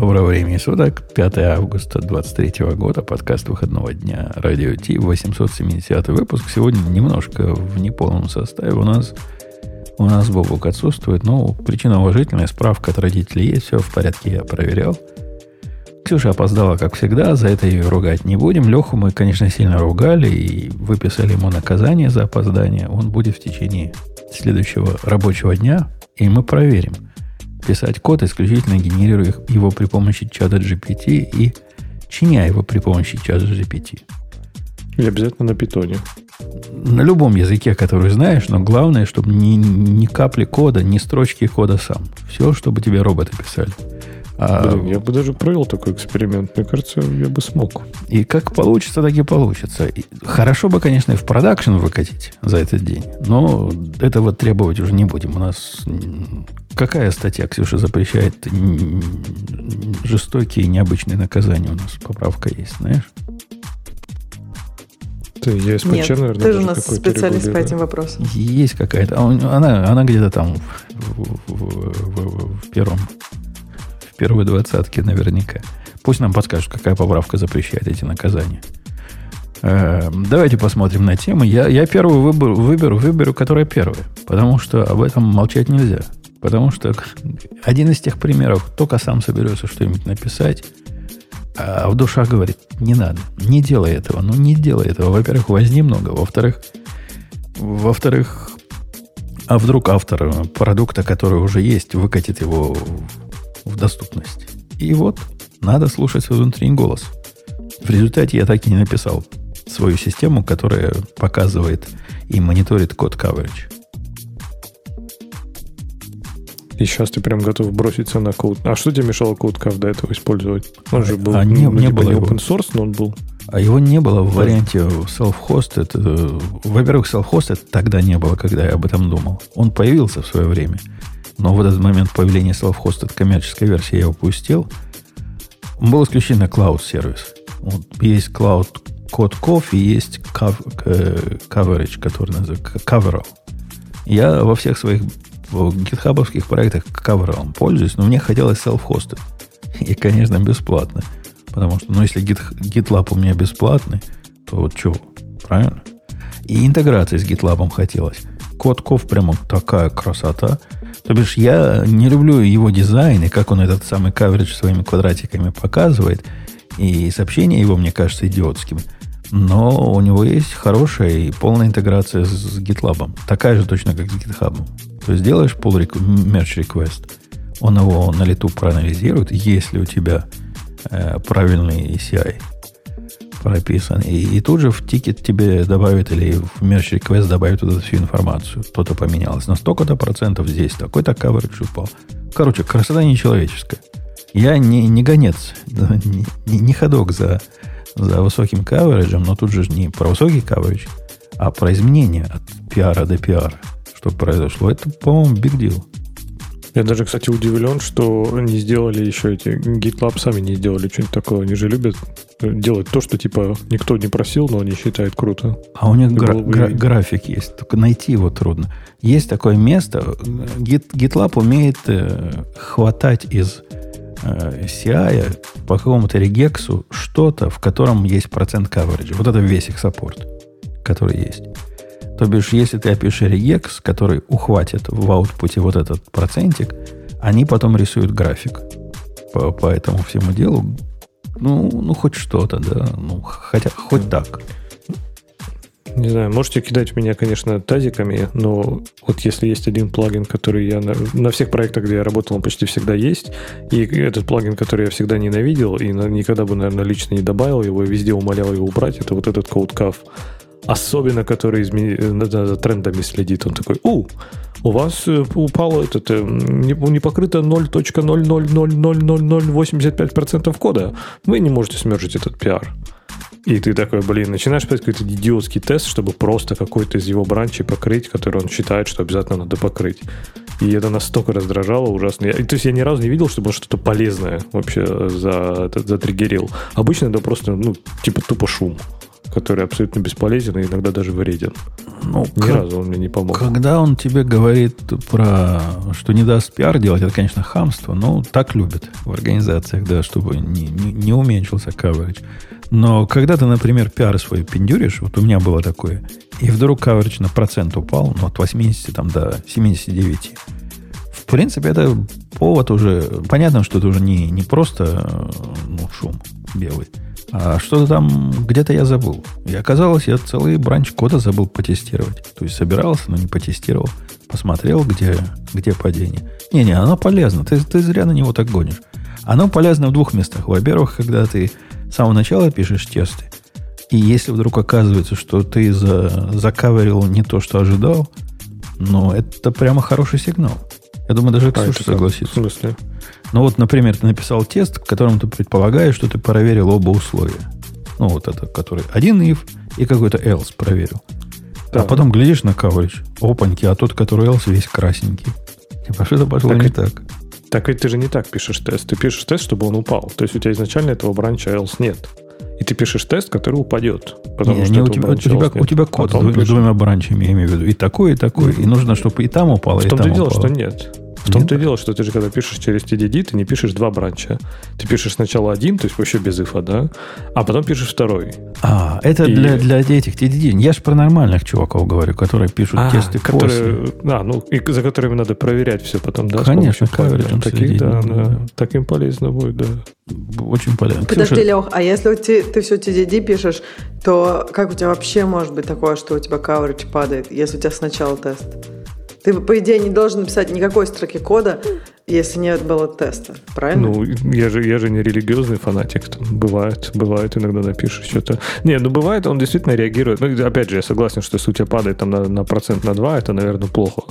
Доброго времени суток. 5 августа 23 года. Подкаст выходного дня. Радио Ти. 870 выпуск. Сегодня немножко в неполном составе. У нас, у нас Бобук отсутствует. Но причина уважительная. Справка от родителей есть. Все в порядке. Я проверял. Ксюша опоздала, как всегда. За это ее ругать не будем. Леху мы, конечно, сильно ругали и выписали ему наказание за опоздание. Он будет в течение следующего рабочего дня. И мы проверим – писать код, исключительно генерируя его при помощи чата GPT и чиня его при помощи чата GPT. И обязательно на питоне. На любом языке, который знаешь, но главное, чтобы ни, ни капли кода, ни строчки кода сам. Все, чтобы тебе роботы писали. А, Блин, я бы даже провел такой эксперимент. Мне кажется, я бы смог. И как получится, так и получится. И хорошо бы, конечно, и в продакшн выкатить за этот день. Но этого требовать уже не будем. У нас какая статья, Ксюша, запрещает жестокие и необычные наказания? У нас поправка есть, знаешь? Ты ЕСПЧ, Нет, наверное, ты же у нас специалист по этим вопросам. Есть какая-то. Она, она где-то там в, в, в, в первом первой двадцатке наверняка. Пусть нам подскажут, какая поправка запрещает эти наказания. Э, давайте посмотрим на тему. Я, я первую выберу, выберу, выберу, которая первая. Потому что об этом молчать нельзя. Потому что один из тех примеров, только сам соберется что-нибудь написать, а в душах говорит, не надо, не делай этого, ну не делай этого. Во-первых, возни много, во-вторых, во-вторых, а вдруг автор продукта, который уже есть, выкатит его в доступность. И вот, надо слушать свой внутренний голос. В результате я так и не написал свою систему, которая показывает и мониторит код coverage. И сейчас ты прям готов броситься на код. А что тебе мешало CodeCav до этого использовать? Он же был а не, ну, не было не open source, но он был. А его не было в варианте self-hosted. Э, во-первых, self-hosted тогда не было, когда я об этом думал. Он появился в свое время. Но в этот момент появления self-hosted коммерческой версии я упустил. Был исключительно cloud сервис. Вот есть cloud код COF и есть э, coverage, который называется coverall. Я во всех своих гитхабовских проектах coverall пользуюсь, но мне хотелось self-hosted. И, конечно, бесплатно. Потому что, ну, если Git, GitLab у меня бесплатный, то вот чего? Правильно? И интеграции с GitLab хотелось. Код COF прямо такая красота – то бишь, я не люблю его дизайн, и как он этот самый каверидж своими квадратиками показывает. И сообщение его, мне кажется, идиотским. Но у него есть хорошая и полная интеграция с GitLab. Такая же точно, как с GitHub. То есть делаешь pull merge request, он его на лету проанализирует, если у тебя э, правильный ACI прописан. И, и тут же в тикет тебе добавят или в merge request добавят туда всю информацию. Что-то поменялось. На столько-то процентов здесь такой-то coverage упал. Короче, красота нечеловеческая. Я не, не гонец, не, не, не ходок за, за высоким кавериджем, но тут же не про высокий каверидж, а про изменения от пиара до пиара. Что произошло. Это, по-моему, big deal. Я даже, кстати, удивлен, что не сделали еще эти GitLab сами не сделали что-нибудь такое. Они же любят делать то, что типа никто не просил, но они считают круто. А у них гра- гра- график есть, только найти его трудно. Есть такое место, Git, GitLab умеет э, хватать из э, CI по какому-то регексу что-то, в котором есть процент coverage. Вот это весь их саппорт, который есть. То бишь, если ты опишешь регекс, который ухватит в аутпуте вот этот процентик, они потом рисуют график по, по этому всему делу. Ну, ну хоть что-то, да. Ну, хотя, хоть так. Не знаю, можете кидать меня, конечно, тазиками, но вот если есть один плагин, который я на, на всех проектах, где я работал, он почти всегда есть, и этот плагин, который я всегда ненавидел и никогда бы, наверное, лично не добавил его, и везде умолял его убрать, это вот этот CodeCAF особенно который измени... за трендами следит, он такой, у, у вас э, упало этот, э, не, не покрыто 0.0000085% кода, вы не можете смержить этот пиар. И ты такой, блин, начинаешь писать какой-то идиотский тест, чтобы просто какой-то из его бранчей покрыть, который он считает, что обязательно надо покрыть. И это настолько раздражало ужасно. Я, то есть я ни разу не видел, чтобы он что-то полезное вообще за, затриггерил. Обычно это просто, ну, типа тупо шум который абсолютно бесполезен и иногда даже вреден. Ну, Ни как, разу он мне не помог. Когда он тебе говорит про, что не даст пиар делать, это, конечно, хамство. Ну, так любят в организациях, да, чтобы не, не, не уменьшился coverage. Но когда ты, например, пиар свой пиндюришь, вот у меня было такое, и вдруг coverage на процент упал, ну, от 80 там, до 79. В принципе, это повод уже... Понятно, что это уже не, не просто ну, шум белый, а что-то там где-то я забыл. И оказалось, я целый бранч кода забыл потестировать. То есть собирался, но не потестировал. Посмотрел, где, где падение. Не-не, оно полезно. Ты, ты зря на него так гонишь. Оно полезно в двух местах. Во-первых, когда ты с самого начала пишешь тесты, и если вдруг оказывается, что ты за, закаверил не то, что ожидал, ну, это прямо хороший сигнал. Я думаю, даже Ксюша а согласится. В смысле? Ну вот, например, ты написал тест, в котором ты предполагаешь, что ты проверил оба условия. Ну, вот это, который один if и какой-то else проверил. Да. А потом глядишь на coverage, опаньки, а тот, который else, весь красненький. Типа, что-то пошло так не и, так. Так ведь ты же не так пишешь тест. Ты пишешь тест, чтобы он упал. То есть у тебя изначально этого бранча else нет. И ты пишешь тест, который упадет. Потому не, что не, у, тебя, у, тебя, у тебя код с двумя бранчами, я имею в виду. И такой, и такой. И нужно, чтобы и там упало, в и там том-то дело, что нет. В том-то и дело, что ты же когда пишешь через TDD, ты не пишешь два бранча. Ты пишешь сначала один, то есть вообще без ифа, да? А потом пишешь второй. А, это и... для, для этих TDD. Я же про нормальных чуваков говорю, которые пишут а, тесты которые, после. А, ну, и за которыми надо проверять все потом, да? Конечно, кавериджем таких, да, да, да. Так им полезно будет, да. Очень полезно. Подожди, Ксюша... Лех, а если ты, ты все TDD пишешь, то как у тебя вообще может быть такое, что у тебя coverage падает, если у тебя сначала тест? Ты, по идее, не должен написать никакой строки кода, если нет было теста, правильно? Ну, я же, я же не религиозный фанатик. Там бывает, бывает, иногда напишешь что-то. Не, ну бывает, он действительно реагирует. Ну, опять же, я согласен, что если у тебя падает там на, на процент на 2, это, наверное, плохо.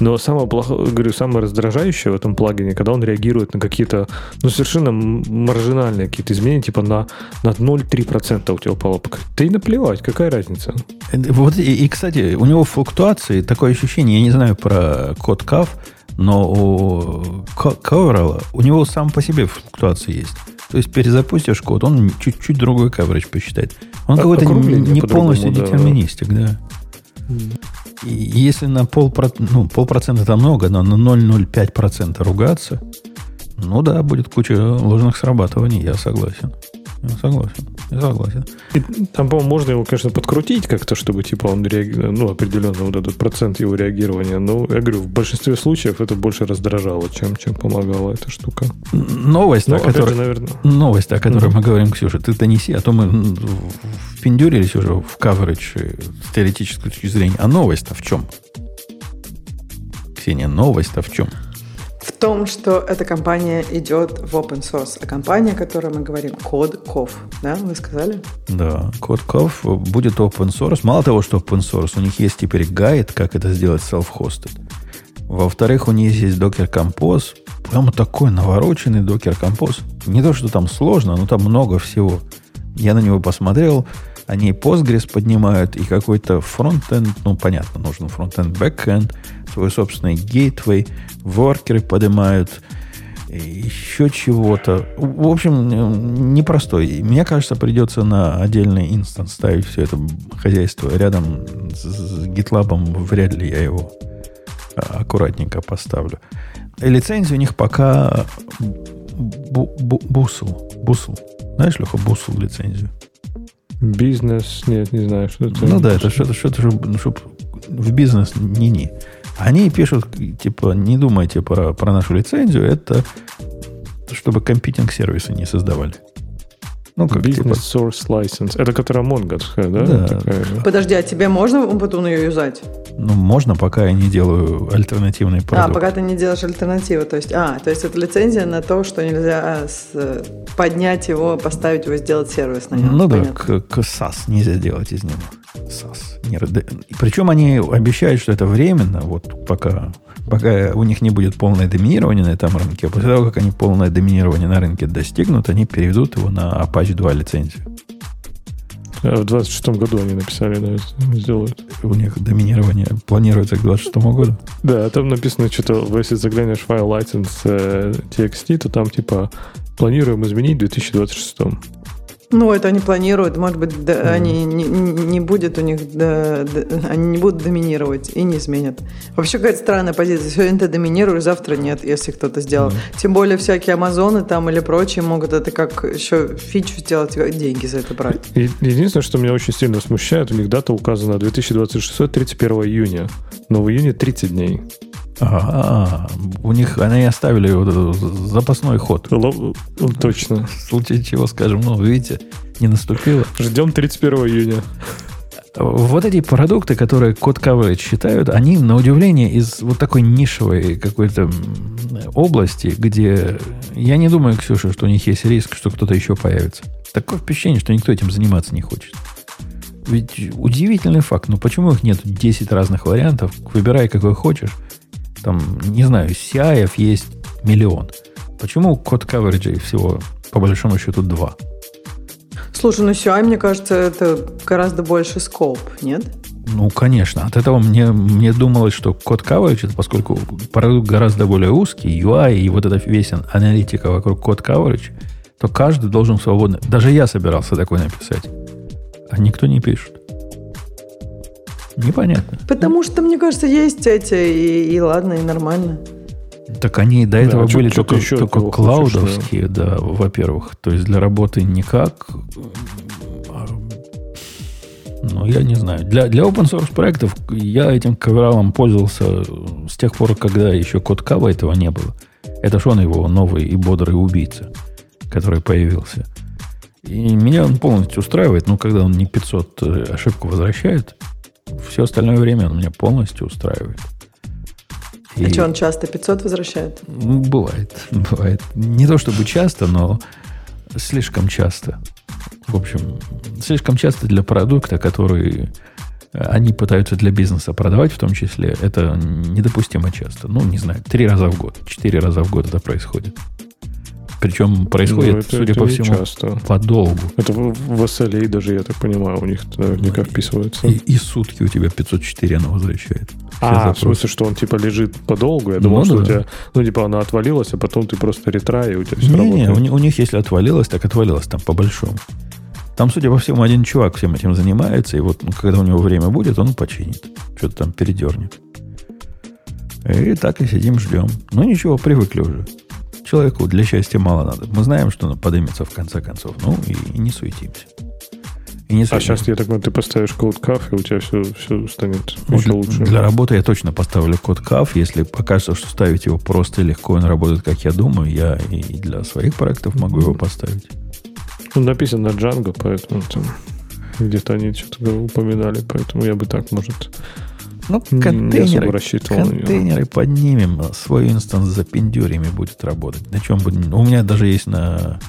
Но самое плохо, говорю, самое раздражающее в этом плагине, когда он реагирует на какие-то, ну, совершенно маржинальные какие-то изменения, типа на, на 0,3% у тебя упало. Да и наплевать, какая разница? Вот, и, и, кстати, у него флуктуации, такое ощущение, я не знаю про код CAF, но у Coverall у него сам по себе флуктуации есть. То есть перезапустишь код, он чуть-чуть другой coverage посчитает. Он а, какой-то не полностью да, детерминистик, да. И если на полпроцента, ну, полпроцента это много, но на 0,05% ругаться, ну да, будет куча ложных срабатываний, я согласен. Я согласен. Я согласен. И там, по-моему, можно его, конечно, подкрутить как-то, чтобы типа он реагировал, ну, определенно вот этот процент его реагирования. Но я говорю, в большинстве случаев это больше раздражало, чем, чем помогала эта штука. Новость, ну, о которой, же, наверное... новость, о которой mm-hmm. мы говорим, Ксюша, ты донеси, а то мы впендюрились уже в coverage э, с теоретической точки зрения. А новость-то в чем? Ксения, новость-то в чем? В том, что эта компания идет в open source, а компания, о которой мы говорим, CodeCov, да, вы сказали? Да, CodeCov будет open source. Мало того, что open source, у них есть теперь гайд, как это сделать self-hosted. Во-вторых, у них есть Docker Compose, прямо такой навороченный Docker Compose. Не то, что там сложно, но там много всего. Я на него посмотрел, они Postgres поднимают и какой-то фронтенд, ну, понятно, нужен фронтенд, бэкенд, свой собственный gateway, воркеры поднимают, еще чего-то. В общем, непростой. Мне кажется, придется на отдельный инстанс ставить все это хозяйство рядом с GitLab. Вряд ли я его а, аккуратненько поставлю. И у них пока бусл. Бусл. Знаешь, Леха, бусл лицензию? Бизнес, нет, не знаю, что это. Ну да, это что-то, что-то, чтобы, в бизнес не-не. Они пишут, типа, не думайте про, про нашу лицензию, это чтобы компьютинг-сервисы не создавали. Ну, как Business типа... Source License. Это которая Mongo, да? Да. Такая, да? Подожди, а тебе можно потом ее юзать? Ну, можно, пока я не делаю альтернативный продукт. А, пока ты не делаешь альтернативу. То есть, а, то есть это лицензия на то, что нельзя с, поднять его, поставить его, сделать сервис на нем. Ну Понятно. да, к, к SAS нельзя сделать из него. SAS. Причем они обещают, что это временно, вот пока, пока у них не будет полное доминирование на этом рынке, а после того, как они полное доминирование на рынке достигнут, они переведут его на Apache 2 лицензию. А в 26 году они написали, да, сделают. У них доминирование планируется к 26 году? Да, там написано что-то, если заглянешь в файл license э, txt, то там типа планируем изменить в 2026. Ну, это они планируют, может быть, да, mm. они не, не будет у них, да, да, они не будут доминировать и не изменят. Вообще какая-то странная позиция. Сегодня ты доминируешь, завтра нет, если кто-то сделал. Mm. Тем более всякие Амазоны там или прочие могут это как еще фичу сделать, деньги за это брать. Единственное, что меня очень сильно смущает, у них дата указана 2026 31 июня, но в июне 30 дней. Ага, у них они оставили вот запасной ход. Л- точно. В случае чего скажем, ну, видите, не наступило. Ждем 31 июня. Вот эти продукты, которые код coverage считают, они, на удивление, из вот такой нишевой какой-то области, где я не думаю, Ксюша, что у них есть риск, что кто-то еще появится. Такое впечатление, что никто этим заниматься не хочет. Ведь удивительный факт, ну почему их нет 10 разных вариантов? Выбирай, какой хочешь. Там, не знаю, CI есть миллион. Почему код coverage всего, по большому счету, два? Слушай, ну CI, мне кажется, это гораздо больше скоп, нет? Ну, конечно. От этого мне, мне думалось, что код coverage, поскольку продукт гораздо более узкий, UI и вот эта весь аналитика вокруг код coverage, то каждый должен свободно... Даже я собирался такой написать. А никто не пишет. Непонятно. Потому что, мне кажется, есть эти, и, и ладно, и нормально. Так они до этого да, были что, только, еще только клаудовские, хочешь, да, во-первых. То есть для работы никак. Ну, я не знаю. Для, для open source проектов я этим кавералом пользовался с тех пор, когда еще код кава этого не было. Это ж он его новый и бодрый убийца, который появился. И меня он полностью устраивает, но когда он не 500 э, ошибку возвращает, все остальное время он меня полностью устраивает. И... А что, он часто 500 возвращает? Бывает, бывает. Не то чтобы часто, но слишком часто. В общем, слишком часто для продукта, который они пытаются для бизнеса продавать в том числе, это недопустимо часто. Ну, не знаю, три раза в год, четыре раза в год это происходит. Причем происходит, ну, это, судя это по всему, часто. подолгу. Это в, SLA даже, я так понимаю, у них наверняка ну, вписывается. И, и сутки у тебя 504 она возвращает. А, в смысле, что он типа лежит подолгу? Я думал, ну, что да. у тебя, ну, типа она отвалилась, а потом ты просто ретра, и у тебя все не, работает. Не, у, у них, если отвалилось, так отвалилось там по-большому. Там, судя по всему, один чувак всем этим занимается, и вот ну, когда у него время будет, он починит. Что-то там передернет. И так и сидим, ждем. Ну ничего, привыкли уже. Человеку для счастья мало надо. Мы знаем, что он поднимется в конце концов. Ну, и, и не суетимся. И не суетимся. А сейчас, я так понимаю, ты поставишь код каф, и у тебя все, все станет ну, еще для, лучше. Для работы я точно поставлю код каф. Если покажется, что ставить его просто и легко, он работает, как я думаю, я и для своих проектов могу его поставить. Он написан на Django, поэтому там где-то они что-то упоминали, поэтому я бы так, может, ну, контейнеры, контейнеры поднимем, свой инстанс за пиндюрями будет работать. На чем будет? У меня даже есть на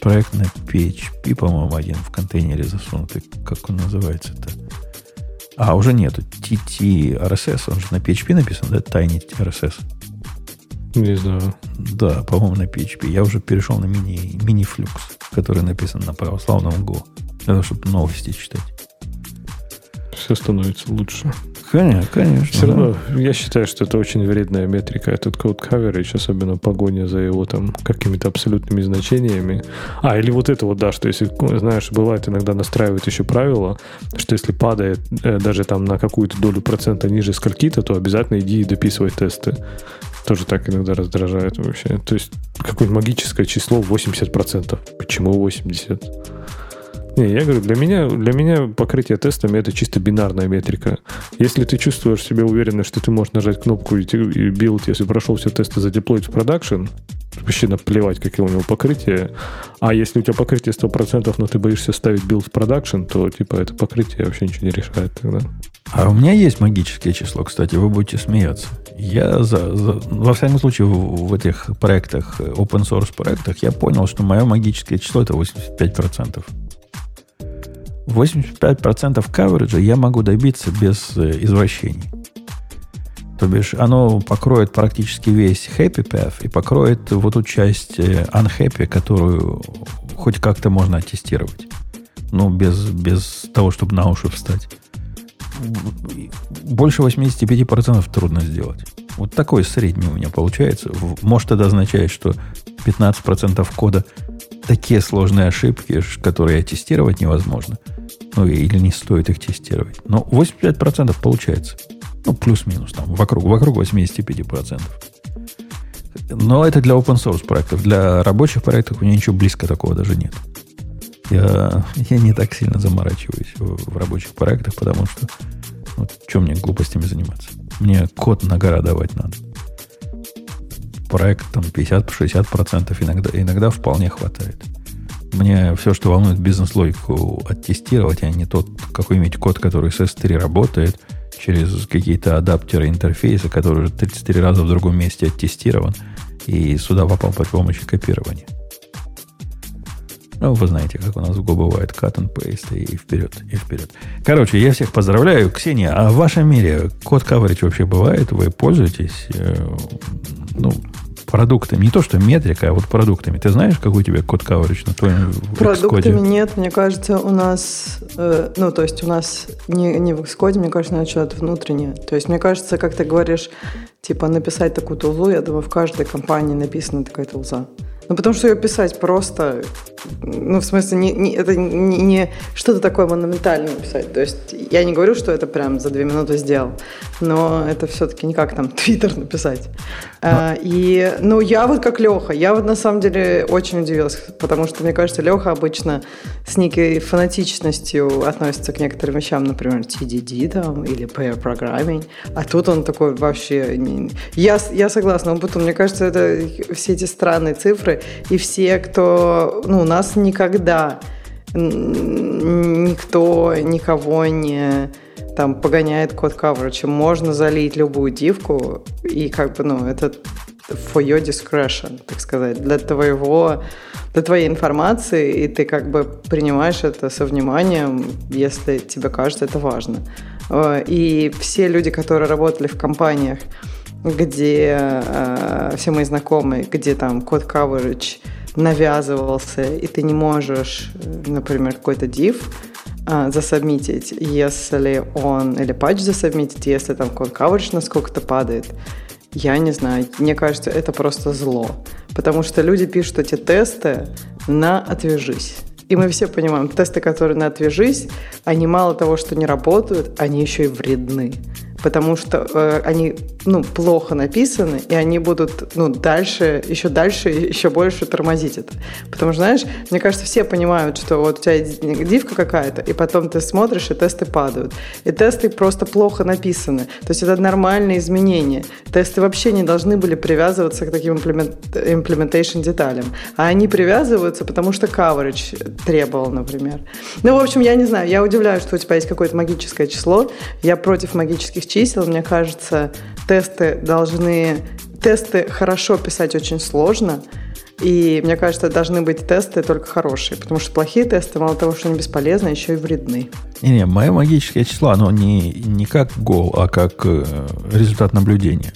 проект на PHP, по-моему, один в контейнере засунутый. Как он называется-то? А, уже нету. TT RSS, он же на PHP написан, да? Tiny RSS. Не знаю. Да, по-моему, на PHP. Я уже перешел на мини, мини-флюкс, который написан на православном Go. Для того, чтобы новости читать. Все становится лучше. Конечно, конечно. Все равно я считаю, что это очень вредная метрика. Этот код coverage, особенно погоня за его там какими-то абсолютными значениями. А, или вот это вот, да, что если, знаешь, бывает иногда настраивают еще правила, что если падает э, даже там на какую-то долю процента ниже скольки-то, то обязательно иди и дописывай тесты. Тоже так иногда раздражает вообще. То есть какое-то магическое число 80%. Почему 80%? Не, я говорю, для меня, для меня покрытие тестами это чисто бинарная метрика. Если ты чувствуешь себя уверенно, что ты можешь нажать кнопку и, и билд, если прошел все тесты задеплоит в продакшн, вообще наплевать, какие у него покрытие. А если у тебя покрытие 100%, но ты боишься ставить билд в продакшн, то типа это покрытие вообще ничего не решает тогда. А у меня есть магическое число, кстати, вы будете смеяться. Я за, за во всяком случае в, в этих проектах, open source проектах, я понял, что мое магическое число это 85%. 85% кавериджа я могу добиться без э, извращений. То бишь, оно покроет практически весь happy path и покроет вот ту часть э, unhappy, которую хоть как-то можно аттестировать. Ну, без, без того, чтобы на уши встать. Больше 85% трудно сделать. Вот такой средний у меня получается. Может, это означает, что 15% кода такие сложные ошибки, которые тестировать невозможно. Ну, или не стоит их тестировать. Но 85% получается. Ну, плюс-минус, там, вокруг, вокруг 85%. Но это для open source проектов. Для рабочих проектов у меня ничего близко такого даже нет. Я, я не так сильно заморачиваюсь в, в рабочих проектах, потому что вот, чем мне глупостями заниматься? Мне код на гора давать надо. Проект там 50-60% иногда, иногда вполне хватает. Мне все, что волнует бизнес-логику, оттестировать, а не тот какой-нибудь код, который с S3 работает через какие-то адаптеры интерфейса, который уже 33 раза в другом месте оттестирован и сюда попал при помощи копирования. Ну, вы знаете, как у нас в Go бывает cut and paste и вперед, и вперед. Короче, я всех поздравляю. Ксения, а в вашем мире код coverage вообще бывает? Вы пользуетесь? Э, ну, продуктами. Не то, что метрика, а вот продуктами. Ты знаешь, какой у тебя код coverage на твоем Продуктами Xcode? нет. Мне кажется, у нас... Э, ну, то есть у нас не, не в Xcode, мне кажется, начинают внутреннее. То есть мне кажется, как ты говоришь, типа написать такую тулзу, я думаю, в каждой компании написана такая тулза. Ну, потому что ее писать просто, ну, в смысле, не, не, это не, не что-то такое монументальное писать. То есть я не говорю, что это прям за две минуты сделал, но это все-таки не как там Твиттер написать. А, и, ну, я вот как Леха, я вот на самом деле очень удивилась, потому что, мне кажется, Леха обычно с некой фанатичностью относится к некоторым вещам, например, TDD там, или pair programming, а тут он такой вообще... Я, я согласна, он потом, мне кажется, это все эти странные цифры, и все, кто... Ну, у нас никогда никто никого не там погоняет код coverage. Можно залить любую дивку, и как бы, ну, это for your discretion, так сказать, для твоего, для твоей информации, и ты как бы принимаешь это со вниманием, если тебе кажется это важно. Э, и все люди, которые работали в компаниях, где э, все мои знакомые, где там код coverage навязывался, и ты не можешь, например, какой-то div а, засобмитить, если он, или патч засобмитить, если там код coverage насколько-то падает. Я не знаю, мне кажется, это просто зло. Потому что люди пишут эти тесты на «отвяжись». И мы все понимаем, тесты, которые на «отвяжись», они мало того, что не работают, они еще и вредны потому что э, они ну, плохо написаны, и они будут ну, дальше, еще дальше, еще больше тормозить это. Потому что, знаешь, мне кажется, все понимают, что вот у тебя дивка какая-то, и потом ты смотришь, и тесты падают. И тесты просто плохо написаны. То есть это нормальные изменения. Тесты вообще не должны были привязываться к таким implementation деталям. А они привязываются, потому что coverage требовал, например. Ну, в общем, я не знаю, я удивляюсь, что у тебя есть какое-то магическое число. Я против магических чисел, мне кажется, тесты должны... Тесты хорошо писать очень сложно, и мне кажется, должны быть тесты только хорошие, потому что плохие тесты, мало того, что они бесполезны, еще и вредны. Не-не, мое магическое число, оно не, не как гол, а как э, результат наблюдения.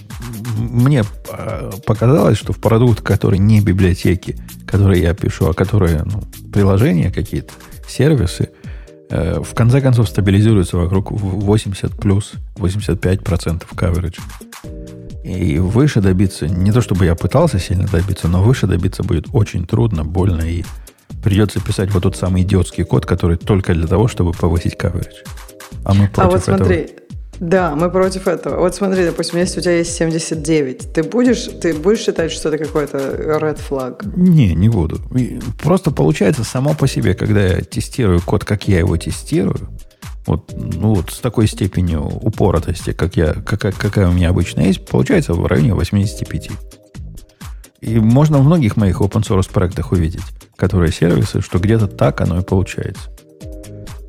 Мне э, показалось, что в продукт, который не библиотеки, которые я пишу, а которые ну, приложения какие-то, сервисы, в конце концов стабилизируется вокруг 80 плюс 85% coverage. И выше добиться, не то чтобы я пытался сильно добиться, но выше добиться будет очень трудно, больно и придется писать вот тот самый идиотский код, который только для того, чтобы повысить coverage. А мы против а вот смотри, этого. Да, мы против этого. Вот смотри, допустим, если у тебя есть 79, ты будешь, ты будешь считать, что это какой-то red flag? Не, не буду. Просто получается само по себе, когда я тестирую код, как я его тестирую, вот, ну вот с такой степенью упоротости, как я, какая, какая у меня обычно есть, получается в районе 85. И можно в многих моих open source проектах увидеть, которые сервисы, что где-то так оно и получается.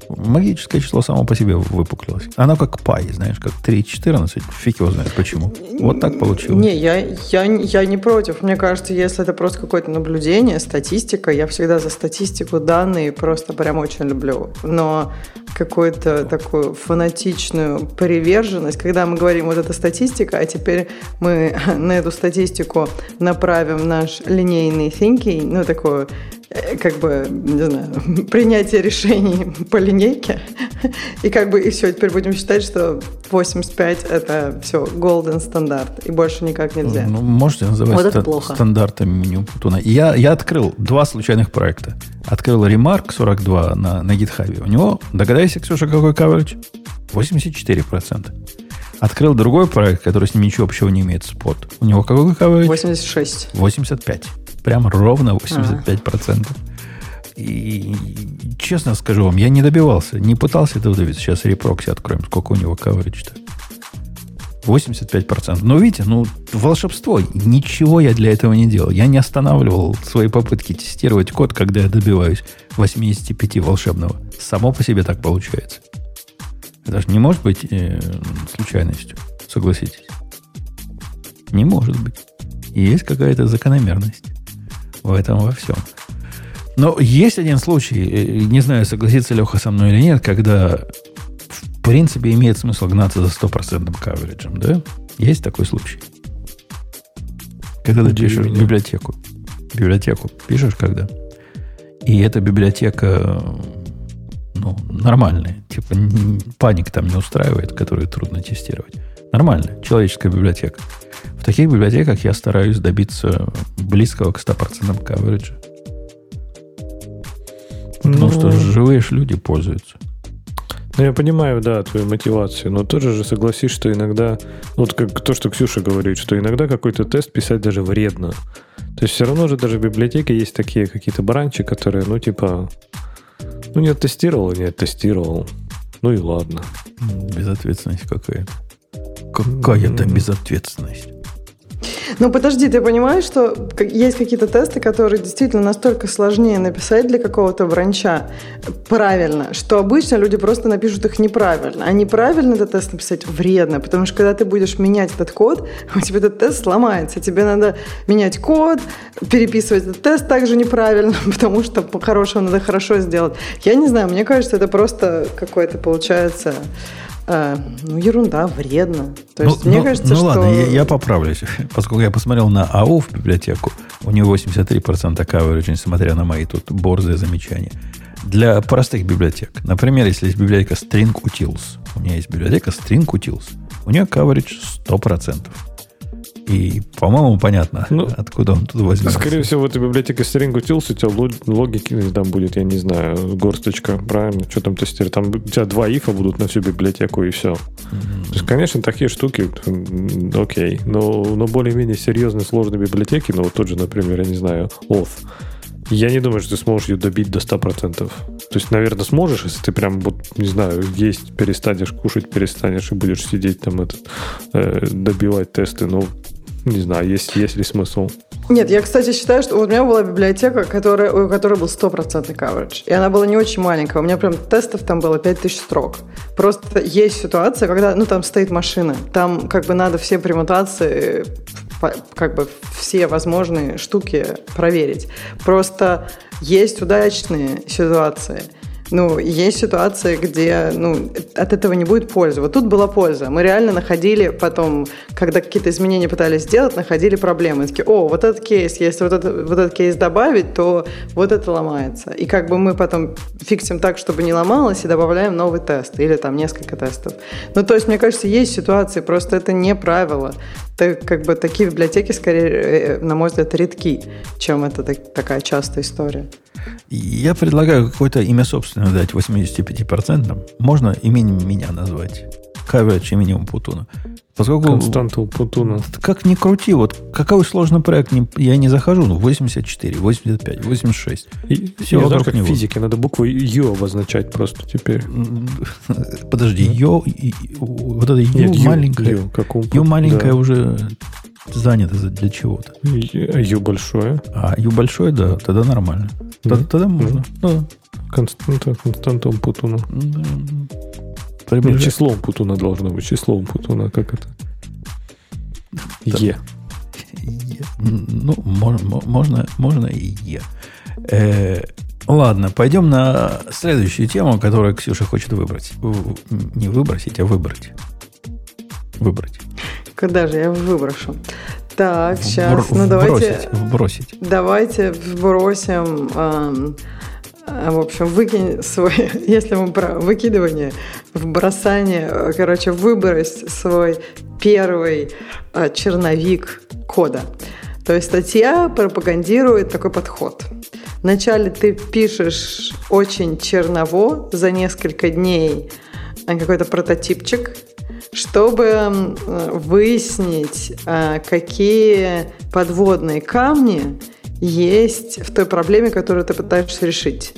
Магическое число само по себе выпуклилось. Оно как пай, знаешь, как 3,14. Фиг его знает почему. Вот так получилось. Не, я, я, я не против. Мне кажется, если это просто какое-то наблюдение, статистика, я всегда за статистику, данные просто прям очень люблю. Но какую-то такую фанатичную приверженность, когда мы говорим, вот это статистика, а теперь мы на эту статистику направим наш линейный thinking, ну, такую как бы, не знаю, принятие решений по линейке. И как бы, и все, теперь будем считать, что 85 это все golden стандарт, и больше никак нельзя. Ну, можете называть Вот это ста- плохо. стандартами меню Путуна. Я, я открыл два случайных проекта. Открыл Remark 42 на, на GitHub. У него, догадайся, Ксюша, какой coverage? 84%. Открыл другой проект, который с ним ничего общего не имеет, Spot. У него какой coverage? 86. 85. Прям ровно 85%. И честно скажу вам, я не добивался, не пытался этого добиться. Сейчас репрокси откроем, сколько у него coverage-то. 85%. Но видите, ну, волшебство. Ничего я для этого не делал. Я не останавливал свои попытки тестировать код, когда я добиваюсь 85 волшебного. Само по себе так получается. Это же не может быть э, случайностью, согласитесь. Не может быть. Есть какая-то закономерность в этом во всем. Но есть один случай, э, не знаю, согласится Леха со мной или нет, когда в принципе имеет смысл гнаться за стопроцентным кавериджем, да? Есть такой случай. Когда ты пишешь меня. библиотеку. Библиотеку пишешь когда? И эта библиотека ну, нормальная. Типа паник там не устраивает, которую трудно тестировать. Нормальная, человеческая библиотека. В таких библиотеках я стараюсь добиться близкого к 100% кавериджа. Потому Ну, что живые ж люди пользуются. Ну, я понимаю, да, твою мотивацию, но тоже же согласись, что иногда, вот как то, что Ксюша говорит, что иногда какой-то тест писать даже вредно. То есть все равно же даже в библиотеке есть такие какие-то бранчи, которые, ну, типа, ну, не оттестировал, не оттестировал. Ну и ладно. Безответственность какая-то. Какая-то М. безответственность. Ну, подожди, ты понимаешь, что есть какие-то тесты, которые действительно настолько сложнее написать для какого-то бранча правильно, что обычно люди просто напишут их неправильно. А неправильно этот тест написать вредно, потому что когда ты будешь менять этот код, у тебя этот тест сломается. Тебе надо менять код, переписывать этот тест также неправильно, потому что по-хорошему надо хорошо сделать. Я не знаю, мне кажется, это просто какое-то получается... э, ну, ерунда, вредно. То есть, ну, мне ну- кажется, ну что... ладно, я, я поправлюсь. Поскольку я посмотрел на АУ в библиотеку, у него 83% coverage, несмотря на мои тут борзые замечания. Для простых библиотек. Например, если есть библиотека String Utils. У меня есть библиотека String Utils. У нее coverage 100%. И, по-моему, понятно, Ну, откуда он тут возьмется. Скорее всего, в этой библиотеке String Utils у тебя лог- логики там будет, я не знаю, горсточка, правильно? Что там тестировать? Там у тебя два ифа будут на всю библиотеку и все. То есть, конечно, такие штуки, окей. Но, но более-менее серьезные, сложные библиотеки, ну, вот тот же, например, я не знаю, Oath, я не думаю, что ты сможешь ее добить до 100%. То есть, наверное, сможешь, если ты прям, вот, не знаю, есть перестанешь, кушать перестанешь и будешь сидеть там, этот, э, добивать тесты. Ну, не знаю, есть, есть ли смысл. Нет, я, кстати, считаю, что у меня была библиотека, которая, у которой был стопроцентный coverage. И она была не очень маленькая. У меня прям тестов там было 5000 строк. Просто есть ситуация, когда, ну, там стоит машина. Там как бы надо все премутации, по- как бы все возможные штуки проверить. Просто есть удачные ситуации. Ну, есть ситуации, где ну, от этого не будет пользы. Вот тут была польза. Мы реально находили потом, когда какие-то изменения пытались сделать, находили проблемы. Такие, о, вот этот кейс, если вот, это, вот этот кейс добавить, то вот это ломается. И как бы мы потом фиксим так, чтобы не ломалось, и добавляем новый тест или там несколько тестов. Ну, то есть, мне кажется, есть ситуации, просто это не правило. Это как бы такие библиотеки, скорее, э, на мой взгляд, редки, чем это так- такая частая история. Я предлагаю какое-то имя собственное дать 85%. Можно именем меня назвать. Coverage именем Путуна. Поскольку... Константу Путуна. Как ни крути, вот какой сложный проект, я не захожу, ну, 84, 85, 86. И, Всё и знаешь, как него. в физике, надо букву Ю обозначать просто теперь. Подожди, и- вот это ю Нет, Ю, маленькое, Ю, как у ю маленькое да. уже занято за- для чего-то. Ю большое. А ю большое, да, тогда нормально. Т- Мгм. Тогда можно. Да. Константа, Константом Путуна. Да. Нет, Приближай- числом Путуна должно быть. Числом Путуна, как это? Да. Е. Е. Ну, мо- мо- можно, можно и Е. Э, ладно, пойдем на следующую тему, которую Ксюша хочет выбрать. Не выбросить, а выбрать. Выбрать. Когда же я выброшу? Так, сейчас, ну давайте... Вбросить. Давайте вбросим... Эм, в общем, выкинь свой, если мы про выкидывание, в бросание, короче, выбрось свой первый э, черновик кода. То есть статья пропагандирует такой подход. Вначале ты пишешь очень черново за несколько дней какой-то прототипчик, чтобы выяснить, а, какие подводные камни есть в той проблеме, которую ты пытаешься решить.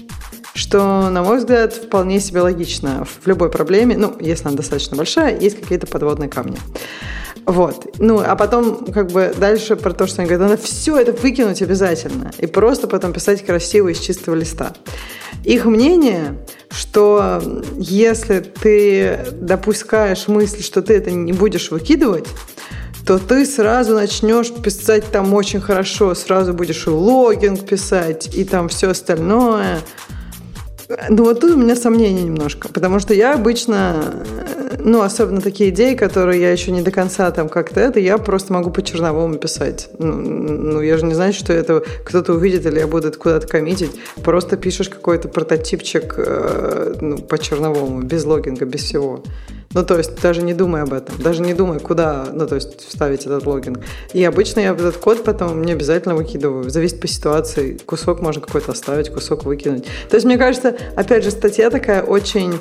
Что, на мой взгляд, вполне себе логично. В любой проблеме, ну, если она достаточно большая, есть какие-то подводные камни. Вот. Ну, а потом, как бы, дальше про то, что они говорят, надо все это выкинуть обязательно. И просто потом писать красиво из чистого листа. Их мнение, что если ты допускаешь мысль, что ты это не будешь выкидывать, то ты сразу начнешь писать там очень хорошо, сразу будешь и логинг писать, и там все остальное. Ну вот тут у меня сомнения немножко, потому что я обычно, ну особенно такие идеи, которые я еще не до конца там как-то это, я просто могу по черновому писать. Ну, ну я же не знаю, что это кто-то увидит или я буду это куда-то коммитить. Просто пишешь какой-то прототипчик э, ну, по черновому, без логинга, без всего. Ну, то есть даже не думай об этом, даже не думай, куда, ну, то есть вставить этот логин. И обычно я этот код потом не обязательно выкидываю. Зависит по ситуации. Кусок можно какой-то оставить, кусок выкинуть. То есть, мне кажется, опять же, статья такая очень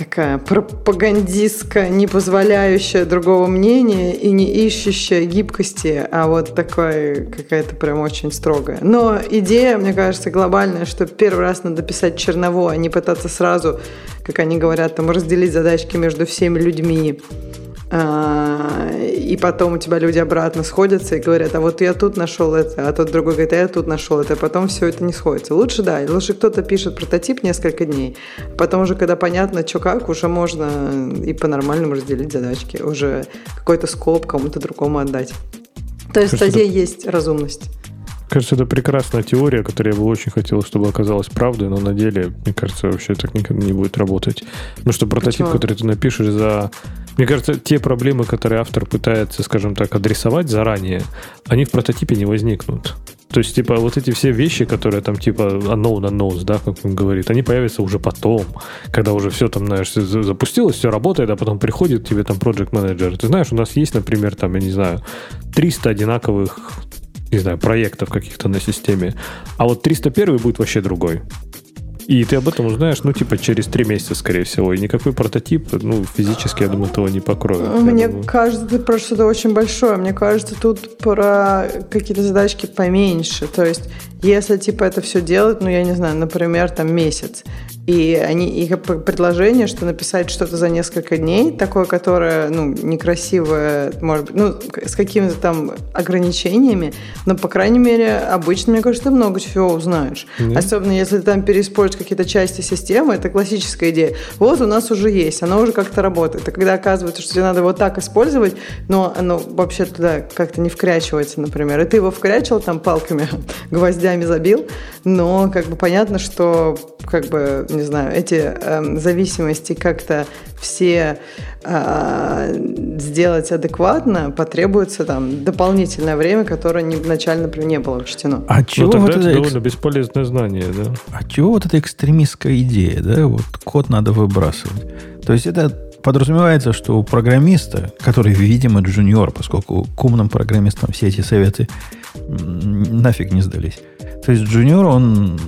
такая пропагандистская, не позволяющая другого мнения и не ищущая гибкости, а вот такая какая-то прям очень строгая. Но идея, мне кажется, глобальная, что первый раз надо писать черново, а не пытаться сразу, как они говорят, там разделить задачки между всеми людьми и потом у тебя люди обратно сходятся и говорят, а вот я тут нашел это, а тот другой говорит, а я тут нашел это, а потом все это не сходится. Лучше, да, лучше кто-то пишет прототип несколько дней, а потом уже, когда понятно, что как, уже можно и по-нормальному разделить задачки, уже какой-то скоп кому-то другому отдать. То есть в статье есть разумность. Кажется, это прекрасная теория, которая я бы очень хотел, чтобы оказалась правдой, но на деле, мне кажется, вообще так никогда не будет работать. Потому что прототип, Почему? который ты напишешь за... Мне кажется, те проблемы, которые автор пытается, скажем так, адресовать заранее, они в прототипе не возникнут. То есть, типа, вот эти все вещи, которые там, типа, unknown unknowns, да, как он говорит, они появятся уже потом, когда уже все там, знаешь, запустилось, все работает, а потом приходит тебе там project manager. Ты знаешь, у нас есть, например, там, я не знаю, 300 одинаковых не знаю, проектов каких-то на системе. А вот 301 будет вообще другой. И ты об этом узнаешь, ну, типа, через три месяца, скорее всего. И никакой прототип, ну, физически, я думаю, этого не покроет. Мне кажется, ты про что-то очень большое. Мне кажется, тут про какие-то задачки поменьше. То есть, если, типа, это все делать, ну, я не знаю, например, там месяц, и они, их предложение, что написать что-то за несколько дней, такое, которое, ну, некрасивое, может быть, ну, с какими-то там ограничениями, но, по крайней мере, обычно, мне кажется, ты много чего узнаешь. Mm-hmm. Особенно, если ты там переиспользуешь какие-то части системы, это классическая идея. Вот у нас уже есть, оно уже как-то работает. И когда оказывается, что тебе надо вот так использовать, но оно вообще туда как-то не вкрячивается, например, и ты его вкрячил там палками, гвоздями забил, но как бы понятно, что как бы, не знаю, эти э, зависимости как-то все э, сделать адекватно, потребуется там дополнительное время, которое не, изначально, например, не было учтено. А чего ну, тогда вот это, это довольно бесполезное знание, да? А чего вот эта экстремистская идея, да? Вот код надо выбрасывать. То есть это подразумевается, что у программиста, который, видимо, джуниор, поскольку к умным программистам все эти советы нафиг не сдались. То есть джуниор, он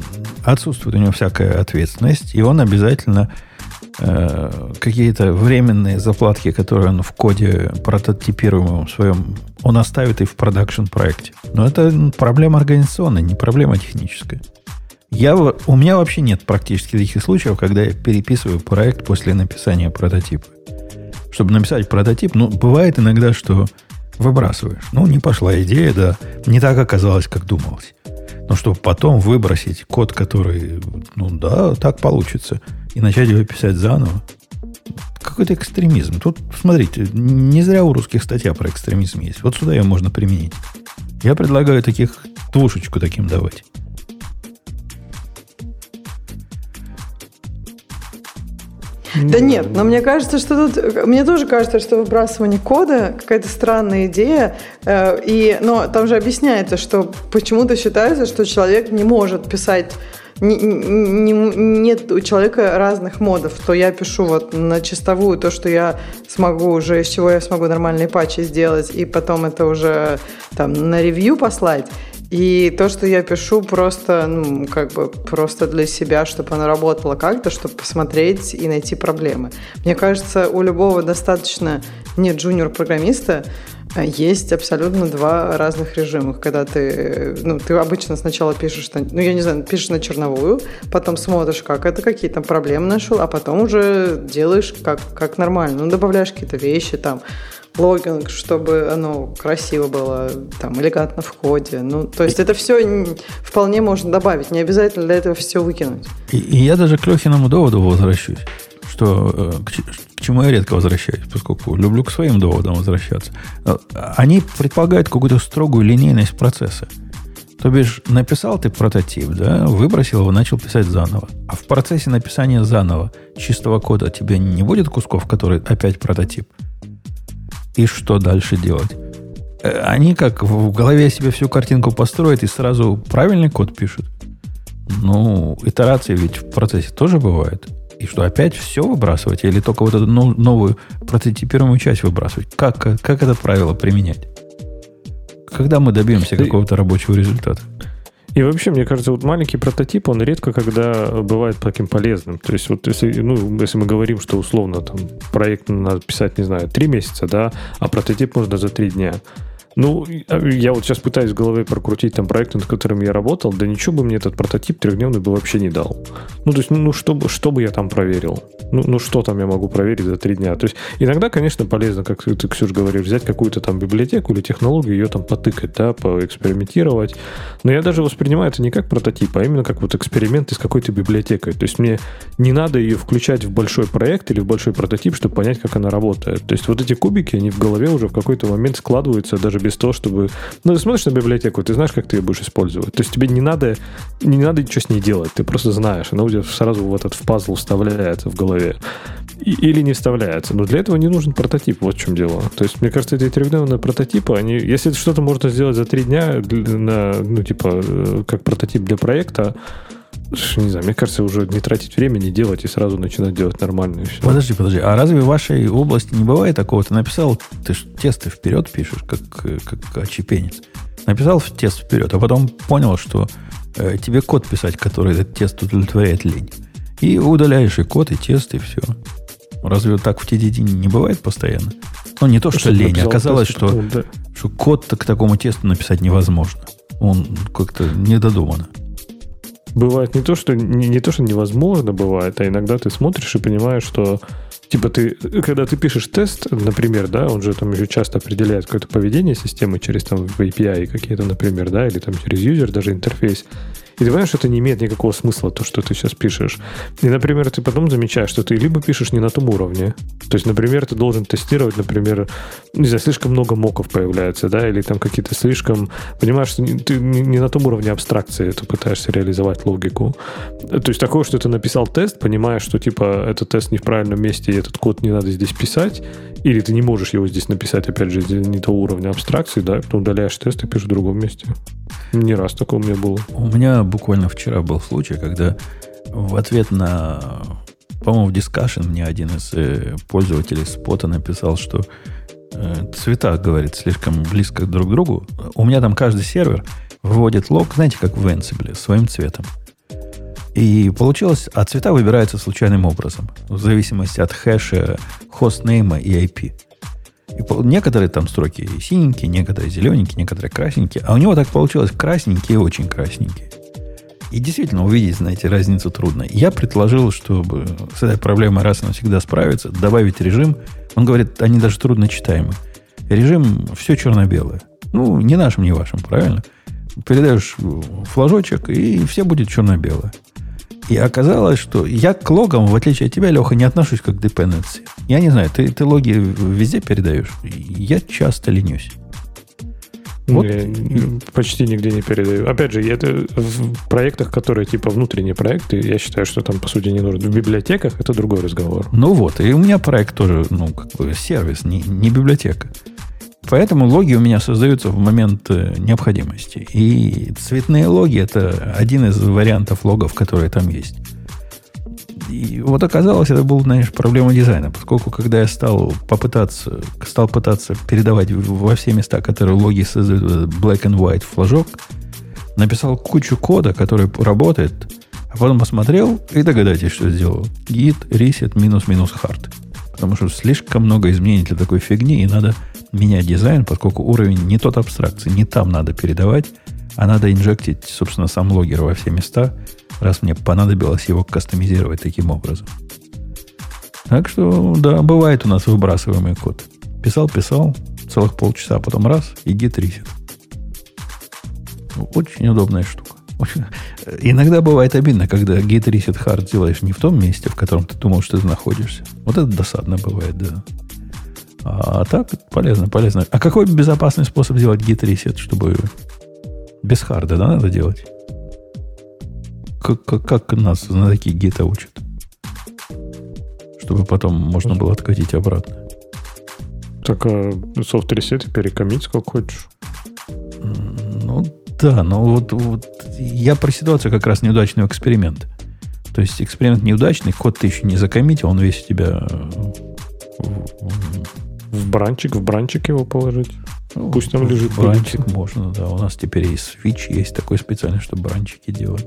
отсутствует у него всякая ответственность, и он обязательно э, какие-то временные заплатки, которые он в коде прототипируемом своем, он оставит и в продакшн проекте. Но это проблема организационная, не проблема техническая. Я, у меня вообще нет практически таких случаев, когда я переписываю проект после написания прототипа. Чтобы написать прототип, ну, бывает иногда, что выбрасываешь. Ну, не пошла идея, да, не так оказалось, как думалось. Но чтобы потом выбросить код, который, ну да, так получится, и начать его писать заново, какой-то экстремизм. Тут, смотрите, не зря у русских статья про экстремизм есть. Вот сюда ее можно применить. Я предлагаю таких двушечку таким давать. Да нет, но мне кажется, что тут... Мне тоже кажется, что выбрасывание кода какая-то странная идея. Э, и, но там же объясняется, что почему-то считается, что человек не может писать не, не, нет у человека разных модов, то я пишу вот на чистовую то, что я смогу уже, из чего я смогу нормальные патчи сделать, и потом это уже там на ревью послать. И то, что я пишу, просто, ну, как бы, просто для себя, чтобы оно работало как-то, чтобы посмотреть и найти проблемы. Мне кажется, у любого достаточно не джуниор-программиста есть абсолютно два разных режима. Когда ты, ну, ты обычно сначала пишешь, ну, я не знаю, пишешь на черновую, потом смотришь, как это, какие там проблемы нашел, а потом уже делаешь как, как нормально. Ну, добавляешь какие-то вещи там, логинг, чтобы оно красиво было, там, элегантно в коде. Ну, то есть это все вполне можно добавить, не обязательно для этого все выкинуть. И, и я даже к Лехиному доводу возвращусь, что э, к, к чему я редко возвращаюсь, поскольку люблю к своим доводам возвращаться. Э, они предполагают какую-то строгую линейность процесса. То бишь, написал ты прототип, да, выбросил его, начал писать заново. А в процессе написания заново чистого кода тебе не будет кусков, которые опять прототип? И что дальше делать? Э, они как в голове себе всю картинку построят и сразу правильный код пишут. Ну, итерации ведь в процессе тоже бывают. И что, опять все выбрасывать? Или только вот эту новую прототипируемую часть выбрасывать? Как, как это правило применять? Когда мы добьемся какого-то рабочего результата? И вообще, мне кажется, вот маленький прототип, он редко когда бывает таким полезным. То есть вот если, ну, если мы говорим, что условно там проект надо писать, не знаю, три месяца, да, а прототип можно за три дня. Ну, я вот сейчас пытаюсь в голове прокрутить там проект, над которым я работал, да ничего бы мне этот прототип трехдневный бы вообще не дал. Ну, то есть, ну, что, что бы я там проверил? Ну, ну, что там я могу проверить за три дня? То есть, иногда, конечно, полезно, как ты, Ксюш, говоришь, взять какую-то там библиотеку или технологию, ее там потыкать, да, поэкспериментировать. Но я даже воспринимаю это не как прототип, а именно как вот эксперимент из какой-то библиотекой. То есть, мне не надо ее включать в большой проект или в большой прототип, чтобы понять, как она работает. То есть, вот эти кубики, они в голове уже в какой-то момент складываются даже без того, чтобы... Ну, ты смотришь на библиотеку, ты знаешь, как ты ее будешь использовать. То есть тебе не надо, не надо ничего с ней делать, ты просто знаешь. Она у тебя сразу в этот в пазл вставляется в голове. И, или не вставляется. Но для этого не нужен прототип, вот в чем дело. То есть, мне кажется, эти трехдневные прототипы, они, если что-то можно сделать за три дня, на, ну, типа, э, как прототип для проекта, не знаю, мне кажется, уже не тратить время, не делать и сразу начинать делать нормально. все. Подожди, подожди. А разве в вашей области не бывает такого? Ты написал, ты ж тесты вперед пишешь, как, как очепенец. Написал в тест вперед, а потом понял, что э, тебе код писать, который этот тест удовлетворяет лень. И удаляешь и код, и тест, и все. Разве так в TDD не бывает постоянно? Ну, не то, что, что лень. Оказалось, тест, что, потом, да. что код к такому тесту написать невозможно. Он как-то недодуманно бывает не то, что не, не то, что невозможно бывает, а иногда ты смотришь и понимаешь, что типа ты, когда ты пишешь тест, например, да, он же там еще часто определяет какое-то поведение системы через там API какие-то, например, да, или там через юзер даже интерфейс. И ты понимаешь, что это не имеет никакого смысла, то, что ты сейчас пишешь. И, например, ты потом замечаешь, что ты либо пишешь не на том уровне. То есть, например, ты должен тестировать, например, не знаю, слишком много моков появляется, да, или там какие-то слишком... Понимаешь, что ты не на том уровне абстракции ты пытаешься реализовать логику. То есть, такое, что ты написал тест, понимаешь, что, типа, этот тест не в правильном месте, и этот код не надо здесь писать, или ты не можешь его здесь написать, опять же, не того уровня абстракции, да, потом удаляешь тест и пишешь в другом месте. Не раз такое у меня было. У меня буквально вчера был случай, когда в ответ на, по-моему, в дискашн мне один из э, пользователей спота написал, что э, цвета, говорит, слишком близко друг к другу. У меня там каждый сервер выводит лог, знаете, как в Ansible, своим цветом. И получилось, а цвета выбираются случайным образом, в зависимости от хэша, хостнейма и IP. И некоторые там строки синенькие, некоторые зелененькие, некоторые красненькие. А у него так получилось красненькие и очень красненькие. И действительно увидеть, знаете, разницу трудно. Я предложил, чтобы с этой проблемой раз и навсегда справиться, добавить режим. Он говорит, они даже трудно читаемы. Режим все черно-белое. Ну, не нашим, не вашим, правильно? Передаешь флажочек, и все будет черно-белое. И оказалось, что я к логам, в отличие от тебя, Леха, не отношусь как к dependency. Я не знаю, ты, ты логи везде передаешь? Я часто ленюсь. Вот. Я почти нигде не передаю. Опять же, это в проектах, которые типа внутренние проекты, я считаю, что там, по сути, не нужно. В библиотеках это другой разговор. Ну вот, и у меня проект тоже, ну, как бы сервис, не, не библиотека. Поэтому логи у меня создаются в момент э, необходимости. И цветные логи это один из вариантов логов, которые там есть. И вот оказалось, это была, знаешь, проблема дизайна, поскольку когда я стал попытаться, стал пытаться передавать во все места, которые логи создают black and white флажок, написал кучу кода, который работает, а потом посмотрел и догадайтесь, что сделал. Git reset минус минус hard. Потому что слишком много изменений для такой фигни, и надо менять дизайн, поскольку уровень не тот абстракции, не там надо передавать, а надо инжектить, собственно, сам логер во все места, раз мне понадобилось его кастомизировать таким образом. Так что, да, бывает у нас выбрасываемый код. Писал, писал, целых полчаса, а потом раз, и git reset. Очень удобная штука. Иногда бывает обидно, когда git reset hard делаешь не в том месте, в котором ты думал, что ты находишься. Вот это досадно бывает, да. А так полезно, полезно. А какой безопасный способ сделать git reset, чтобы без харда, да, надо делать? Как, как, как нас на такие гита учат? Чтобы потом можно было откатить обратно. Так, а софт ресет перекомить сколько хочешь. Ну, да, но вот, вот я про ситуацию как раз неудачного эксперимента. То есть эксперимент неудачный, код ты еще не закоммитил, он весь у тебя в бранчик, в бранчик его положить. Ну, Пусть там лежит. Бранчик пылиться. можно, да. У нас теперь есть switch, есть такой специальный, чтобы бранчики делать.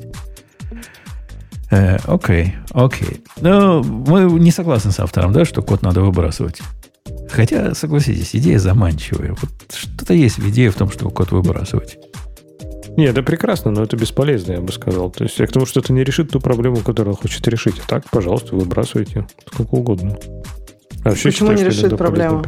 Э, окей, окей. Но мы не согласны с автором, да, что код надо выбрасывать. Хотя, согласитесь, идея заманчивая. Вот что-то есть в идее в том, что код выбрасывать. Не, это прекрасно, но это бесполезно, я бы сказал. То есть, я к тому, что это не решит ту проблему, которую он хочет решить. А так, пожалуйста, выбрасывайте сколько угодно. А вообще Почему считаю, не решит проблему?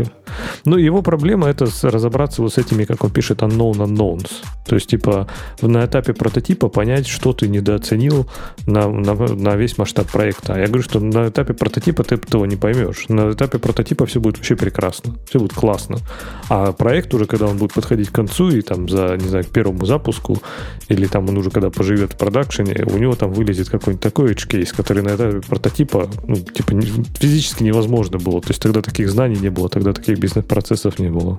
Ну, его проблема это разобраться вот с этими, как он пишет, unknown unknowns. То есть, типа, на этапе прототипа понять, что ты недооценил на, на, на весь масштаб проекта. А я говорю, что на этапе прототипа ты этого не поймешь. На этапе прототипа все будет вообще прекрасно. Все будет классно. А проект уже, когда он будет подходить к концу и там за, не знаю, к первому запуску, или там он уже когда поживет в продакшене, у него там вылезет какой-нибудь такой edge кейс, который на этапе прототипа, ну, типа, физически невозможно было. То есть тогда таких знаний не было, тогда таких бизнес-процессов не было.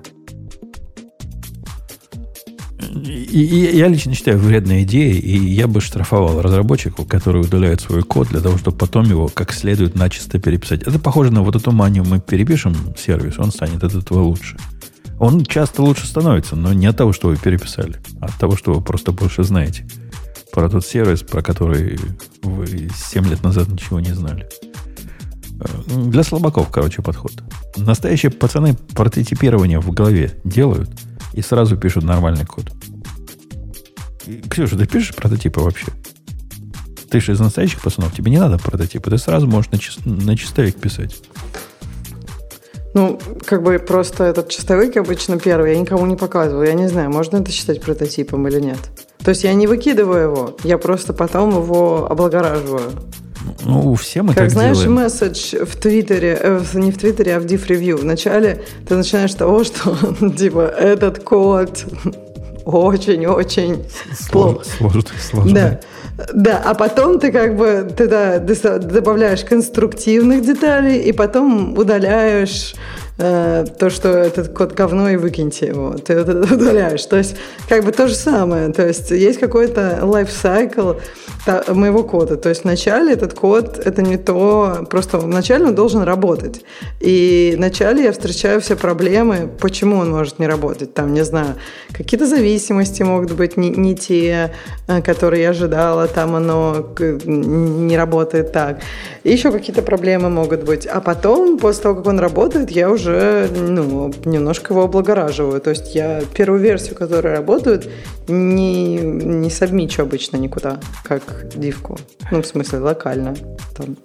И, и, я лично считаю вредной идеей, и я бы штрафовал разработчиков, которые удаляют свой код для того, чтобы потом его как следует начисто переписать. Это похоже на вот эту манию. Мы перепишем сервис, он станет от этого лучше. Он часто лучше становится, но не от того, что вы переписали, а от того, что вы просто больше знаете про тот сервис, про который вы 7 лет назад ничего не знали. Для слабаков, короче, подход. Настоящие пацаны прототипирование в голове делают и сразу пишут нормальный код. Ксюша, ты пишешь прототипы вообще? Ты же из настоящих пацанов, тебе не надо прототипы, ты сразу можешь на, чис- на чистовик писать. Ну, как бы просто этот чистовик обычно первый, я никому не показываю. Я не знаю, можно это считать прототипом или нет. То есть я не выкидываю его, я просто потом его облагораживаю. Ну, все мы как так знаешь, делаем. месседж в Твиттере, э, не в Твиттере, а в Diff Review. Вначале ты начинаешь с того, что типа этот код очень-очень плохо. Сложно, сложно. Да. Да, а потом ты как бы ты, да, добавляешь конструктивных деталей и потом удаляешь э, то, что этот код говно, и выкиньте его. Ты это удаляешь. То есть, как бы то же самое. То есть, есть какой-то cycle моего кода. То есть, вначале этот код, это не то, просто вначале он должен работать. И вначале я встречаю все проблемы, почему он может не работать. Там, не знаю, какие-то зависимости могут быть не, не те, э, которые я ожидала, там оно не работает так. И еще какие-то проблемы могут быть. А потом, после того, как он работает, я уже уже ну, немножко его облагораживаю. То есть я первую версию, которая работает, не, не сабмичу обычно никуда, как дивку. Ну, в смысле, локально. Там.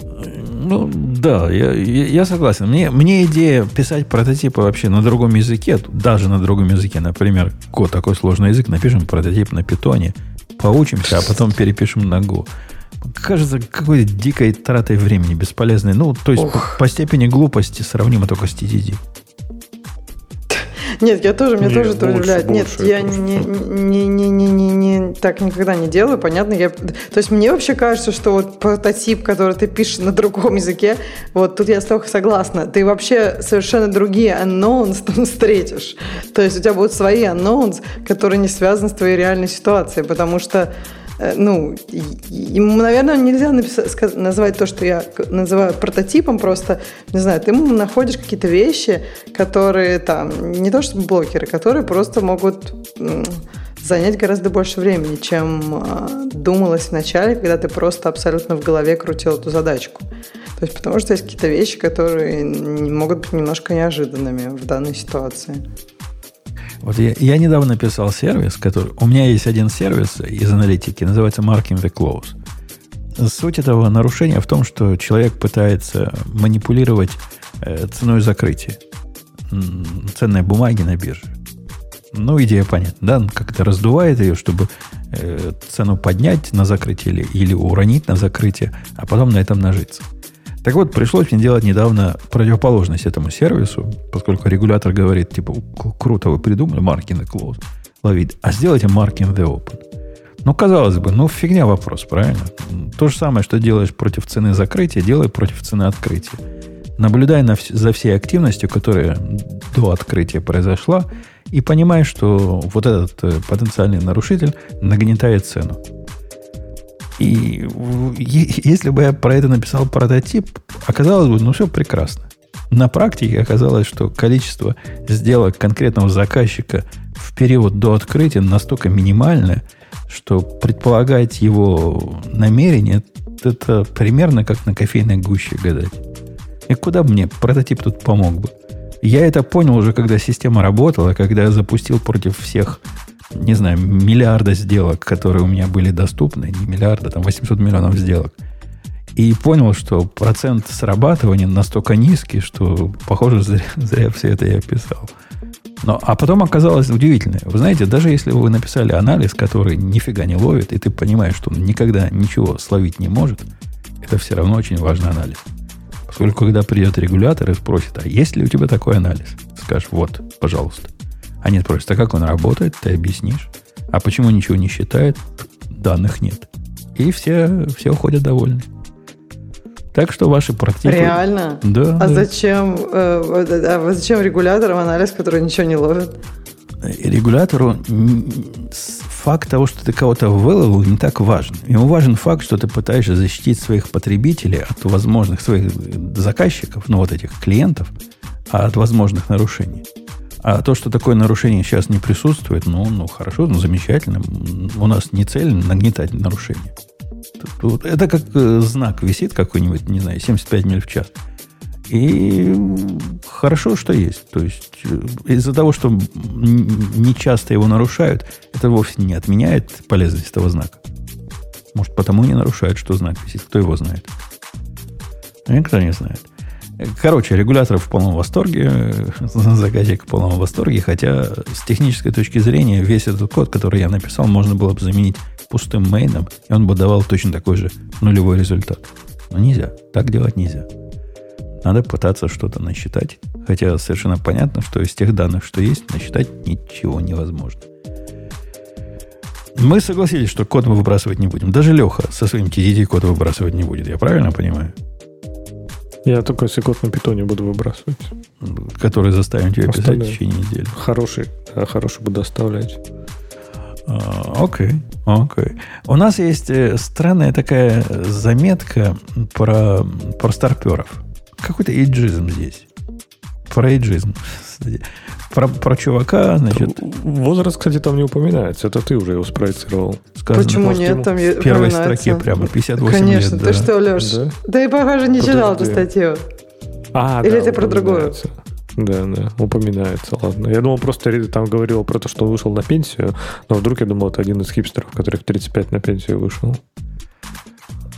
Ну, да, я, я, согласен. Мне, мне идея писать прототипы вообще на другом языке, даже на другом языке, например, код такой сложный язык, напишем прототип на питоне, поучимся, а потом перепишем на Go кажется какой-то дикой тратой времени, бесполезной. Ну, то есть по, по степени глупости сравнимо только с TDD. Нет, я тоже, меня Не, тоже это удивляет. Нет, я не, не, не, не, не, не, так никогда не делаю, понятно. Я, то есть мне вообще кажется, что вот прототип, который ты пишешь на другом языке, вот тут я с тобой согласна, ты вообще совершенно другие unknowns там встретишь. То есть у тебя будут свои unknowns, которые не связаны с твоей реальной ситуацией, потому что ну, и- и, наверное, нельзя написать, назвать то, что я называю прототипом, просто, не знаю, ты ему находишь какие-то вещи, которые там, не то чтобы блокеры, которые просто могут занять гораздо больше времени, чем а, думалось вначале, когда ты просто абсолютно в голове крутил эту задачку. То есть потому что есть какие-то вещи, которые могут быть немножко неожиданными в данной ситуации. Вот я, я недавно написал сервис, который... У меня есть один сервис из аналитики, называется Marking the Close. Суть этого нарушения в том, что человек пытается манипулировать э, ценой закрытия ценной бумаги на бирже. Ну, идея понятна, да? Он как-то раздувает ее, чтобы э, цену поднять на закрытие или, или уронить на закрытие, а потом на этом нажиться. Так вот, пришлось мне делать недавно противоположность этому сервису, поскольку регулятор говорит, типа, «К- круто вы придумали marking the close ловить, а сделайте marking the open. Ну, казалось бы, ну, фигня вопрос, правильно? То же самое, что делаешь против цены закрытия, делай против цены открытия. Наблюдай на за всей активностью, которая до открытия произошла, и понимай, что вот этот э, потенциальный нарушитель нагнетает цену. И если бы я про это написал прототип, оказалось бы, ну все прекрасно. На практике оказалось, что количество сделок конкретного заказчика в период до открытия настолько минимальное, что предполагать его намерение, это примерно как на кофейной гуще гадать. И куда мне прототип тут помог бы? Я это понял уже, когда система работала, когда я запустил против всех, не знаю, миллиарда сделок, которые у меня были доступны, не миллиарда, там 800 миллионов сделок. И понял, что процент срабатывания настолько низкий, что, похоже, зря, зря все это я писал. Но, а потом оказалось удивительное. Вы знаете, даже если вы написали анализ, который нифига не ловит, и ты понимаешь, что он никогда ничего словить не может, это все равно очень важный анализ. Поскольку когда придет регулятор и спросит, а есть ли у тебя такой анализ? Скажешь, вот, пожалуйста. Они спросят, а как он работает? Ты объяснишь. А почему ничего не считает? Данных нет. И все, все уходят довольны. Так что ваши прототипы... Реально? Да. А да. зачем, э, а зачем регуляторам анализ, который ничего не ловит? И регулятору факт того, что ты кого-то выловил, не так важен. Ему важен факт, что ты пытаешься защитить своих потребителей от возможных своих заказчиков, ну вот этих клиентов, а от возможных нарушений. А то, что такое нарушение сейчас не присутствует, ну, ну хорошо, ну замечательно. У нас не цель нагнетать нарушение. Это как э, знак висит какой-нибудь, не знаю, 75 миль в час. И хорошо, что есть. То есть э, из-за того, что не часто его нарушают, это вовсе не отменяет полезность этого знака. Может, потому не нарушают, что знак висит. Кто его знает? Никто не знает. Короче, регулятор в полном восторге, заказчик в полном восторге, хотя с технической точки зрения весь этот код, который я написал, можно было бы заменить пустым мейном, и он бы давал точно такой же нулевой результат. Но нельзя. Так делать нельзя. Надо пытаться что-то насчитать. Хотя совершенно понятно, что из тех данных, что есть, насчитать ничего невозможно. Мы согласились, что код мы выбрасывать не будем. Даже Леха со своим TDD код выбрасывать не будет. Я правильно понимаю? Я только если код на питоне буду выбрасывать. Который заставим тебя писать в течение недели. Хороший, да, хороший буду оставлять. А, Окей, окей. У нас есть э, странная такая заметка про, про старперов. Какой-то эйджизм здесь. Про эйджизм. Про, про чувака, значит, Возраст, кстати, там не упоминается. Это ты уже его спроецировал. сказано Почему может, нет? Там в первой строке прямо 58 Конечно, лет. ты да. что, Леш? Да? Да и, похоже, не читал эту Подожди. статью. А, Или да, ты про другую? Да, да, упоминается, ладно. Я думал, просто там говорил про то, что он вышел на пенсию, но вдруг я думал, это один из хипстеров, которых 35 на пенсию вышел.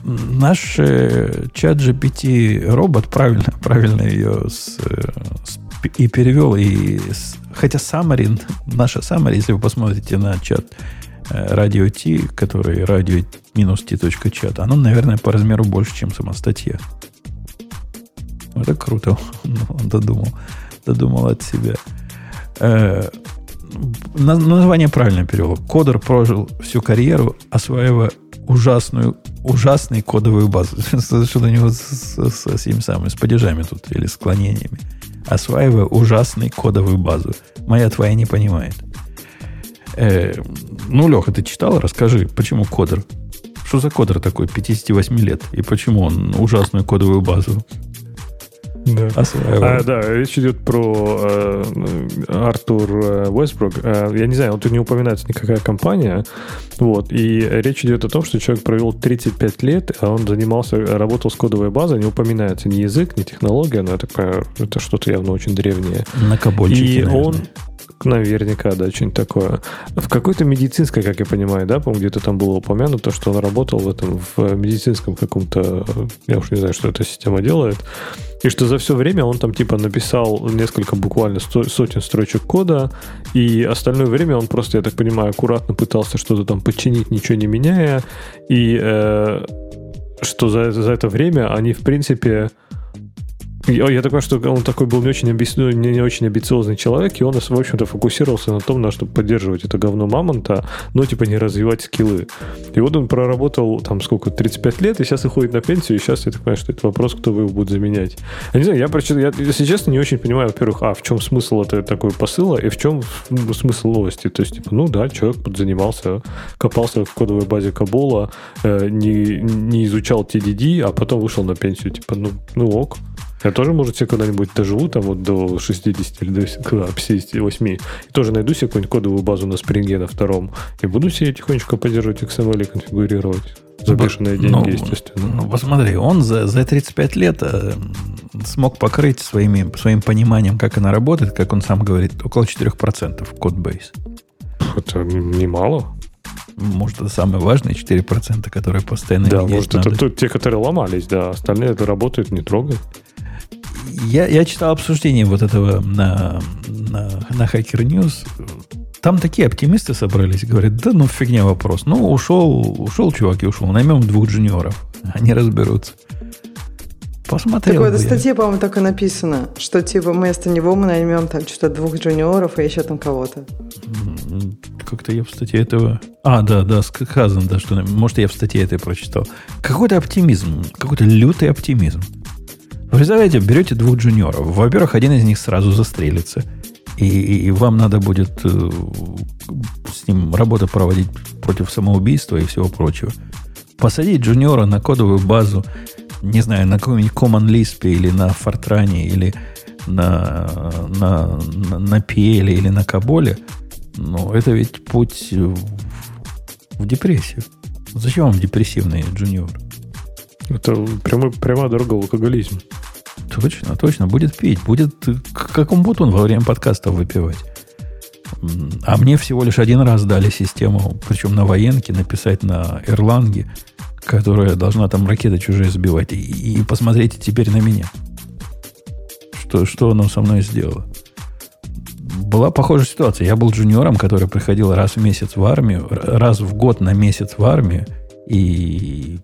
Наш э, чат GPT робот правильно, правильно ее с, э, с- и перевел, и с- хотя summary, наша summary, если вы посмотрите на чат э, радио T, который радио минус T.чат, оно, наверное, по размеру больше, чем сама статья. Это круто. Ну, Он додумал, додумал от себя. Э, название правильно перевел. Кодер прожил всю карьеру, осваивая ужасную, ужасный кодовую базу. Что у него с, с, с, с самым, с падежами тут или склонениями. Осваивая ужасный кодовую базу. Моя твоя не понимает. Э, ну, Леха, ты читал? Расскажи, почему кодер? Что за кодер такой 58 лет? И почему он ужасную кодовую базу да. А, да, речь идет про э, Артур э, Уэстбрук. Э, я не знаю, вот тут не упоминается никакая компания. Вот, и речь идет о том, что человек провел 35 лет, а он занимался, работал с кодовой базой, не упоминается ни язык, ни технология, но это, это что-то явно очень древнее. На кабольчике, И наверное. он Наверняка, да, что-нибудь такое. В какой-то медицинской, как я понимаю, да, по-моему, где-то там было упомянуто, что он работал в этом, в медицинском каком-то, я уж не знаю, что эта система делает, и что за все время он там типа написал несколько буквально сотен строчек кода, и остальное время он просто, я так понимаю, аккуратно пытался что-то там подчинить, ничего не меняя, и э, что за, за это время они, в принципе, я, я такой, что он такой был не очень, амби... Ну, не, не очень амбициозный человек, и он, в общем-то, фокусировался на том, на чтобы поддерживать это говно мамонта, но, типа, не развивать скиллы. И вот он проработал, там, сколько, 35 лет, и сейчас уходит на пенсию, и сейчас, я так понимаю, что это вопрос, кто его будет заменять. Я не знаю, я, я, если честно, не очень понимаю, во-первых, а, в чем смысл это такой посыла, и в чем смысл новости. То есть, типа, ну да, человек занимался, копался в кодовой базе Кабола, э, не, не изучал TDD, а потом вышел на пенсию. Типа, ну, ну ок. Я тоже, может, себе когда-нибудь доживу там вот до 60 или до 58 и тоже найду себе какую-нибудь кодовую базу на спринге на втором и буду себе тихонечко поддерживать XML и конфигурировать. За бешеные деньги, ну, естественно. Ну, посмотри, он за, за 35 лет э, смог покрыть своими, своим пониманием, как она работает, как он сам говорит, около 4% кодбейс. Это немало. Может, это самые важные 4%, которые постоянно Да, может, надо. это те, которые ломались, да. Остальные это работают, не трогай я, я читал обсуждение вот этого на, на, на Hacker News. Там такие оптимисты собрались, говорят, да ну фигня вопрос. Ну, ушел, ушел чувак и ушел. Наймем двух джуниоров. Они разберутся. Посмотрел. Так в статье, по-моему, так и написано, что типа вместо него мы наймем там что-то двух джуниоров и еще там кого-то. Как-то я в статье этого... А, да, да, сказано, да, что... Может, я в статье это прочитал. Какой-то оптимизм, какой-то лютый оптимизм. Представляете, берете двух джуниоров. Во-первых, один из них сразу застрелится. И, и, и вам надо будет э, с ним работу проводить против самоубийства и всего прочего. Посадить джуниора на кодовую базу, не знаю, на каком-нибудь Common Lisp или на Фортране, или на, на, на, на PL или на Каболе, ну, это ведь путь в, в депрессию. Зачем вам депрессивный джуниор? Это прямо, прямо дорога в алкоголизм. Точно, точно. Будет пить. Будет как он он во время подкаста выпивать. А мне всего лишь один раз дали систему, причем на военке, написать на Эрланге, которая должна там ракеты чужие сбивать. И, и посмотрите теперь на меня. Что, что оно со мной сделало. Была похожая ситуация. Я был джуниором, который приходил раз в месяц в армию, раз в год на месяц в армию, и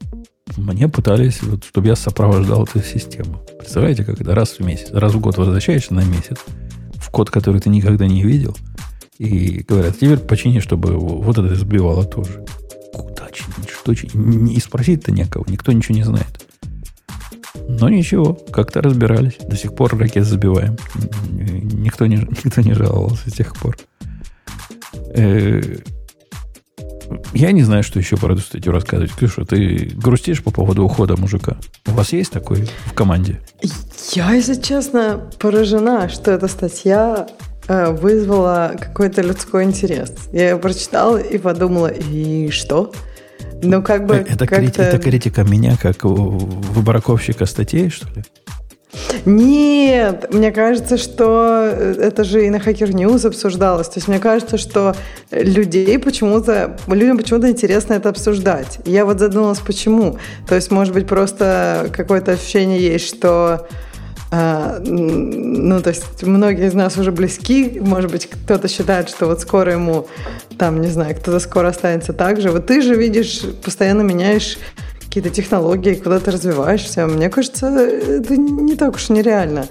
мне пытались, вот, чтобы я сопровождал эту систему. Представляете, как это раз в месяц, раз в год возвращаешься на месяц в код, который ты никогда не видел, и говорят, теперь почини, чтобы вот это сбивало тоже. Куда чинить, что чинить? Не спросить-то некого, никто ничего не знает. Но ничего, как-то разбирались. До сих пор ракет забиваем. Никто не, никто не жаловался с тех пор. Э, я не знаю, что еще про эту статью рассказывать. Ксюша, ты грустишь по поводу ухода мужика? У вас есть такой в команде? Я, если честно, поражена, что эта статья э, вызвала какой-то людской интерес. Я ее прочитала и подумала, и что? Ну, как бы... Это, критика, это критика меня как выбраковщика статей, что ли? Нет, мне кажется, что э, это же и на Hacker News обсуждалось. То есть мне кажется, что людей почему-то, людям почему-то интересно это обсуждать. Я вот задумалась, почему. То есть, может быть, просто какое-то ощущение есть, что а, ну, то есть многие из нас уже близки, может быть, кто-то считает, что вот скоро ему, там, не знаю, кто-то скоро останется так же. Вот ты же видишь, постоянно меняешь какие-то технологии, куда ты развиваешься. Мне кажется, это не так уж нереально.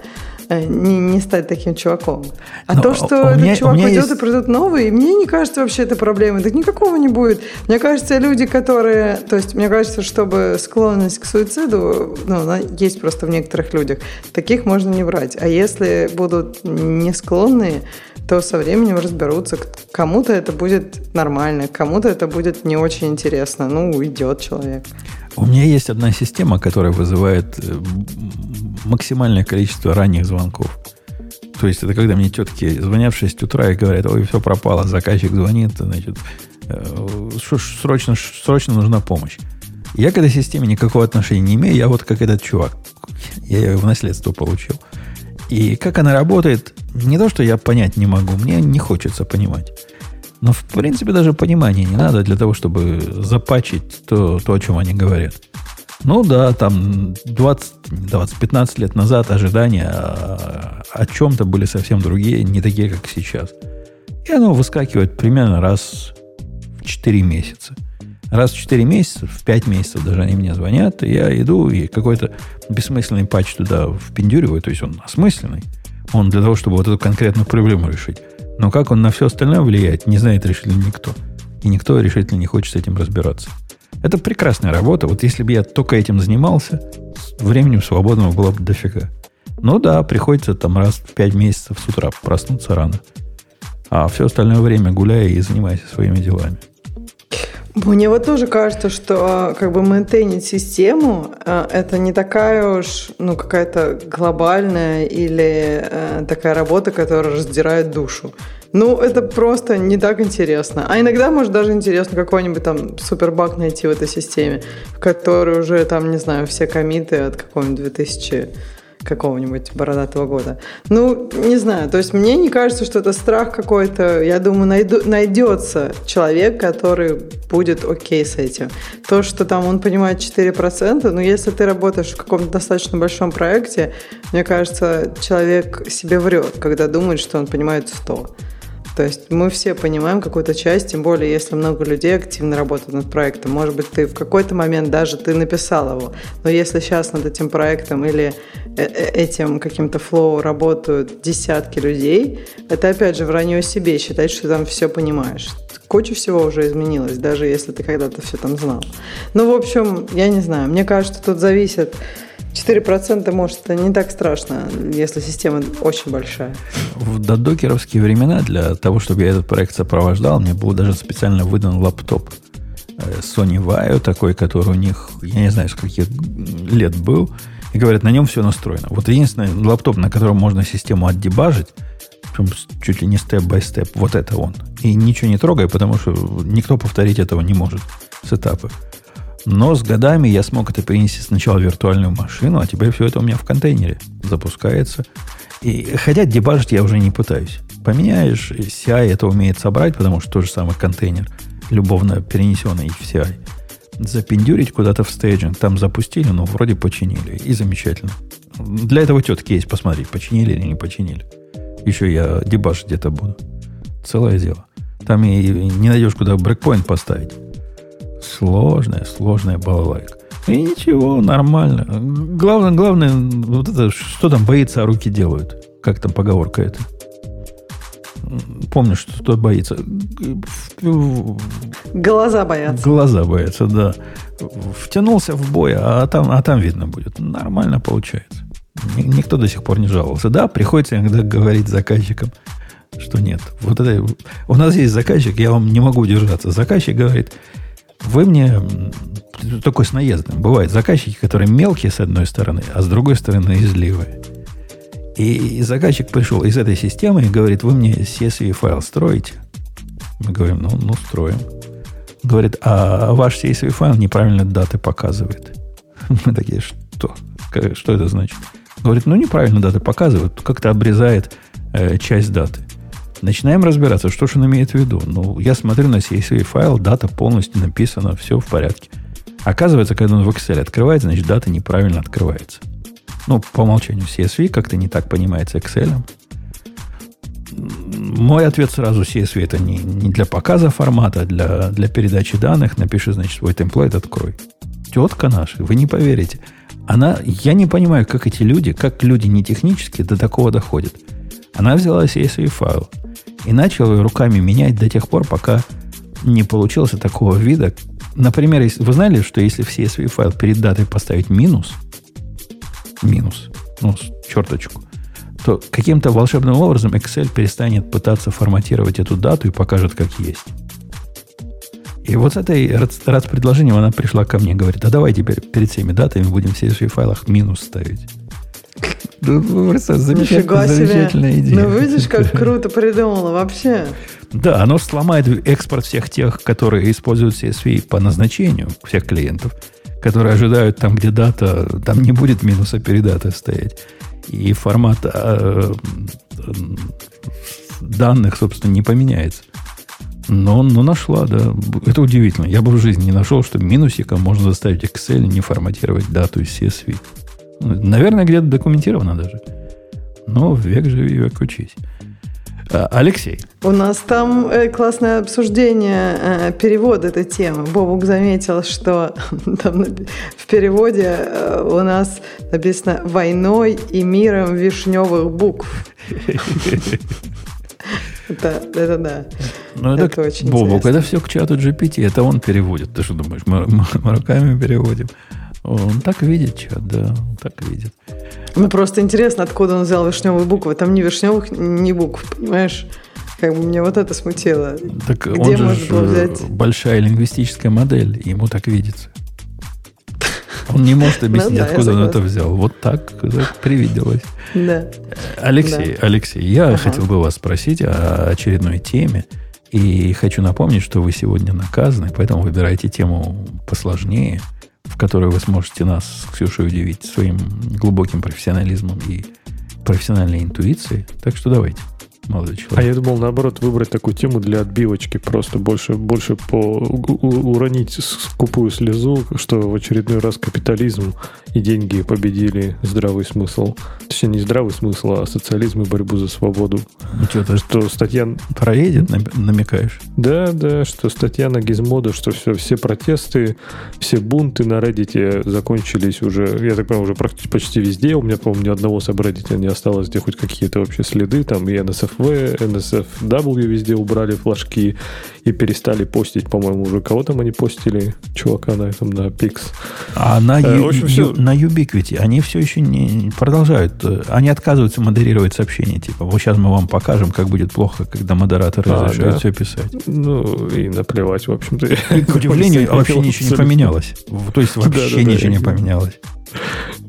э, не, не стать таким чуваком. А Но то, что у этот меня- чувак уйдет есть- и придет новый, мне не кажется вообще это проблемой. Так никакого не будет. Мне кажется, люди, которые... То есть, мне кажется, чтобы склонность к суициду, ну, она есть просто в некоторых людях, таких можно не брать. А если будут не склонные, то со временем разберутся. Кому-то это будет нормально, кому-то это будет не очень интересно. Ну, уйдет человек. У меня есть одна система, которая вызывает э, максимальное количество ранних звонков. То есть это когда мне тетки звонят в 6 утра и говорят, ой, все пропало, заказчик звонит, значит, э, срочно, срочно нужна помощь. Я к этой системе никакого отношения не имею, я вот как этот чувак. Я ее в наследство получил. И как она работает, не то, что я понять не могу, мне не хочется понимать. Но, в принципе, даже понимания не надо для того, чтобы запачить то, то о чем они говорят. Ну да, там 20, 20 15 лет назад ожидания о, о чем-то были совсем другие, не такие, как сейчас. И оно выскакивает примерно раз в 4 месяца. Раз в 4 месяца, в 5 месяцев даже они мне звонят, и я иду и какой-то бессмысленный патч туда впендюриваю, то есть он осмысленный. Он для того, чтобы вот эту конкретную проблему решить. Но как он на все остальное влияет, не знает решительно никто. И никто решительно не хочет с этим разбираться. Это прекрасная работа. Вот если бы я только этим занимался, временем свободного было бы дофига. Ну да, приходится там раз в 5 месяцев с утра проснуться рано. А все остальное время гуляя и занимаясь своими делами. Мне вот тоже кажется, что как бы мейнтейнить систему э, это не такая уж ну какая-то глобальная или э, такая работа, которая раздирает душу. Ну, это просто не так интересно. А иногда, может, даже интересно какой-нибудь там супербаг найти в этой системе, в которой уже там, не знаю, все комиты от какого-нибудь 2000 какого-нибудь бородатого года. Ну, не знаю. То есть мне не кажется, что это страх какой-то. Я думаю, найду, найдется человек, который будет окей с этим. То, что там он понимает 4%, ну, если ты работаешь в каком-то достаточно большом проекте, мне кажется, человек себе врет, когда думает, что он понимает 100. То есть мы все понимаем какую-то часть, тем более, если много людей активно работают над проектом. Может быть, ты в какой-то момент даже ты написал его, но если сейчас над этим проектом или э- э- этим каким-то флоу работают десятки людей, это опять же вранье себе, считать, что ты там все понимаешь. Куча всего уже изменилось, даже если ты когда-то все там знал. Ну, в общем, я не знаю. Мне кажется, тут зависит 4% может это не так страшно, если система очень большая. В додокеровские времена для того, чтобы я этот проект сопровождал, мне был даже специально выдан лаптоп э, Sony Vaio, такой, который у них, я не знаю, с каких лет был. И говорят, на нем все настроено. Вот единственный лаптоп, на котором можно систему отдебажить, чуть ли не степ-бай-степ, вот это он. И ничего не трогай, потому что никто повторить этого не может с этапа. Но с годами я смог это перенести сначала в виртуальную машину, а теперь все это у меня в контейнере запускается. И хотя дебажить я уже не пытаюсь. Поменяешь, CI это умеет собрать, потому что тот же самый контейнер, любовно перенесенный в CI. Запендюрить куда-то в стейджинг, там запустили, но вроде починили. И замечательно. Для этого тетки есть посмотреть, починили или не починили. Еще я дебажить где-то буду. Целое дело. Там и не найдешь, куда брейкпоинт поставить. Сложная, сложная балалайка. И ничего, нормально. Главное, главное, вот это, что там боится, а руки делают. Как там поговорка это? Помню, что кто боится. Глаза боятся. Глаза боятся, да. Втянулся в бой, а там, а там видно будет. Нормально получается. Ни- Никто до сих пор не жаловался. Да, приходится иногда говорить заказчикам, что нет. Вот это, у нас есть заказчик, я вам не могу удержаться. Заказчик говорит, вы мне такой с наездом. Бывают заказчики, которые мелкие с одной стороны, а с другой стороны изливые. И заказчик пришел из этой системы и говорит, вы мне CSV файл строите? Мы говорим, ну, ну строим. Говорит, а ваш CSV файл неправильно даты показывает. Мы такие, что? Что это значит? Говорит, ну неправильно даты показывает, как-то обрезает э, часть даты. Начинаем разбираться, что же он имеет в виду. Ну, я смотрю на CSV файл, дата полностью написана, все в порядке. Оказывается, когда он в Excel открывается, значит, дата неправильно открывается. Ну, по умолчанию CSV как-то не так понимается Excel. Мой ответ сразу CSV это не, не для показа формата, а для, для передачи данных. Напиши, значит, свой темплейт открой. Тетка наша, вы не поверите. Она, я не понимаю, как эти люди, как люди не технические до такого доходят. Она взяла CSV файл и начала руками менять до тех пор, пока не получился такого вида. Например, вы знали, что если в CSV файл перед датой поставить минус, минус, ну, черточку, то каким-то волшебным образом Excel перестанет пытаться форматировать эту дату и покажет, как есть. И вот с этой раз предложением она пришла ко мне, говорит, а давай теперь перед всеми датами будем в CSV файлах минус ставить. Ну, замечательная, замечательная идея. Ну, видишь, как круто придумала вообще. Да, оно сломает экспорт всех тех, которые используют CSV по назначению, всех клиентов, которые ожидают там, где дата, там не будет минуса перед датой стоять. И формат э, данных, собственно, не поменяется. Но, но нашла, да. Это удивительно. Я бы в жизни не нашел, что минусиком можно заставить Excel не форматировать дату из CSV. Наверное, где-то документировано даже. Но век живи, век учись. А, Алексей. У нас там э, классное обсуждение э, перевода этой темы. Бобук заметил, что там в переводе э, у нас написано «войной и миром вишневых букв». Это, это да. Ну, это, это очень Бобук, интересно. это все к чату GPT. Это он переводит. Ты что думаешь, мы, мы, мы руками переводим? Он так видит чат, да, он так видит. Ну, просто интересно, откуда он взял вишневые буквы. Там ни вишневых, ни букв, понимаешь? Как бы мне вот это смутило. Так Где он же взять? большая лингвистическая модель, ему так видится. Он не может объяснить, ну, да, откуда он это взял. Вот так, так привиделось. Да. Алексей, да. Алексей, я ага. хотел бы вас спросить о очередной теме. И хочу напомнить, что вы сегодня наказаны, поэтому выбирайте тему посложнее – в которой вы сможете нас с Ксюшей удивить своим глубоким профессионализмом и профессиональной интуицией. Так что давайте молодой человек. А я думал, наоборот, выбрать такую тему для отбивочки, просто больше, больше по, у, уронить скупую слезу, что в очередной раз капитализм и деньги победили здравый смысл. Точнее, не здравый смысл, а социализм и борьбу за свободу. Ну, что, что статья... Проедет, намекаешь? Да, да, что статья на Гизмода, что все, все протесты, все бунты на Reddit закончились уже, я так понимаю, уже практически почти везде. У меня, по-моему, ни одного сабреддита не осталось, где хоть какие-то вообще следы, там и NSF NSFW, NSFW везде убрали флажки и перестали постить, по-моему, уже кого там они постили, чувака на этом, на Pix. А на, э, ю, общем, все... на Ubiquiti они все еще не продолжают, э, они отказываются модерировать сообщения, типа, вот сейчас мы вам покажем, как будет плохо, когда модераторы а, разрешают да. все писать. Ну, и наплевать, в общем-то. К удивлению, вообще ничего не поменялось. То есть вообще ничего не поменялось.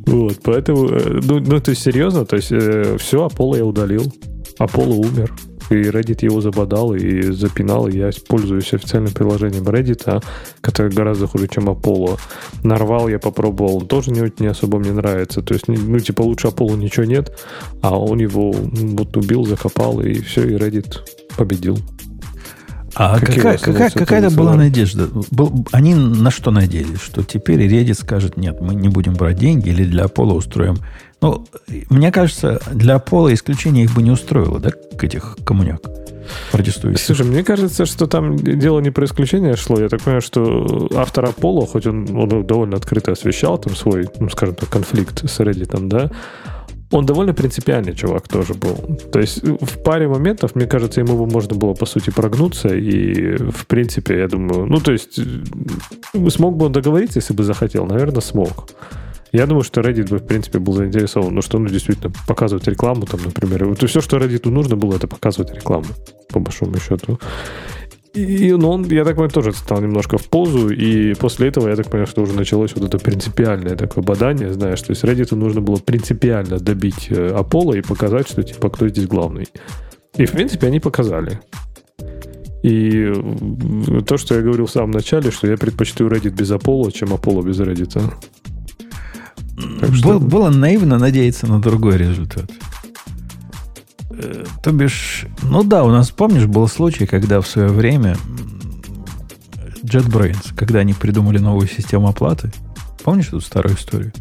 Вот, поэтому, э, ну, ну, то есть, серьезно, то есть, э, все, Apollo я удалил. Apollo умер. И Reddit его забодал и запинал. И я пользуюсь официальным приложением Reddit, а, которое гораздо хуже, чем Apollo. Нарвал я попробовал, тоже не, не особо мне нравится. То есть, ну, типа, лучше Apollo ничего нет, а он его вот убил, закопал, и все, и Reddit победил. А какая, какая, какая-то была надежда? Был, они на что надеялись? Что теперь Reddit скажет, нет, мы не будем брать деньги или для Apollo устроим ну, мне кажется, для пола исключение их бы не устроило, да, к этих коммуняк протестующих. Слушай, мне кажется, что там дело не про исключение шло. Я так понимаю, что автор Аполло, хоть он, он довольно открыто освещал там свой, ну, скажем так, конфликт с Reddit, да, он довольно принципиальный чувак тоже был. То есть в паре моментов, мне кажется, ему бы можно было, по сути, прогнуться. И, в принципе, я думаю... Ну, то есть, смог бы он договориться, если бы захотел? Наверное, смог. Я думаю, что Reddit бы, в принципе, был заинтересован, ну, что, ну, действительно, показывать рекламу, там, например. Вот все, что Reddit нужно было, это показывать рекламу, по большому счету. И ну, он, я так понимаю, тоже стал немножко в позу, и после этого, я так понимаю, что уже началось вот это принципиальное такое бадание, знаешь, то есть Reddit нужно было принципиально добить Apollo и показать, что, типа, кто здесь главный. И, в принципе, они показали. И то, что я говорил в самом начале, что я предпочту Reddit без Apollo, чем Apollo без Reddit. Так что... Было наивно надеяться на другой результат. Э, то бишь, ну да, у нас, помнишь, был случай, когда в свое время JetBrains, когда они придумали новую систему оплаты, помнишь эту старую историю?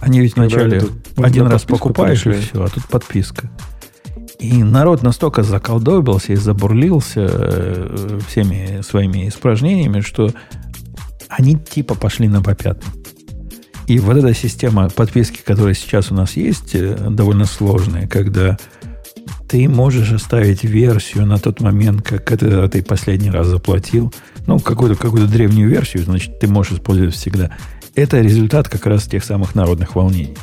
Они ведь вначале один раз покупаешь пришли. и все, а тут подписка. И народ настолько заколдобился и забурлился э, всеми своими испражнениями, что они типа пошли на попятную. И вот эта система подписки, которая сейчас у нас есть, э, довольно сложная, когда ты можешь оставить версию на тот момент, как это ты последний раз заплатил. Ну, какую-то какую древнюю версию, значит, ты можешь использовать всегда. Это результат как раз тех самых народных волнений.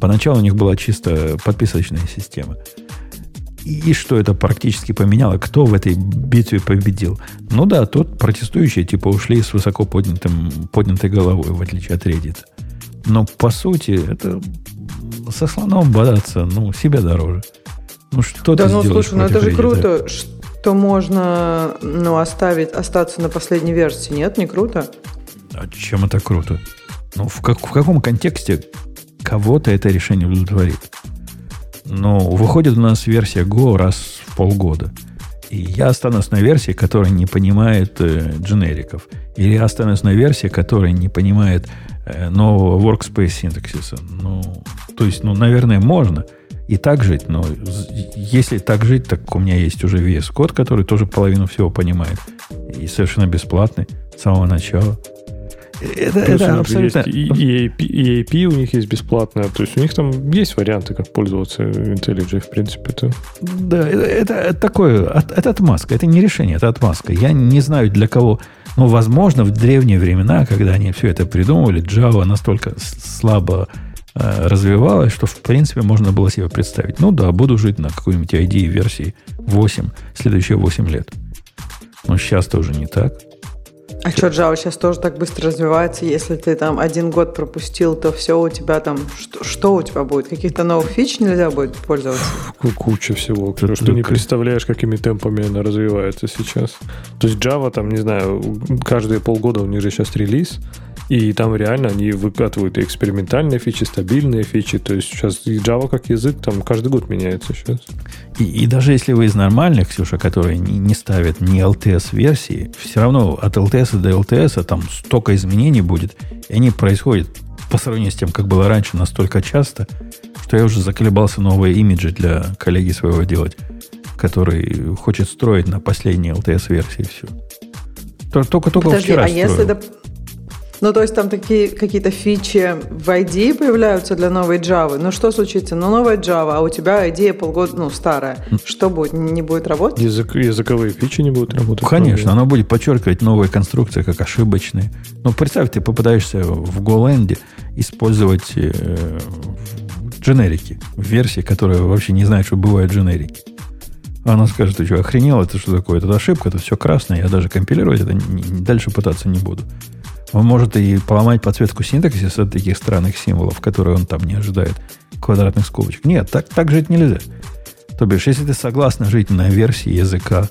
Поначалу у них была чисто подписочная система. И что это практически поменяло? Кто в этой битве победил? Ну да, тут протестующие типа ушли с высоко поднятым, поднятой головой, в отличие от Reddit. Но по сути, это со слоном бодаться, ну, себе дороже. Ну, что да, ты ну, слушай, ну это же круто, что можно ну, оставить, остаться на последней версии. Нет, не круто? А чем это круто? Ну, в, как, в каком контексте кого-то это решение удовлетворит? Ну, выходит у нас версия Go раз в полгода. И я останусь на версии, которая не понимает э, дженериков. Или я останусь на версии, которая не понимает нового workspace синтаксиса. Ну, то есть, ну, наверное, можно и так жить, но если так жить, так у меня есть уже VS Code, который тоже половину всего понимает. И совершенно бесплатный с самого начала. Это, это абсолютно... Есть и, и API у них есть бесплатная. То есть у них там есть варианты, как пользоваться IntelliJ, в принципе. Это... Да, это, это, это такое, это отмазка. Это не решение, это отмазка. Я не знаю, для кого... Но, возможно, в древние времена, когда они все это придумывали, Java настолько слабо э, развивалась, что, в принципе, можно было себе представить. Ну да, буду жить на какой-нибудь ID версии 8, следующие 8 лет. Но сейчас тоже не так. А что, Java сейчас тоже так быстро развивается? Если ты там один год пропустил, то все у тебя там... Что, что у тебя будет? Каких-то новых фич нельзя будет пользоваться? Куча всего. Что ты не представляешь, какими темпами она развивается сейчас. То есть Java там, не знаю, каждые полгода у них же сейчас релиз, и там реально они выкатывают и экспериментальные фичи, стабильные фичи. То есть сейчас Java как язык там каждый год меняется сейчас. И, и даже если вы из нормальных, Ксюша, которые не, не ставят ни LTS-версии, все равно от LTS до LTS там столько изменений будет, и они происходят по сравнению с тем, как было раньше, настолько часто, что я уже заколебался новые имиджи для коллеги своего делать, который хочет строить на последней LTS-версии все. Только-только вчера а строил. если, ну, то есть там такие какие-то фичи в ID появляются для новой Java. Ну, что случится? Ну, новая Java, а у тебя идея полгода, ну, старая. Что будет? Не будет работать? Язык, языковые фичи не будут работать? Конечно, она будет подчеркивать новые конструкции как ошибочные. Ну, представь, ты попадаешься в GoLand использовать э, дженерики, версии, которые вообще не знают, что бывают дженерики. Она скажет, ты что, охренел, это что такое? Это ошибка, это все красное, я даже компилировать это не, дальше пытаться не буду. Он может и поломать подсветку синтаксиса от таких странных символов, которые он там не ожидает, квадратных скобочек. Нет, так, так жить нельзя. То бишь, если ты согласна жить на версии языка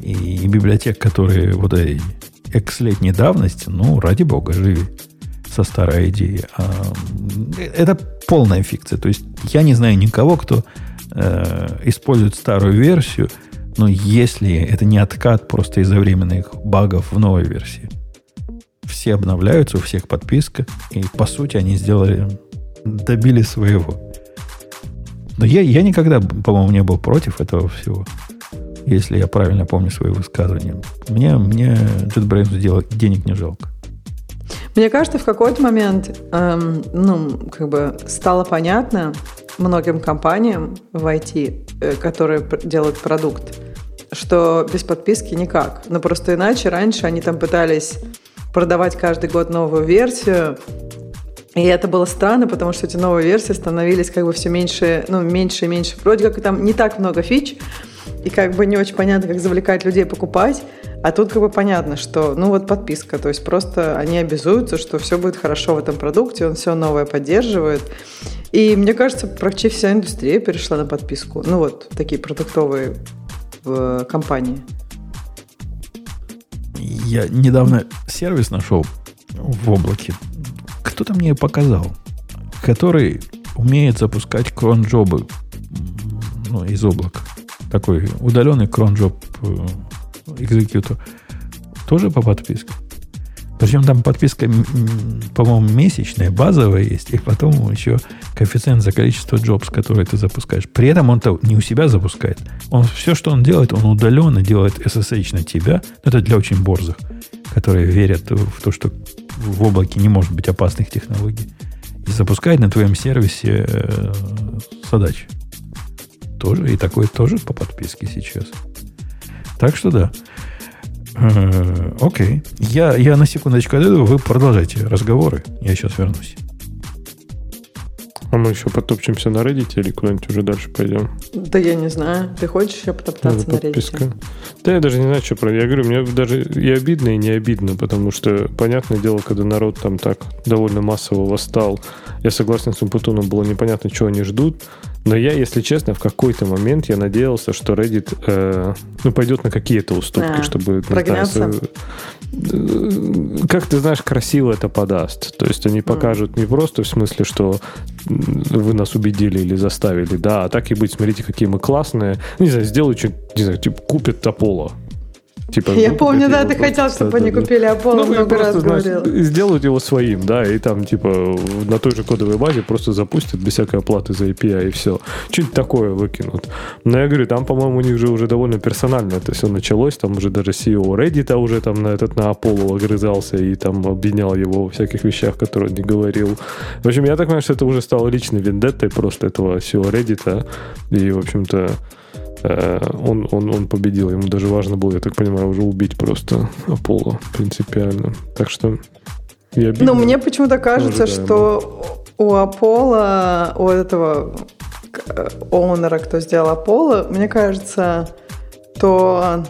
и, и библиотек, которые вот этой экс-летней давности, ну, ради бога, живи со старой идеей. А, это полная фикция. То есть я не знаю никого, кто э, использует старую версию, но если это не откат просто из-за временных багов в новой версии все обновляются, у всех подписка, и по сути они сделали, добили своего. Но я, я никогда, по-моему, не был против этого всего, если я правильно помню свои высказывания. Мне, мне JetBrains делать денег не жалко. Мне кажется, в какой-то момент, эм, ну, как бы стало понятно многим компаниям в IT, э, которые делают продукт, что без подписки никак. Но просто иначе раньше они там пытались продавать каждый год новую версию. И это было странно, потому что эти новые версии становились как бы все меньше, ну, меньше и меньше. Вроде как там не так много фич, и как бы не очень понятно, как завлекать людей покупать. А тут как бы понятно, что, ну вот подписка, то есть просто они обязуются, что все будет хорошо в этом продукте, он все новое поддерживает. И мне кажется, почти вся индустрия перешла на подписку. Ну вот такие продуктовые в компании. Я недавно сервис нашел в облаке. Кто-то мне показал, который умеет запускать кронджобы ну, из облака. Такой удаленный кронджоб э, экзекьютор. Тоже по подписке. Причем там подписка, по-моему, месячная, базовая есть, и потом еще коэффициент за количество джобс, которые ты запускаешь. При этом он-то не у себя запускает. Он все, что он делает, он удаленно делает SSH на тебя. Это для очень борзых, которые верят в то, что в облаке не может быть опасных технологий. и запускает на твоем сервисе э, задачи. Тоже, и такое тоже по подписке сейчас. Так что да. Э, окей. Я, я на секундочку отойду, вы продолжайте разговоры. Я сейчас вернусь. А мы еще потопчемся на Reddit или куда-нибудь уже дальше пойдем? Да я не знаю. Ты хочешь еще потоптаться на Reddit? Да я даже не знаю, что про... Я говорю, мне даже и обидно, и не обидно, потому что, понятное дело, когда народ там так довольно массово восстал, я согласен с Умпутуном, было непонятно, чего они ждут, но я, если честно, в какой-то момент я надеялся, что Reddit э, ну, пойдет на какие-то уступки, а, чтобы... Прогнаться. Знаю, э, как ты знаешь, красиво это подаст. То есть они покажут не просто в смысле, что вы нас убедили или заставили, да, а так и быть, смотрите, какие мы классные. Не знаю, сделают что-нибудь, не знаю, типа купят Аполло. Типа, я ну, помню, да, ты хотел, чтобы они купили Apollo, ну, много раз говорил. Сделают его своим, да, и там, типа, на той же кодовой базе просто запустят без всякой оплаты за API и все. Что-нибудь такое выкинут. Но я говорю, там, по-моему, у них же уже довольно персонально это все началось, там уже даже CEO Reddit уже там на этот, на Apollo огрызался и там обвинял его во всяких вещах, которые он не говорил. В общем, я так понимаю, что это уже стало личной вендеттой просто этого CEO Reddit, и, в общем-то, он, он, он победил. Ему даже важно было, я так понимаю, уже убить просто Аполло принципиально. Так что я Ну, мне почему-то кажется, что у Аполло, у этого оунера, кто сделал Аполло, мне кажется, то...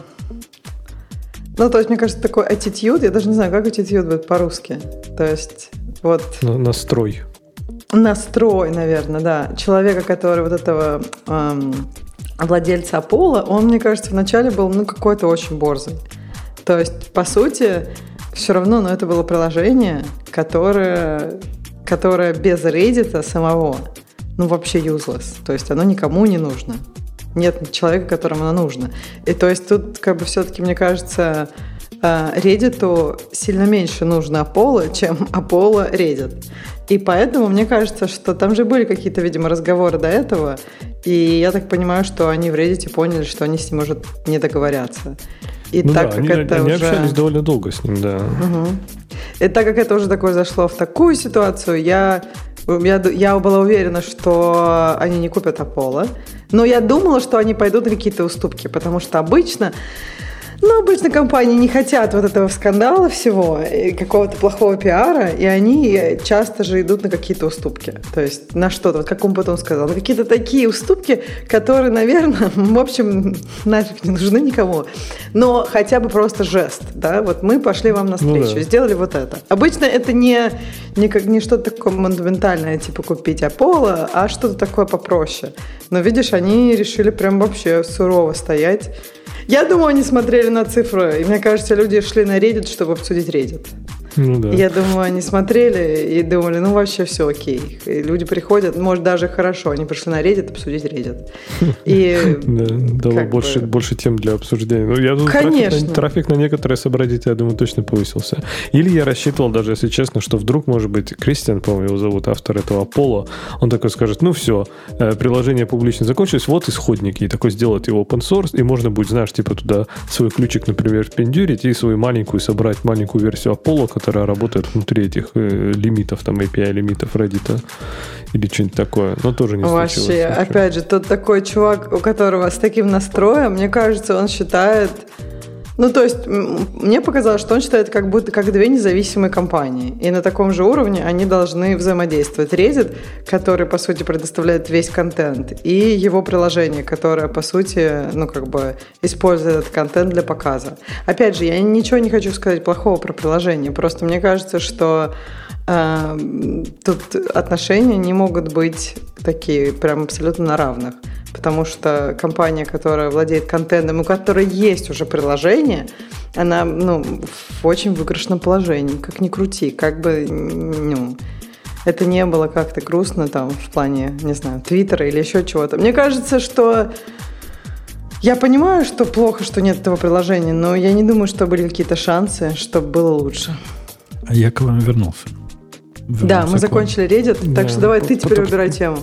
Ну, то есть, мне кажется, такой attitude, я даже не знаю, как attitude будет по-русски. То есть, вот... Настрой. Настрой, наверное, да. Человека, который вот этого эм, владельца Аполло, он, мне кажется, вначале был, ну, какой-то очень борзый. То есть, по сути, все равно, ну, это было приложение, которое, которое без Reddit самого, ну, вообще useless. То есть, оно никому не нужно. Нет человека, которому оно нужно. И то есть, тут, как бы, все-таки, мне кажется, э, Reddit сильно меньше нужно Apollo, чем Apollo Reddit. И поэтому мне кажется, что там же были какие-то, видимо, разговоры до этого, и я так понимаю, что они в Reddit поняли, что они с ним, может, не договорятся. И ну так да, как они, это они уже... общались довольно долго с ним, да. Угу. И так как это уже такое зашло в такую ситуацию, я, я, я была уверена, что они не купят Аполло. Но я думала, что они пойдут на какие-то уступки, потому что обычно но обычно компании не хотят вот этого скандала всего, какого-то плохого пиара, и они часто же идут на какие-то уступки. То есть на что-то, вот как он потом сказал, на какие-то такие уступки, которые, наверное, в общем, нафиг не нужны никому. Но хотя бы просто жест, да, вот мы пошли вам навстречу, ну, да. сделали вот это. Обычно это не, не, как, не что-то такое монументальное, типа купить Аполло, а что-то такое попроще. Но видишь, они решили прям вообще сурово стоять я думаю, они смотрели на цифры. И мне кажется, люди шли на Reddit, чтобы обсудить Reddit. Ну, да. Я думаю, они смотрели и думали, ну вообще все окей. И люди приходят, может даже хорошо, они пришли на Reddit обсудить Reddit. И дало больше, больше тем для обсуждения. Ну, я думаю, Конечно. Трафик, на, трафик на некоторые собратья, я думаю, точно повысился. Или я рассчитывал даже, если честно, что вдруг, может быть, Кристиан, по-моему, его зовут, автор этого Пола, он такой скажет, ну все, э, приложение публично закончилось, вот исходники, и такой сделает его open source, и можно будет, знаешь, типа туда свой ключик, например, впендюрить и свою маленькую собрать маленькую версию Apollo, которая работает внутри этих э, лимитов, там API лимитов Reddit или что-нибудь такое. Но тоже не Вообще, случилось. опять же, тот такой чувак, у которого с таким настроем, мне кажется, он считает ну, то есть, мне показалось, что он считает как будто как две независимые компании. И на таком же уровне они должны взаимодействовать. Reddit, который, по сути, предоставляет весь контент, и его приложение, которое, по сути, ну, как бы использует этот контент для показа. Опять же, я ничего не хочу сказать плохого про приложение. Просто мне кажется, что тут отношения не могут быть такие прям абсолютно на равных потому что компания, которая владеет контентом, у которой есть уже приложение, она ну, в очень выигрышном положении, как ни крути, как бы ну, это не было как-то грустно там в плане, не знаю, Твиттера или еще чего-то. Мне кажется, что я понимаю, что плохо, что нет этого приложения, но я не думаю, что были какие-то шансы, чтобы было лучше. А я к вам вернулся. Да, мы закончили Reddit, да, так что давай ты теперь выбирай тему.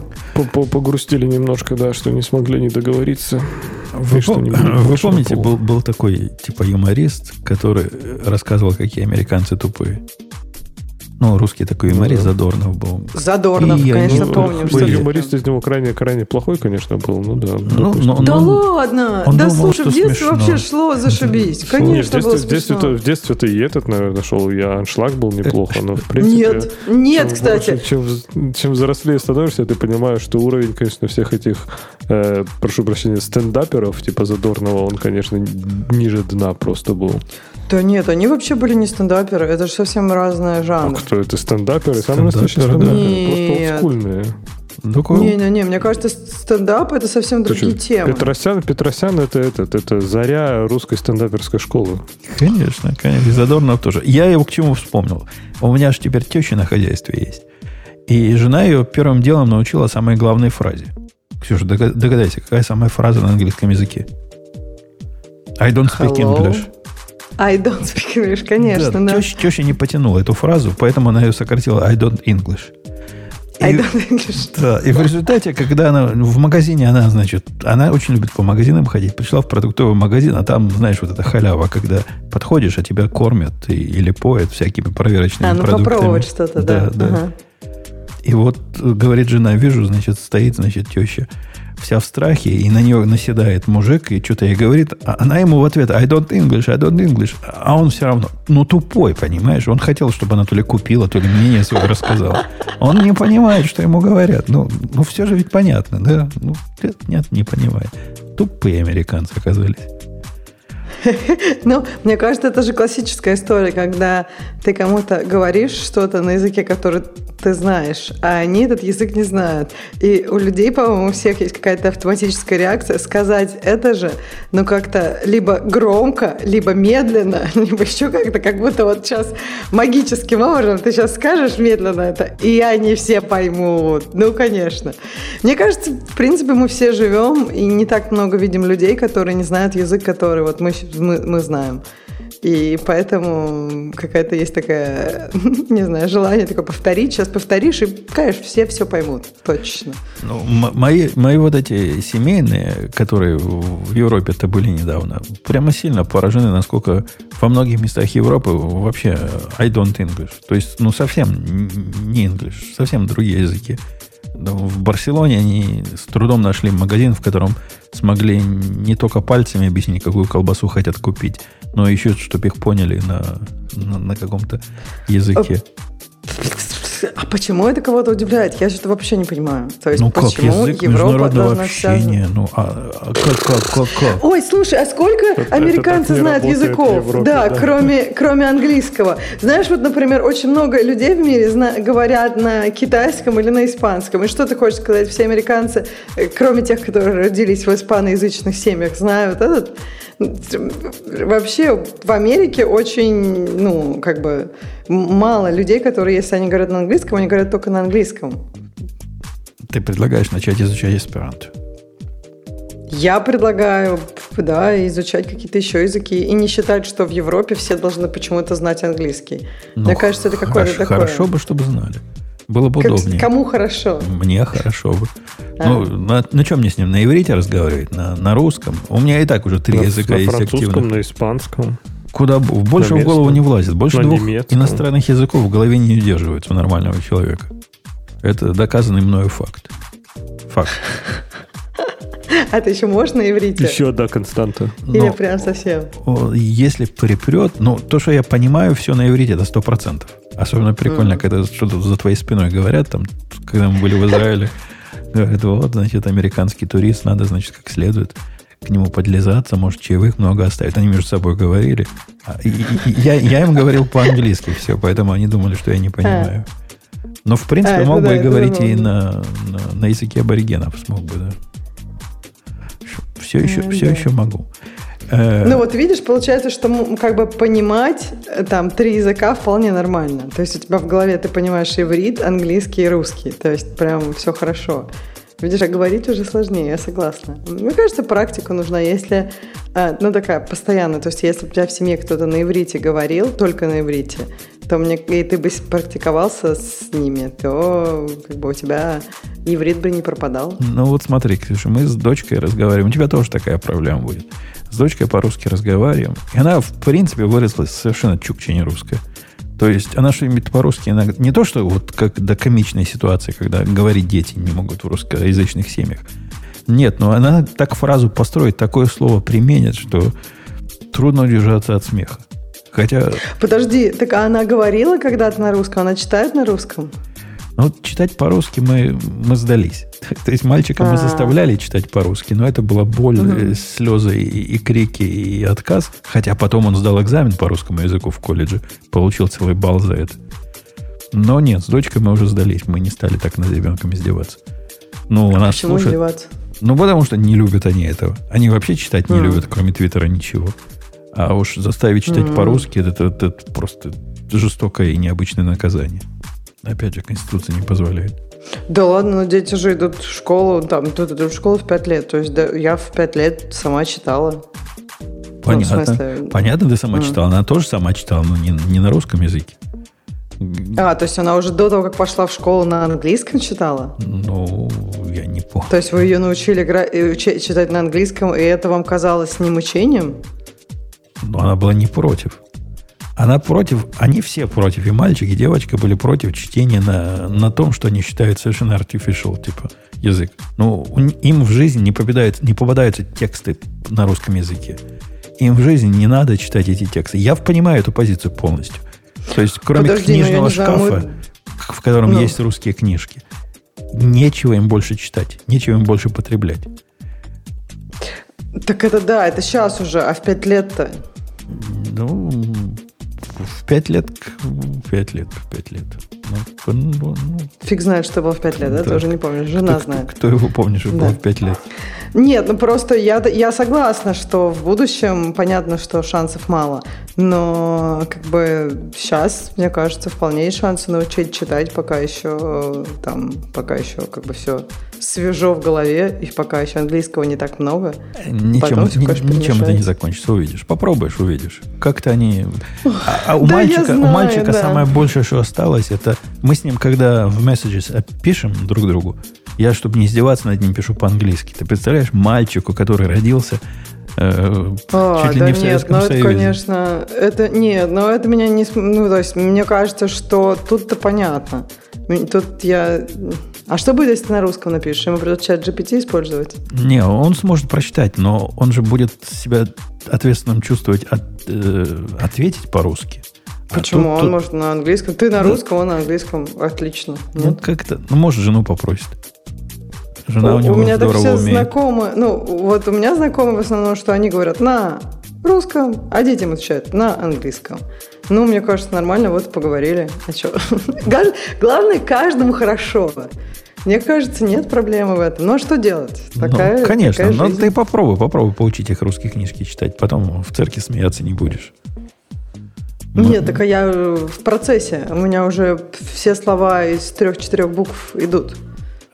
Погрустили немножко, да, что не смогли не договориться. Вы, вы помните, был, был такой типа юморист, который рассказывал, какие американцы тупые. Ну, русский такой Ну юморист да. Задорнов был. Задорнов, И я конечно, что Ой, ты юморист из него крайне, крайне плохой, конечно, был. Ну да. Ну, но- Да но- ладно! он да думал, слушай, что в детстве смешно. вообще шло зашибись. Шло. Не, в Конечно, было детстве, в детстве, смешно. в детстве-то и этот, наверное, шел. Я аншлаг был неплохо, но в принципе... Нет, нет, чем кстати. больше- чем, чем взрослее становишься, ты понимаешь, что уровень, конечно, всех этих, э, прошу прощения, стендаперов, типа Задорнова, он, конечно, ниже дна просто был. Да нет, они вообще были не стендаперы, это же совсем разные А жанры. кто это? Стендаперы? Самые настоящие да. стендаперы. Просто Нет. олдскульные. Такой- Не-не-не, мне кажется, стендап это совсем Ты другие чё, темы. Петросян, Петросян это, этот, это заря русской стендаперской школы. Конечно, конечно. И Задорнов тоже. Я его к чему вспомнил? У меня же теперь теща на хозяйстве есть. И жена ее первым делом научила самой главной фразе. Ксюша, дога- догадайся, какая самая фраза на английском языке? I don't speak Hello? English. I don't speak English, конечно, да. Теща, теща не потянула эту фразу, поэтому она ее сократила I don't English. И- I don't English. Да, и в результате, когда она в магазине, она, значит, она очень любит по магазинам ходить. Пришла в продуктовый магазин, а там, знаешь, вот эта халява, когда подходишь, а тебя кормят и- или поят всякими проверочными А, ну продуктами. попробовать что-то, да. да. Ага. И вот, э, говорит жена, вижу, значит, стоит, значит, теща вся в страхе, и на нее наседает мужик, и что-то ей говорит, а она ему в ответ, I don't English, I don't English, а он все равно, ну, тупой, понимаешь, он хотел, чтобы она то ли купила, то ли мнение свое рассказала. Он не понимает, что ему говорят. Ну, ну все же ведь понятно, да? Ну, нет, не понимает. Тупые американцы оказались. Ну, мне кажется, это же классическая история, когда ты кому-то говоришь что-то на языке, который ты знаешь, а они этот язык не знают. И у людей, по-моему, у всех есть какая-то автоматическая реакция сказать это же, но как-то либо громко, либо медленно, либо еще как-то, как будто вот сейчас магическим образом ты сейчас скажешь медленно это, и они все поймут. Ну, конечно. Мне кажется, в принципе, мы все живем, и не так много видим людей, которые не знают язык, который вот мы, мы, мы знаем. И поэтому какая-то есть такая, не знаю, желание такое повторить. Сейчас повторишь, и, конечно, все все поймут. Точно. Ну, мои, мои вот эти семейные, которые в Европе-то были недавно, прямо сильно поражены, насколько во многих местах Европы вообще I don't English. То есть, ну, совсем не English, совсем другие языки. В Барселоне они с трудом нашли магазин, в котором смогли не только пальцами объяснить, какую колбасу хотят купить, но еще, чтобы их поняли на, на, на каком-то языке. А почему это кого-то удивляет? Я что-то вообще не понимаю. То есть, Ну как, почему язык Европа международного должна вся... общения. Ну, а, а как, как, как, как? Ой, слушай, а сколько Это- американцы это знают языков? Европе, да, да. Кроме, кроме английского. Знаешь, вот, например, очень много людей в мире зна- говорят на китайском или на испанском. И что ты хочешь сказать? Все американцы, э, кроме тех, которые родились в испаноязычных семьях, знают этот. Вообще в Америке очень, ну, как бы мало людей, которые, если они говорят на английском, они говорят только на английском. Ты предлагаешь начать изучать эсперанто. Я предлагаю, да, изучать какие-то еще языки и не считать, что в Европе все должны почему-то знать английский. Мне Ну, кажется, это какое-то хорошо, такое. Хорошо бы, чтобы знали. Было бы Как- удобнее. Кому хорошо? Мне хорошо бы. А. Ну, на, на чем мне с ним? На иврите разговаривать? На, на русском? У меня и так уже три на, языка на есть французском, активных. на испанском. Куда больше на в голову не влазит. Больше на двух немецком. иностранных языков в голове не удерживается у нормального человека. Это доказанный мною факт. Факт. А ты еще можешь на иврите? Еще одна константа. Или Но- прям совсем? Если припрет, ну, то, что я понимаю, все на иврите, это сто процентов. Особенно прикольно, Мгм. когда что-то за твоей спиной говорят, там, когда мы были в Израиле, говорят, вот, значит, американский турист, надо, значит, как следует к нему подлизаться, может, чаевых много оставить. Они между собой говорили. А, и- и- и я, я им говорил по-английски все, поэтому они думали, что я не понимаю. Но, в принципе, А, это мог да, бы и это говорить и на, на, на языке аборигенов, смог бы, да. Все еще, Ну, все да. еще могу. Э, Ну вот видишь, получается, что как бы понимать э, там три языка вполне нормально. То есть у тебя в голове ты понимаешь иврит, английский и русский. То есть прям все хорошо. Видишь, а говорить уже сложнее, я согласна. Мне кажется, практика нужна, если, э, ну, такая постоянная. То есть, если у тебя в семье кто-то на иврите говорил, только на иврите, то мне, и ты бы практиковался с ними, то как бы у тебя иврит бы не пропадал. Ну вот смотри, Ксюша, мы с дочкой разговариваем. У тебя тоже такая проблема будет. С дочкой по-русски разговариваем. И она, в принципе, выросла совершенно чукче не русская. То есть она что-нибудь по-русски иногда... Не то, что вот как до комичной ситуации, когда говорить дети не могут в русскоязычных семьях. Нет, но она так фразу построит, такое слово применит, что трудно удержаться от смеха. Хотя... Подожди, так она говорила когда-то на русском? Она читает на русском? Ну, вот читать по-русски мы, мы сдались. То есть мальчика мы а. заставляли читать по-русски, но это была боль, угу. слезы и, и крики, и отказ. Хотя потом он сдал экзамен по русскому языку в колледже, получил целый балл за это. Но нет, с дочкой мы уже сдались, мы не стали так над ребенком издеваться. Ну, а она почему слушает... издеваться? Ну, потому что не любят они этого. Они вообще читать не mm. любят, кроме Твиттера, ничего. А уж заставить читать mm. по-русски, это, это, это просто жестокое и необычное наказание. Опять же, Конституция не позволяет. Да ладно, но дети же идут в школу, там, тут идут в школу в пять лет. То есть да, я в пять лет сама читала. Понятно. Ну, смысле... Понятно, ты сама mm. читала. Она тоже сама читала, но не, не на русском языке. А, то есть она уже до того, как пошла в школу, на английском читала? Ну, я не помню. То есть вы ее научили игра... Э, читать на английском, и это вам казалось не мучением? Ну, она была не против. Она против, они все против, и мальчик, и девочка были против чтения на, на том, что они считают совершенно artificial, типа, язык. Ну, им в жизни не попадаются, не попадаются тексты на русском языке. Им в жизни не надо читать эти тексты. Я понимаю эту позицию полностью. То есть, кроме Подожди, книжного шкафа, знаю, мы... в котором ну. есть русские книжки, нечего им больше читать, нечего им больше потреблять. Так это да, это сейчас уже, а в пять лет-то? Ну, в пять лет, в пять лет, в пять лет. Ну, ну, ну. Фиг знает, что было в пять лет, да? да? Ты уже не помнишь, жена кто, знает. Кто, кто его помнит, что да. было в пять лет? Нет, ну просто я, я согласна, что в будущем понятно, что шансов мало. Но как бы сейчас, мне кажется, вполне есть шансы научить читать, пока еще там, пока еще как бы все свежо в голове, и пока еще английского не так много. Ничем, Потом все, конечно, ничем это не закончится, увидишь. Попробуешь, увидишь. Как-то они... А, а у, да мальчика, знаю, у мальчика да. самое большее, что осталось, это мы с ним, когда в Messages пишем друг другу, я, чтобы не издеваться над ним, пишу по-английски. Ты представляешь, мальчику, который родился э, а, чуть ли да не в нет, ну, Это, конечно, это нет, но это меня не... Ну, то есть, мне кажется, что тут-то понятно. Тут я... А что будет, если ты на русском напишешь? Ему придется чат GPT использовать? Не, он сможет прочитать, но он же будет себя ответственным чувствовать от, э, ответить по-русски. А Почему? А тут, он тут... может на английском. Ты на русском, он на английском. Отлично. Ну, Нет? как-то... Ну, может, жену попросит. Жена у, у него У меня так все умеет. знакомые. Ну, вот у меня знакомые в основном, что они говорят на русском, а детям отвечают на английском. Ну, мне кажется, нормально, вот поговорили. А что? Главное, каждому хорошо. Мне кажется, нет проблемы в этом. Ну, а что делать? Ну, такая, ну, конечно, такая но ты попробуй, попробуй поучить их русские книжки читать. Потом в церкви смеяться не будешь. Ну, нет, так а я в процессе. У меня уже все слова из трех-четырех букв идут.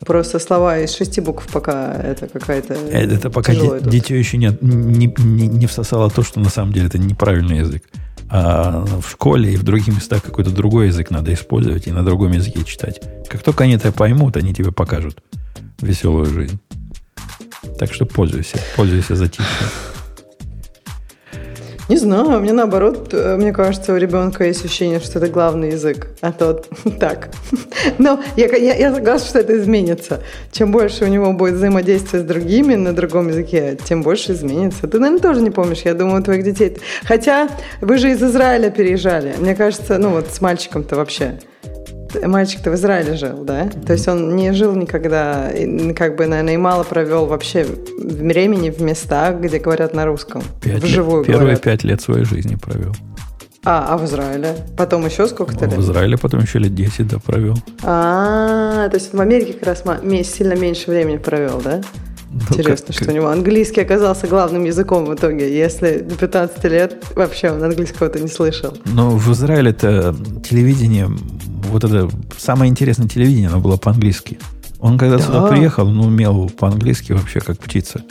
Просто слова из шести букв пока это какая-то Это, это пока ди- дитё еще не, не, не, не всосало то, что на самом деле это неправильный язык. А в школе и в других местах какой-то другой язык надо использовать и на другом языке читать. Как только они это поймут, они тебе покажут веселую жизнь. Так что пользуйся, пользуйся затишьем. Не знаю, мне наоборот, э, мне кажется, у ребенка есть ощущение, что это главный язык, а тот так. Но я, я, я согласна, что это изменится. Чем больше у него будет взаимодействия с другими на другом языке, тем больше изменится. Ты, наверное, тоже не помнишь, я думаю, у твоих детей. Хотя вы же из Израиля переезжали. Мне кажется, ну вот с мальчиком-то вообще мальчик-то в Израиле жил, да? То есть он не жил никогда, как бы, наверное, и мало провел вообще времени в местах, где говорят на русском. Пять вживую лет, Первые пять лет своей жизни провел. А, а в Израиле? Потом еще сколько-то лет? В Израиле потом еще лет 10, да, провел. А, то есть в Америке как раз сильно меньше времени провел, да? Ну, Интересно, как, что как... у него английский оказался главным языком в итоге, если до 15 лет вообще он английского-то не слышал. Но в Израиле это телевидение, вот это самое интересное телевидение, оно было по-английски. Он когда да. сюда приехал, он умел по-английски вообще как птица.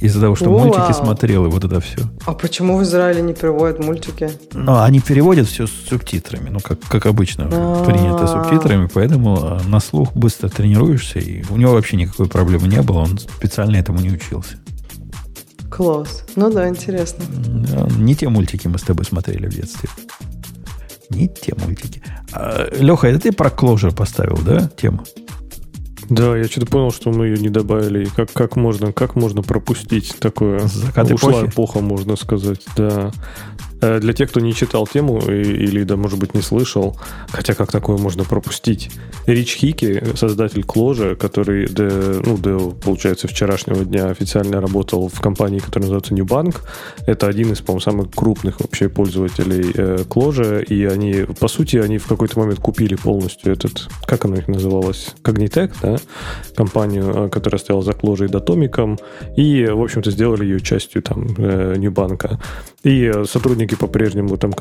Из-за того, что О, мультики вау. смотрел, и вот это все. А почему в Израиле не переводят мультики? Ну, они переводят все с субтитрами, ну, как, как обычно А-а-а. принято субтитрами, поэтому а, на слух быстро тренируешься, и у него вообще никакой проблемы не было, он специально этому не учился. Класс. Ну да, интересно. Не те мультики мы с тобой смотрели в детстве. Не те мультики. А, Леха, это ты про Clojure поставил, да, тему? Да, я что-то понял, что мы ее не добавили. Как, как, можно, как можно пропустить такое? Закат Ушла эпохи? эпоха, можно сказать, да. Э, Для тех, кто не читал тему или, да, может быть, не слышал, хотя как такое можно пропустить? Рич Хики, создатель Кложа, который, до, ну, до, получается, вчерашнего дня официально работал в компании, которая называется New Bank, это один из, по-моему, самых крупных вообще пользователей э, Кложа, и они, по сути, они в какой-то момент купили полностью этот, как оно их называлось, Cognitec, да, компанию, э, которая стояла за Кложей и Датомиком, и, в общем-то, сделали ее частью там э, Bank. И э, сотрудники по-прежнему там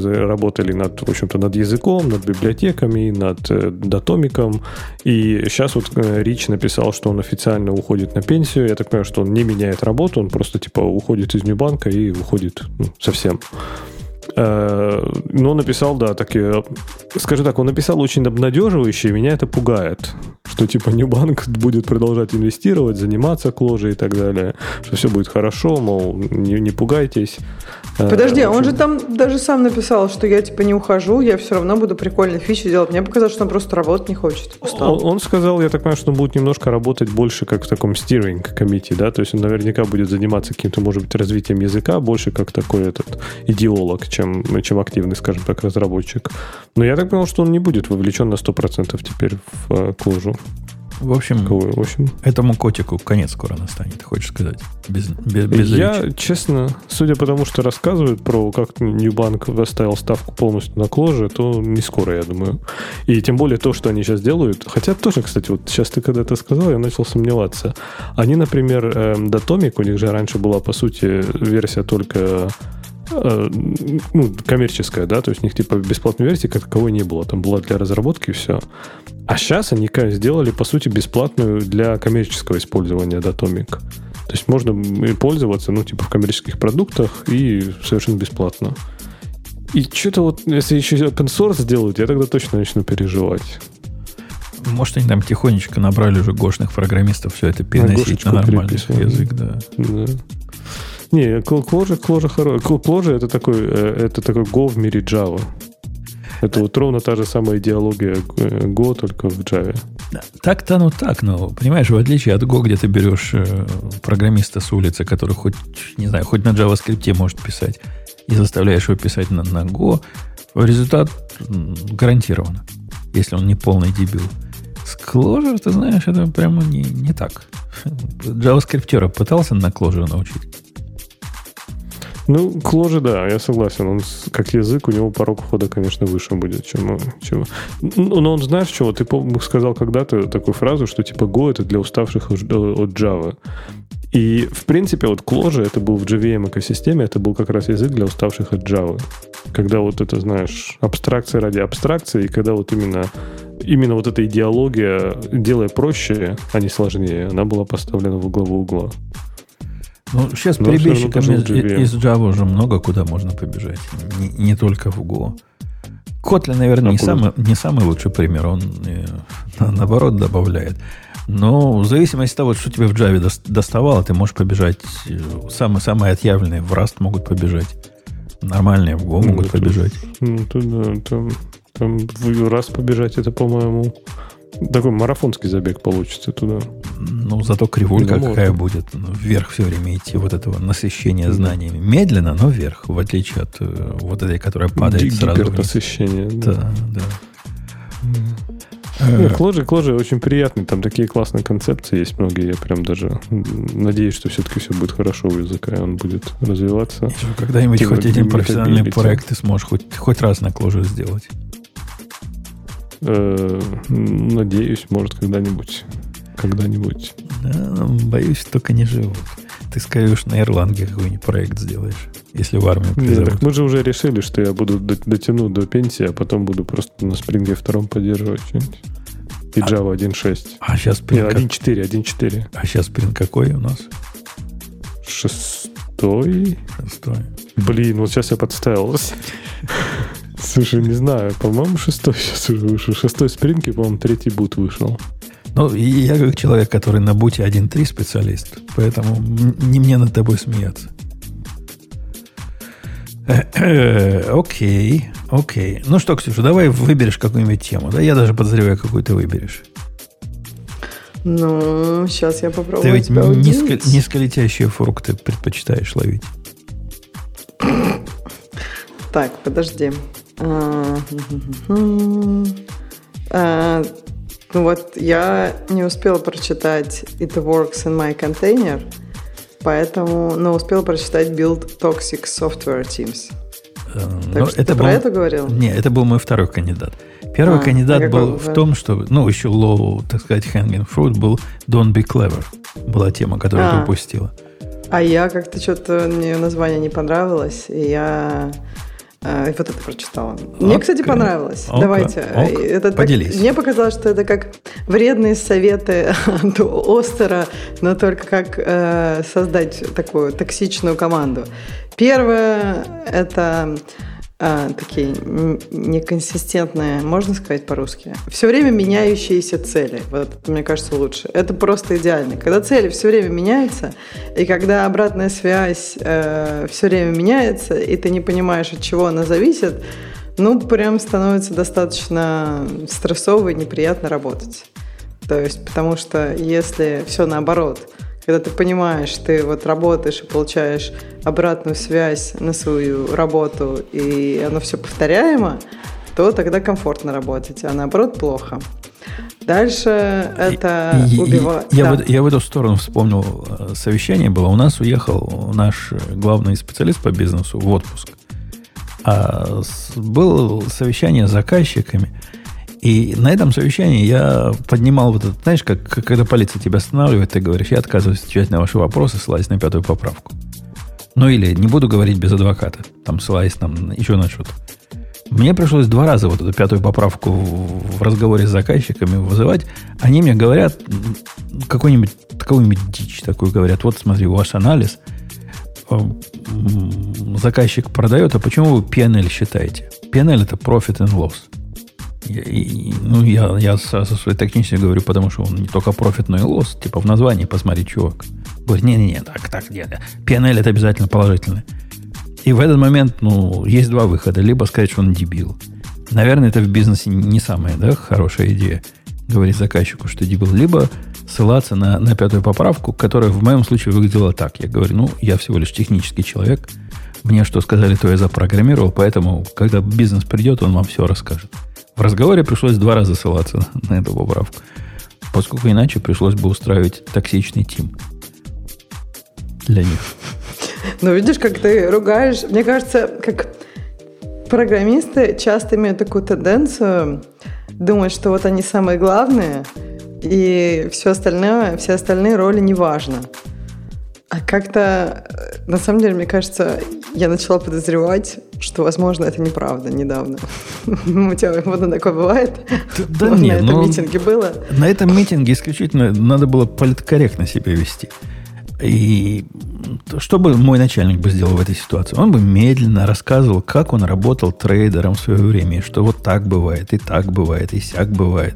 за- работали над, в общем-то, над языком, над библиотеками, над э, датомиком. И сейчас вот э, Рич написал, что он официально уходит на пенсию. Я так понимаю, что он не меняет работу, он просто типа уходит из Ньюбанка и уходит ну, совсем. Э, Но написал, да, так и, скажу так, он написал очень обнадеживающе, и меня это пугает, что типа Ньюбанк будет продолжать инвестировать, заниматься кложей и так далее, что все будет хорошо, мол, не, не пугайтесь. Э, Подожди, в он же там даже сам написал, что я типа не ухожу, я все равно буду прикольные фичи делать. Мне показалось, что он просто работать не хочет. Устал. Он, он сказал, я так понимаю, что он будет немножко работать больше как в таком steering комите, да, то есть он наверняка будет заниматься каким-то, может быть, развитием языка, больше как такой этот идеолог, чем, чем активный, скажем так, разработчик. Но я так понял, что он не будет вовлечен на 100% теперь в э, кложу. В общем, Какой, В общем, этому котику конец скоро настанет, хочешь сказать? Без, без, без я, речи. честно, судя по тому, что рассказывают про как Ньюбанк выставил ставку полностью на кложе, то не скоро, я думаю. И тем более то, что они сейчас делают. Хотя тоже, кстати, вот сейчас ты когда это сказал, я начал сомневаться. Они, например, эм, Datomic, у них же раньше была, по сути, версия только ну, коммерческая, да, то есть у них типа бесплатной версии как таковой не было, там была для разработки и все. А сейчас они сделали, по сути, бесплатную для коммерческого использования Datomic. То есть можно пользоваться, ну, типа в коммерческих продуктах и совершенно бесплатно. И что-то вот, если еще open source сделают, я тогда точно начну переживать. Может, они там тихонечко набрали уже гошных программистов все это переносить на нормальный язык, да. Да. Не, Clojure, Clojure хоро- Clojure это такой, э, это такой Go в мире Java. Это вот ровно та же самая идеология э, Go, только в Java. Так-то оно так, но, понимаешь, в отличие от Go, где ты берешь э, программиста с улицы, который хоть, не знаю, хоть на JavaScript может писать, и заставляешь его писать на, на Go, результат гарантирован, если он не полный дебил. С Clojure, ты знаешь, это прямо не, не так. JavaScript пытался на Clojure научить. Ну, Clojure, да, я согласен. Он как язык, у него порог входа, конечно, выше будет, чем... э, чем... Но он, знаешь, чего? Ты сказал когда-то такую фразу, что типа Go это для уставших от от Java. И, в принципе, вот Clojure, это был в JVM экосистеме, это был как раз язык для уставших от Java. Когда вот это, знаешь, абстракция ради абстракции, и когда вот именно, именно вот эта идеология, делая проще, а не сложнее, она была поставлена в главу угла. Ну, сейчас Но перебежчикам равно из, из Java уже много куда можно побежать. Не, не только в Go. Kotlin, наверное, А не самый, не самый лучший пример. Он, э, на- наоборот, добавляет. Но в зависимости от того, что тебе в Java дос- доставало, ты можешь побежать. э, Самые, самые отъявленные в Rust могут побежать. Нормальные в Go Ну, могут это побежать. Ну, тут, да, там, там в раз побежать, это, по-моему, такой марафонский забег получится туда. Ну, зато кривулька Ну, какая можно. будет. Ну, вверх все время идти вот этого насыщения знаниями. Медленно, но вверх, в отличие от э, вот этой, которая падает Ди- сразу. Гипернасыщение. Да. Да, да. Не, Э, Кложи, Кложи очень приятный, там такие классные концепции есть многие, я прям даже надеюсь, что все-таки все будет хорошо у языка, и он будет развиваться. Когда-нибудь хоть один профессиональный проект ты сможешь хоть, хоть раз на Clojure сделать. Э, Надеюсь, может, когда-нибудь. Когда-нибудь. Да, боюсь, только не живут. Ты скорее уж на Ирландии какой-нибудь проект сделаешь, если в армию призовут. так мы же уже решили, что я буду до- дотяну до пенсии, а потом буду просто на спринге втором поддерживать что-нибудь. И Java 1.6. А сейчас Нет, прин, как- 1.4, 1.4. а сейчас прин какой у нас? Шестой? Шестой. Блин, вот сейчас я подставился. Слушай, не знаю, по-моему, шестой сейчас уже вышел. Шестой спринг, и, по-моему, третий бут вышел. Ну, и я как человек, который на буте 1.3 специалист, поэтому не мне над тобой смеяться. Окей, окей. Ну что, Ксюша, давай выберешь какую-нибудь тему. Да, я даже подозреваю, какую ты выберешь. Ну, сейчас я попробую Ты ведь низко, низколетящие фрукты предпочитаешь ловить. Так, подожди. А, Ну вот я не успела прочитать It Works in My Container, поэтому, но успела прочитать Build Toxic Software Teams. Э, Так но что ты про это говорил? Не, это был мой второй кандидат. Первый А, кандидат а был был? в том, что, ну, еще low, так сказать, hanging fruit был Don't be clever. Была тема, которую А. ты упустила. А я как-то что-то, мне название не понравилось, и я э, вот это прочитала. Мне, кстати, понравилось. Окей. Давайте. Ок. Это так- Поделись. мне показалось, что это как вредные советы от Остера, но только как э, создать такую токсичную команду. Первое – это э, такие неконсистентные, можно сказать по-русски, все время меняющиеся цели. Вот это, мне кажется, лучше. Это просто идеально. Когда цели все время меняются, и когда обратная связь все время меняется, и ты не понимаешь, от чего она зависит, ну, прям становится достаточно стрессово и неприятно работать. То есть, потому что если все наоборот, когда ты понимаешь, ты вот работаешь и получаешь обратную связь на свою работу, и оно все повторяемо, то тогда комфортно работать, а наоборот плохо. Дальше это убивает. Я, Да. в, я в эту сторону вспомнил э, совещание было. У нас уехал наш э, главный специалист по бизнесу в отпуск. А с- было совещание с заказчиками. И на этом совещании я поднимал вот этот, знаешь, как, когда полиция тебя останавливает, ты говоришь, я отказываюсь отвечать на ваши вопросы, ссылаясь на пятую поправку. Ну или не буду говорить без адвоката, там ссылаясь там еще на что-то. Мне пришлось два раза вот эту пятую поправку в, разговоре с заказчиками вызывать. Они мне говорят какую-нибудь какую-нибудь дичь такую говорят. Вот смотри, ваш анализ. э, м, Заказчик продает, а почему вы PNL считаете? PNL это Profit and Loss. Я- ну, я, я сразу своей технически говорю, потому что он не только профит, но и лосс. Типа в названии посмотри, чувак. Говорит, не-не-не, так, так, нет. PNL это обязательно положительное. И в этот момент, ну, есть два выхода. Либо сказать, что он дебил. Наверное, это в бизнесе не самая да, хорошая идея говорить заказчику, что дебил. Либо ссылаться на, на пятую поправку, которая в моем случае выглядела так. Я говорю, ну, я всего лишь технический человек. Мне что сказали, то я запрограммировал, поэтому, когда бизнес придет, он вам все расскажет. В разговоре пришлось два раза ссылаться на, эту поправку, поскольку иначе пришлось бы устраивать токсичный тим для них. Ну, видишь, как ты ругаешь. Мне кажется, как программисты часто имеют такую тенденцию думать, что вот они самые главные, и все остальное, все остальные роли не важно. А как-то, э, на самом деле, мне кажется, я начала подозревать, что, возможно, это неправда недавно. У тебя вот такое бывает? Да Вот не, на этом ну, митинге было. На этом митинге исключительно надо было политкорректно себя вести. И что бы мой начальник бы сделал в этой ситуации? Он бы медленно рассказывал, как он работал трейдером в свое время, и что вот так бывает, и так бывает, и сяк бывает.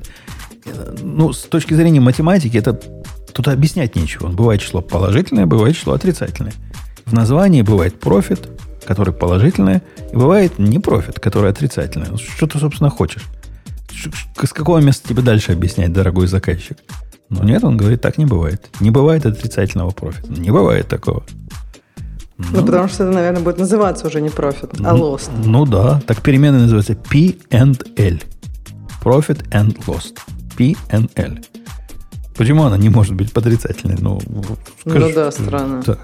Ну, с точки зрения математики, это тут объяснять нечего. Бывает число положительное, бывает число отрицательное. В названии бывает профит, который положительное, и бывает не профит, который отрицательное. Ну, Что ты, собственно, хочешь? С какого места тебе дальше объяснять, дорогой заказчик? Но нет, он говорит, так не бывает. Не бывает отрицательного профита. Не бывает такого. Ну, потому что это, наверное, будет называться уже не профит, а Ну, lost. Ну да, так переменная называется P and L. Profit and lost. P and L. Почему она не может быть отрицательной? Ну, Ну да, странно. Так.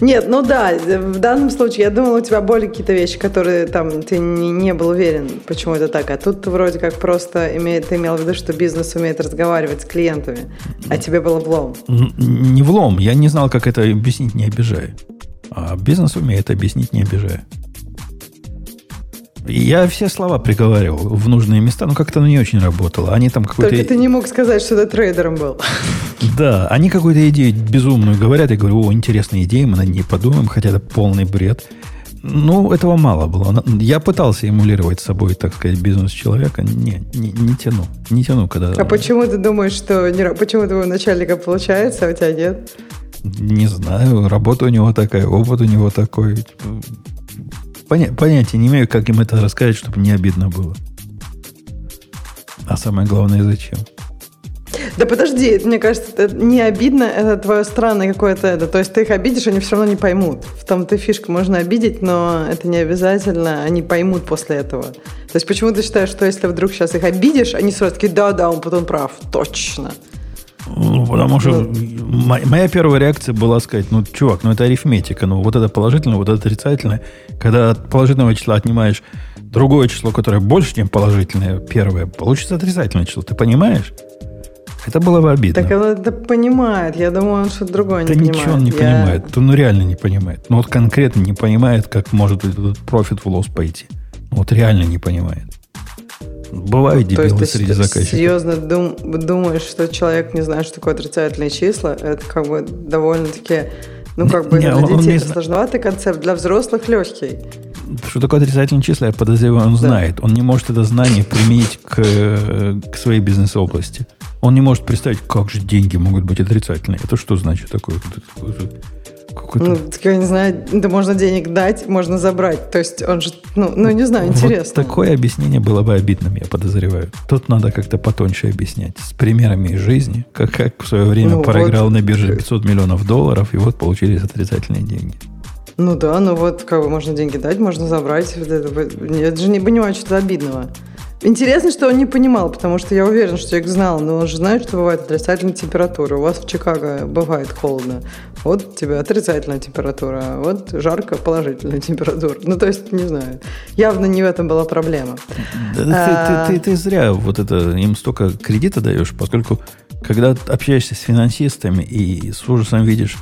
Нет, ну да, в данном случае я думала, у тебя были какие-то вещи, которые там ты не, не был уверен, почему это так. А тут вроде как просто имеет, ты имел в виду, что бизнес умеет разговаривать с клиентами, а тебе было влом. Не влом. Я не знал, как это объяснить, не обижая. А бизнес умеет объяснить, не обижая. Я все слова приговаривал в нужные места, но как-то оно не очень работало. Они там какой-то... Только ты не мог сказать, что ты трейдером был. Да, они какую-то идею безумную говорят. Я говорю, о, интересная идея, мы над ней подумаем, хотя это полный бред. Ну, этого мало было. Я пытался эмулировать с собой, так сказать, бизнес человека. Не, не, не тяну. Не тяну, когда... А почему ты думаешь, что не, почему у твоего начальника получается, а у тебя нет? Не знаю, работа у него такая, опыт у него такой. Поня- понятия не имею, как им это рассказать, чтобы не обидно было. А самое главное, зачем? Да подожди, мне кажется, это не обидно, это твое странное какое-то это. То есть ты их обидишь, они все равно не поймут. В том-то фишка можно обидеть, но это не обязательно, они поймут после этого. То есть почему ты считаешь, что если вдруг сейчас их обидишь, они сразу такие, да-да, он потом прав, точно. Ну, потому что мо- моя первая реакция была сказать, ну, чувак, ну это арифметика, ну вот это положительное, вот это отрицательное. Когда от положительного числа отнимаешь другое число, которое больше, чем положительное, первое, получится отрицательное число. Ты понимаешь? Это было бы обидно. Так он это понимает. Я думаю, он что-то другое Да не понимает. ничего он не Я- понимает. То, ну реально не понимает. Ну вот конкретно не понимает, как может этот профит в лос пойти. Ну, Вот реально не понимает. Бывают То есть дебилы ты среди с- заказчиков. серьезно дум- думаешь, что человек не знает, что такое отрицательные числа? Это как бы довольно-таки... Ну, как бы Не, для детей не это сложноватый концепт, для взрослых легкий. Что такое отрицательные числа, я подозреваю, он знает. Он не может это знание применить к, э, к своей бизнес-области. Он не может представить, как же деньги могут быть отрицательные. Это что значит такое? Какой-то- Ну, так я не знаю, да можно денег дать, можно забрать. То есть он же, ну, ну не знаю, Вот интересно. такое объяснение было бы обидным, я подозреваю. Тут надо как-то потоньше объяснять. С примерами из жизни. Как, как в свое время Ну, проиграл вот. на бирже 500 миллионов долларов, и вот получились отрицательные деньги. Ну да, ну вот как бы можно деньги дать, можно забрать. Вот это, вот. Я же не понимаю, что-то обидного. Интересно, что он не понимал, потому что я уверен, что человек знал, но он же знает, что бывает отрицательная температура. У вас в Чикаго бывает холодно. Вот у тебя отрицательная температура, а вот жарко положительная температура. Ну, то есть, не знаю. Явно не в этом была проблема. Да ты- А. ты, ты- ты зря вот это им столько кредита даешь, поскольку когда общаешься с финансистами и с ужасом видишь,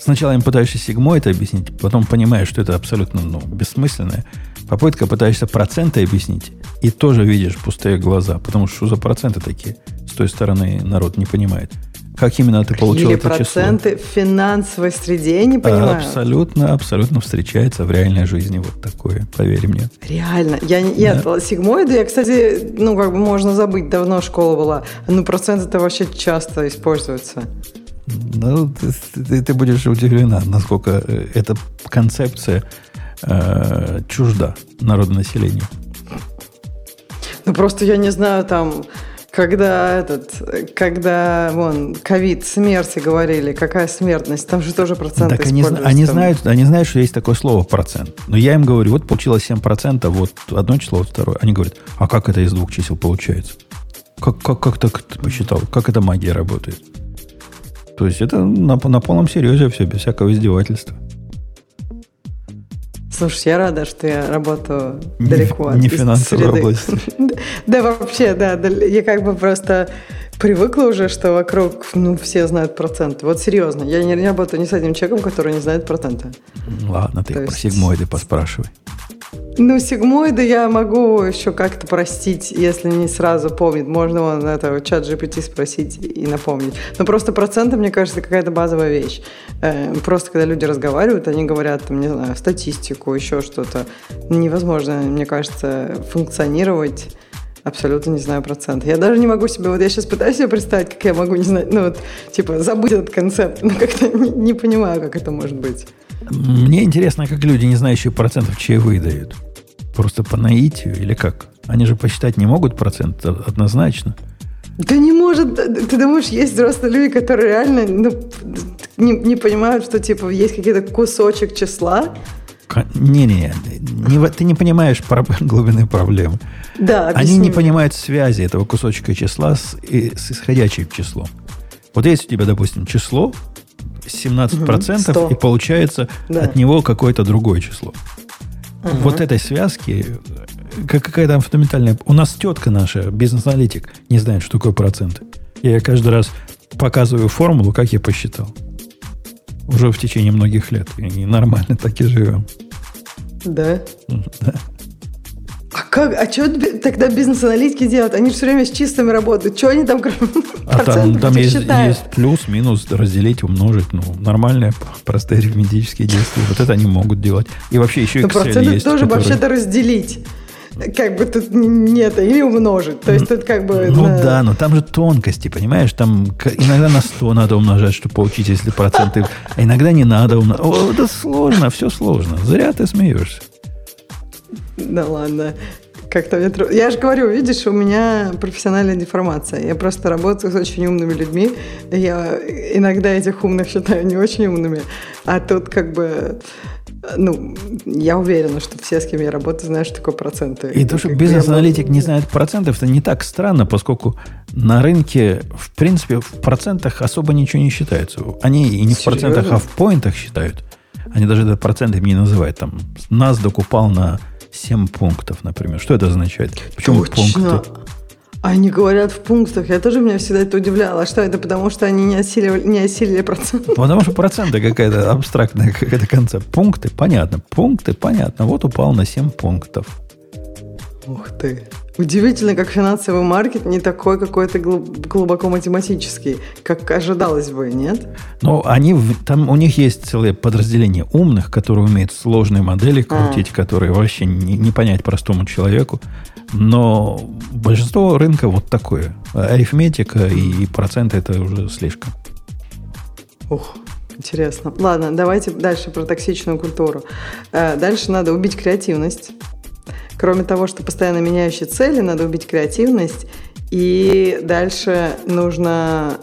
сначала им пытаешься сигмой это объяснить, потом понимаешь, что это абсолютно ну, бессмысленная попытка, пытаешься проценты объяснить, и тоже видишь пустые глаза, потому что что за проценты такие? С той стороны народ не понимает. Как именно ты получил Или это число? проценты в финансовой среде, не понимаю. Абсолютно, абсолютно встречается в реальной жизни вот такое, поверь мне. Реально. Я, я сигмоиды, я, кстати, ну, как бы можно забыть, давно школа была. Ну, процент это вообще часто используется. Ну, ты, ты- ты будешь удивлена, насколько э, эта концепция э, чужда народонаселению. Ну, просто я не знаю, там, когда этот, когда, вон, ковид, смерти говорили, какая смертность, там же тоже проценты так они, они, там. знают, они знают, что есть такое слово процент. Но я им говорю, вот получилось 7%, вот одно число, вот второе. Они говорят, а как это из двух чисел получается? Как, как, как так ты посчитал? Как эта магия работает? То есть это на, на полном серьезе все, без всякого издевательства. Слушай, я рада, что я работаю Не- далеко от не из финансовой среды. области. Да, вообще, да. Я как бы просто привыкла уже, что вокруг ну, все знают проценты. Вот серьезно, я не работаю ни с одним человеком, который не знает проценты. Ладно, ты про сигмоиды поспрашивай. Ну, сигмоиды я могу еще как-то простить, если не сразу помнит. Можно вон это чат GPT спросить и напомнить. Но просто проценты, мне кажется, какая-то базовая вещь. Э, Просто когда люди разговаривают, они говорят, там, не знаю, статистику, еще что-то. Невозможно, мне кажется, функционировать абсолютно не знаю проценты. Я даже не могу себе, вот я сейчас пытаюсь себе представить, как я могу не знать, ну вот, типа, забыть этот концепт, но как-то не, не понимаю, как это может быть. Мне интересно, как люди, не знающие процентов, чаевые дают. Просто по наитию или как? Они же посчитать не могут процент однозначно. Да не может, ты думаешь, есть взрослые люди, которые реально ну, не, не понимают, что типа есть какие-то кусочек числа? Не-не-не, не ты не понимаешь проб- глубины проблемы. Да, Они объясни не мне. понимают связи этого кусочка числа с, и- с исходящим числом. Вот есть у тебя, допустим, число 17%, Мгм, 100. и получается Да. от него какое-то другое число. Вот этой связки, э, как какая там фундаментальная... У нас тетка наша, бизнес-аналитик, не знает, что такое проценты. Я каждый раз показываю формулу, как я посчитал. Уже в течение многих лет. И нормально так и живем. Да. Да. А как, а что тогда бизнес-аналитики делают? Они все время с чистыми работают. Что они там, А там, там есть, считают? есть плюс, минус, разделить, умножить. Ну, нормальные, простые арифметические действия. Вот это они могут делать. И вообще еще Но Excel проценты есть. тоже который- вообще-то разделить. Как бы тут нет, или умножить. То есть тут как бы... Ну на- да, но там же тонкости, понимаешь? Там иногда на 100 надо умножать, чтобы получить, если проценты... А иногда не надо умножать. О, это сложно, все сложно. Зря ты смеешься. Да ладно. Как-то мне трудно. Я же говорю, видишь, у меня профессиональная деформация. Я просто работаю с очень умными людьми. Я иногда этих умных считаю не очень умными. А тут как бы ну, я уверена, что все, с кем я работаю, знают, что такое проценты. И, то, что бизнес-аналитик не знает процентов, это не так странно, поскольку на рынке, в принципе, в процентах особо ничего не считается. Они и не Серьезно? в процентах, а в поинтах считают. Они даже это процентами не называют. Там NASDAQ упал на 7 пунктов, например. Что это означает? Почему Точно. пункты? Они говорят в пунктах. Я тоже меня всегда это удивляло. А что это? Потому что они не осилили, не осилили проценты? Потому что проценты какая-то абстрактная какая-то концепт. Пункты, понятно. Пункты, понятно. Вот упал на 7 пунктов. Ух ты. Удивительно, как финансовый маркет не такой какой-то глубоко математический, как ожидалось бы, нет? Ну, они, там у них есть целое подразделение умных, которые умеют сложные модели крутить, а. которые вообще не, не понять простому человеку. Но большинство рынка вот такое. Арифметика и проценты это уже слишком. Ух, интересно. Ладно, давайте дальше про токсичную культуру. Э, дальше надо убить креативность. Кроме того, что постоянно меняющие цели, надо убить креативность. И дальше нужно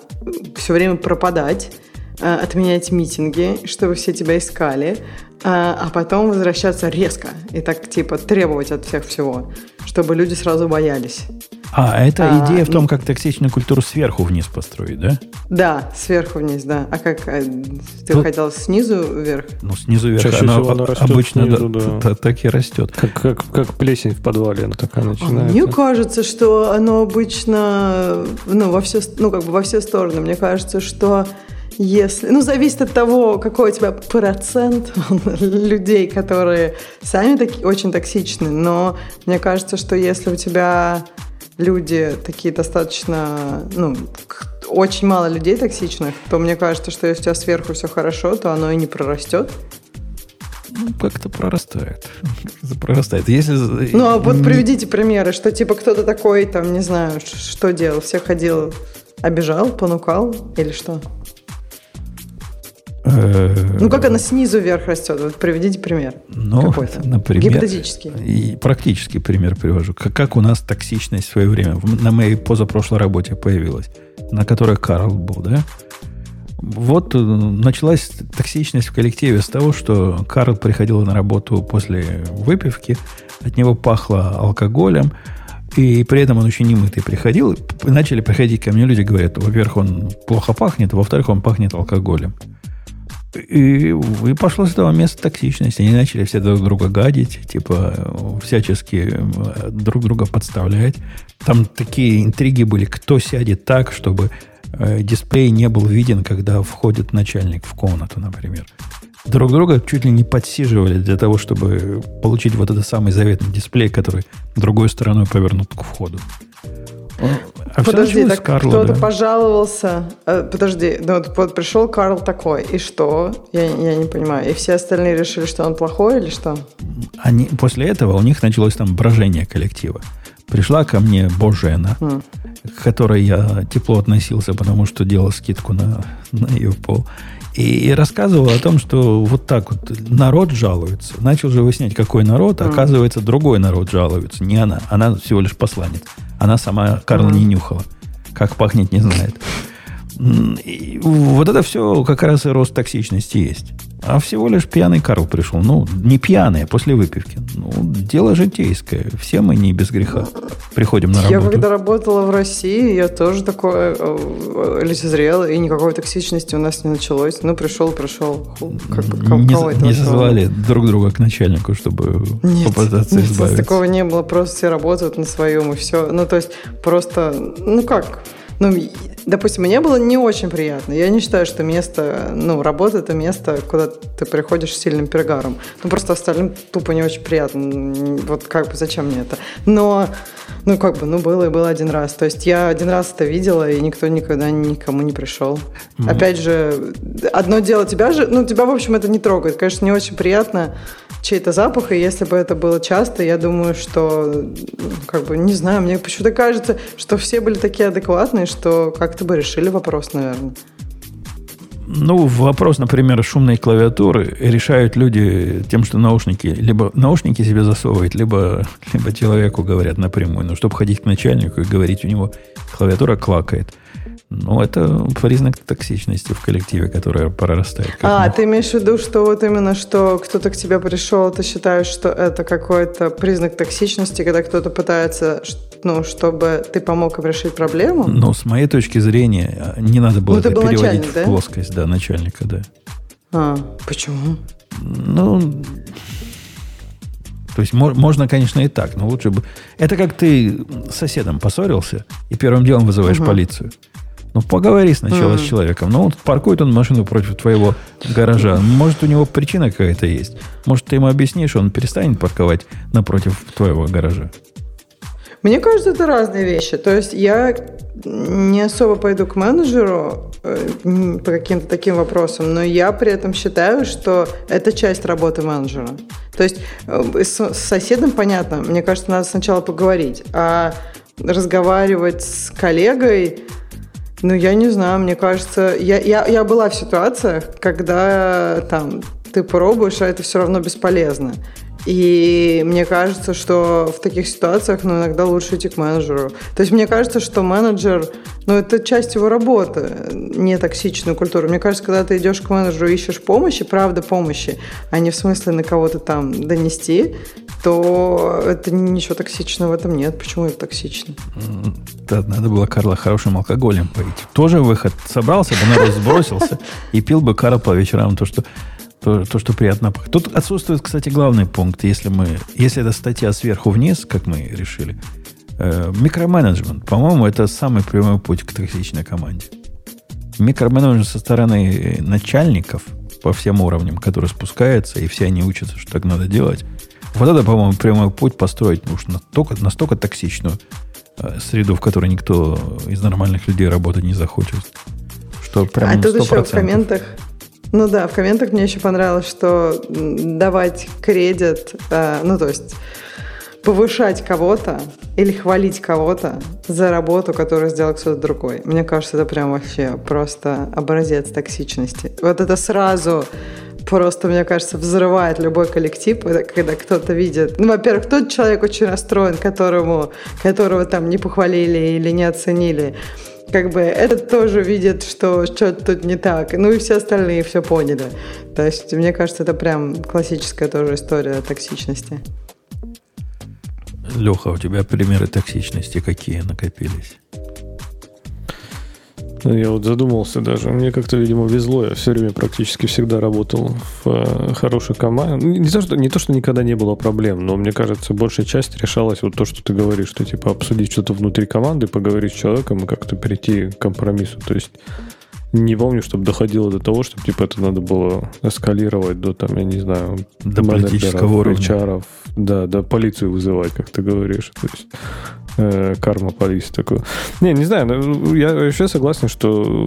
все время пропадать, э, отменять митинги, чтобы все тебя искали, а, а потом возвращаться резко и так типа требовать от всех всего, чтобы люди сразу боялись. А, это а, идея в том, как токсичную культуру сверху вниз построить, да? Да, сверху вниз, да. А как а, ты Тут, хотел снизу вверх? Ну, снизу вверх. Чаще она, всего она растет обычно снизу, да, да. так и растет. Как, как, как плесень в подвале, она такая начинается. Мне кажется, что оно обычно, ну, во все, ну, как бы во все стороны. Мне кажется, что если, ну, зависит от того, какой у тебя процент людей, которые сами таки, очень токсичны, но мне кажется, что если у тебя люди такие достаточно, ну, очень мало людей токсичных, то мне кажется, что если у тебя сверху все хорошо, то оно и не прорастет. Ну, как-то прорастает. Как прорастает. Если... Ну, а вот приведите примеры, что типа кто-то такой, там, не знаю, что делал, всех ходил, обижал, понукал или что? Э, ну, как она снизу вверх растет? Вот приведите пример. Ну, например. Гипотетический. И практический пример привожу. Как, как у нас токсичность в свое время на моей позапрошлой работе появилась, на которой Карл был, да? Вот э, началась токсичность в коллективе с того, что Карл приходил на работу после выпивки, от него пахло алкоголем, и при этом он еще не мытый приходил. Начали приходить ко мне люди, говорят, во-первых, он плохо пахнет, во-вторых, он пахнет алкоголем. И, и пошло с этого места токсичность. Они начали все друг друга гадить, типа всячески друг друга подставлять. Там такие интриги были, кто сядет так, чтобы э, дисплей не был виден, когда входит начальник в комнату, например. Друг друга чуть ли не подсиживали для того, чтобы получить вот этот самый заветный дисплей, который другой стороной повернут к входу. А Подожди, так Карла, кто-то да? пожаловался. Э, подожди, ну вот, вот пришел Карл такой, и что? Я, я не понимаю. И все остальные решили, что он плохой или что? Они, после этого у них началось там брожение коллектива. Пришла ко мне Божена, mm. к которой я тепло относился, потому что делал скидку на, на ее пол. И, и рассказывал о том, что вот так вот народ жалуется. Начал же выяснять, какой народ. Mm. Оказывается, другой народ жалуется. Не она. Она всего лишь посланец. Она сама Карла не нюхала. Как пахнет, не знает. И вот это все как раз и рост токсичности есть. А всего лишь пьяный Карл пришел. Ну, не пьяный, а после выпивки. Ну, дело житейское. Все мы не без греха приходим на работу. Я когда работала в России, я тоже такое э, лицезрела, и никакой токсичности у нас не началось. Ну, пришел, пришел. Как, не, не звали друг друга к начальнику, чтобы нет, попытаться нет, избавиться. такого не было. Просто все работают на своем, и все. Ну, то есть, просто, ну как, ну, допустим, мне было не очень приятно. Я не считаю, что место, ну, работа – это место, куда ты приходишь с сильным перегаром. Ну, просто остальным тупо не очень приятно. Вот как бы зачем мне это? Но, ну, как бы, ну, было и было один раз. То есть я один раз это видела, и никто никогда никому не пришел. Mm-hmm. Опять же, одно дело тебя же, ну, тебя, в общем, это не трогает. Конечно, не очень приятно чей-то запах, и если бы это было часто, я думаю, что, как бы, не знаю, мне почему-то кажется, что все были такие адекватные, что как-то бы решили вопрос, наверное. Ну, вопрос, например, шумной клавиатуры решают люди тем, что наушники, либо наушники себе засовывают, либо, либо человеку говорят напрямую. Ну, чтобы ходить к начальнику и говорить, у него клавиатура квакает. Ну, это признак токсичности в коллективе, которая прорастает. А, ты имеешь в виду, что вот именно, что кто-то к тебе пришел, ты считаешь, что это какой-то признак токсичности, когда кто-то пытается, ну, чтобы ты помог им решить проблему? Ну, с моей точки зрения, не надо было ну, это переводить в да? плоскость, да, начальника, да. А, почему? Ну, то есть можно, конечно, и так, но лучше бы... Это как ты с соседом поссорился и первым делом вызываешь угу. полицию. Ну, поговори сначала mm. с человеком. Ну, вот паркует он машину против твоего гаража. Может, у него причина какая-то есть. Может, ты ему объяснишь, он перестанет парковать напротив твоего гаража. Мне кажется, это разные вещи. То есть я не особо пойду к менеджеру э, по каким-то таким вопросам, но я при этом считаю, что это часть работы менеджера. То есть э, с, соседом понятно, мне кажется, надо сначала поговорить, а разговаривать с коллегой ну, я не знаю, мне кажется, я, я, я была в ситуациях, когда там ты пробуешь, а это все равно бесполезно. И мне кажется, что в таких ситуациях ну, иногда лучше идти к менеджеру. То есть мне кажется, что менеджер, ну, это часть его работы, не токсичную культуру. Мне кажется, когда ты идешь к менеджеру ищешь помощи, правда помощи, а не в смысле на кого-то там донести, то это ничего токсичного в этом нет. Почему это токсично? Да, надо было Карла хорошим алкоголем поить. Тоже выход. Собрался бы, народ сбросился и пил бы Карл по вечерам то, что то, то, что приятно. Тут отсутствует, кстати, главный пункт, если мы, если это статья сверху вниз, как мы решили, э, микроменеджмент, по-моему, это самый прямой путь к токсичной команде. Микроменеджмент со стороны начальников по всем уровням, которые спускаются, и все они учатся, что так надо делать, вот это, по-моему, прямой путь построить уж настолько, настолько токсичную э, среду, в которой никто из нормальных людей работать не захочет. Что прям а тут еще в комментах ну да, в комментах мне еще понравилось, что давать кредит, э, ну то есть повышать кого-то или хвалить кого-то за работу, которую сделал кто-то другой. Мне кажется, это прям вообще просто образец токсичности. Вот это сразу просто, мне кажется, взрывает любой коллектив, когда кто-то видит. Ну, во-первых, тот человек очень расстроен, которому, которого там не похвалили или не оценили. Как бы этот тоже видит, что что-то тут не так. Ну и все остальные все поняли. То есть, мне кажется, это прям классическая тоже история токсичности. Леха, у тебя примеры токсичности какие накопились? Я вот задумался даже. Мне как-то, видимо, везло. Я все время практически всегда работал в э, хорошей команде. Не то, что, не то, что никогда не было проблем, но мне кажется, большая часть решалась вот то, что ты говоришь, что типа обсудить что-то внутри команды, поговорить с человеком и как-то перейти к компромиссу. То есть не помню, чтобы доходило до того, чтобы типа это надо было эскалировать до там, я не знаю, до политического уровня. HR, да, до полицию вызывать, как ты говоришь. То есть карма полиции такой. Не, не знаю, ну, я вообще согласен, что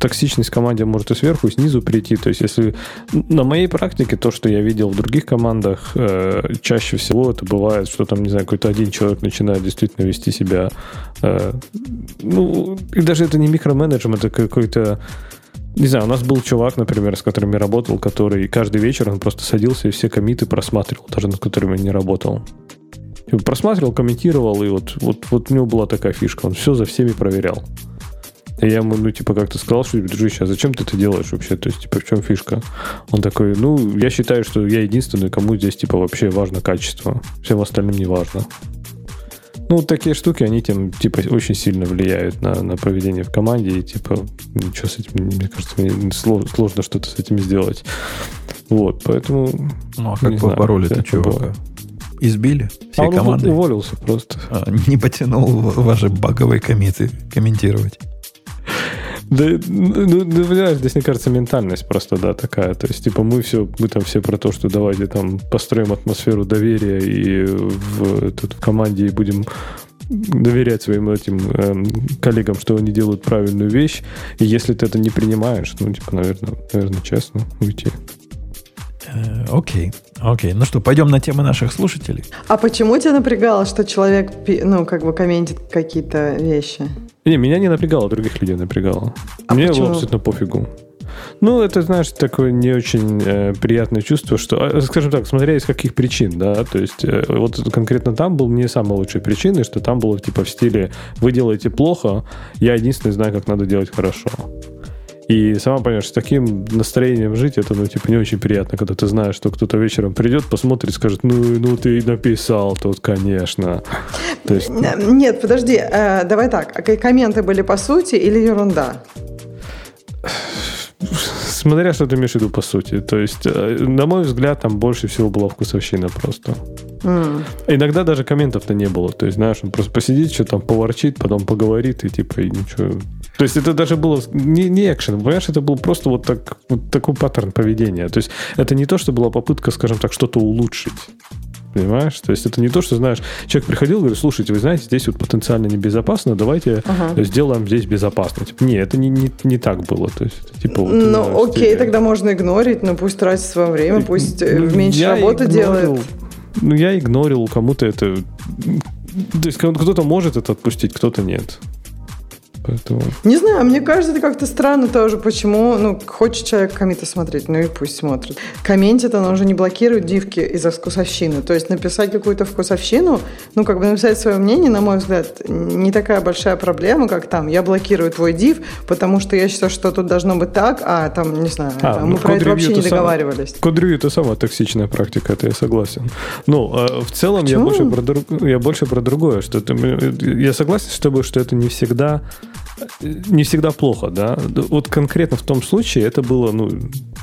токсичность команде может и сверху, и снизу прийти. То есть, если на моей практике то, что я видел в других командах, э, чаще всего это бывает, что там, не знаю, какой-то один человек начинает действительно вести себя. Э, ну, и даже это не микроменеджмент, это какой-то не знаю, у нас был чувак, например, с которым я работал, который каждый вечер он просто садился и все комиты просматривал, даже над которыми не работал. Типа, просматривал, комментировал, и вот, вот, вот у него была такая фишка. Он все за всеми проверял. И я ему, ну, типа, как-то сказал, что, дружище, а зачем ты это делаешь вообще? То есть, типа, в чем фишка? Он такой, ну, я считаю, что я единственный, кому здесь, типа, вообще важно качество. Всем остальным не важно. Ну, вот такие штуки, они тем, типа, очень сильно влияют на, на поведение в команде, и, типа, ничего с этим, мне кажется, мне сложно что-то с этим сделать. Вот, поэтому... Ну, а как побороли это чувака? Было. Избили всей а он командой? уволился просто. А, не потянул ваши баговые комиты комментировать. Да, ну, ну, понимаешь, здесь, мне кажется, ментальность просто, да, такая. То есть, типа, мы все, мы там все про то, что давайте там построим атмосферу доверия и в, тут, в команде и будем доверять своим этим э, коллегам, что они делают правильную вещь. И если ты это не принимаешь, ну, типа, наверное, наверное, честно уйти. Э, окей, окей. Ну что, пойдем на темы наших слушателей. А почему тебя напрягало, что человек, ну, как бы комментит какие-то вещи? Не, меня не напрягало, других людей напрягало. А Мне почему? было абсолютно пофигу. Ну, это, знаешь, такое не очень э, приятное чувство, что, э, скажем так, смотря из каких причин, да, то есть э, вот конкретно там был не самой лучшей причиной, что там было типа в стиле «вы делаете плохо, я единственный знаю, как надо делать хорошо». И сама понимаешь, с таким настроением жить, это, ну, типа, не очень приятно, когда ты знаешь, что кто-то вечером придет, посмотрит, скажет, ну, ну ты написал тут, конечно. То есть... Нет, подожди, э, давай так, а комменты были по сути или ерунда? Смотря, что ты имеешь в виду по сути. То есть, э, на мой взгляд, там больше всего была вкусовщина просто. Mm. Иногда даже комментов-то не было. То есть, знаешь, он просто посидит, что там поворчит, потом поговорит, и типа, и ничего. То есть, это даже было не, не экшен, понимаешь, это был просто вот, так, вот такой паттерн поведения. То есть, это не то, что была попытка, скажем так, что-то улучшить. Понимаешь? То есть это не то, что, знаешь, человек приходил и говорит, слушайте, вы знаете, здесь вот потенциально небезопасно, давайте ага. сделаем здесь безопасно. Типа, не, это не, не, не так было. То есть, типа, вот, ну, знаешь, окей, стиле. тогда можно игнорить, но пусть тратит свое время, пусть э, ну, меньше работы игнорил, делает. Ну, я игнорил, кому-то это... То есть кто-то может это отпустить, кто-то нет. Поэтому... Не знаю, мне кажется, это как-то странно тоже, почему, ну, хочет человек комиты смотреть, ну и пусть смотрит. Комментит, он уже не блокирует дивки из-за вкусовщины. То есть написать какую-то вкусовщину, ну, как бы написать свое мнение, на мой взгляд, не такая большая проблема, как там, я блокирую твой див, потому что я считаю, что тут должно быть так, а там, не знаю, а, мы ну, про это вообще не договаривались. Код-ревью это самая токсичная практика, это я согласен. Ну, а в целом я больше, про я больше про другое, что это, я согласен с тобой, что это не всегда не всегда плохо, да. Вот конкретно в том случае это было, ну,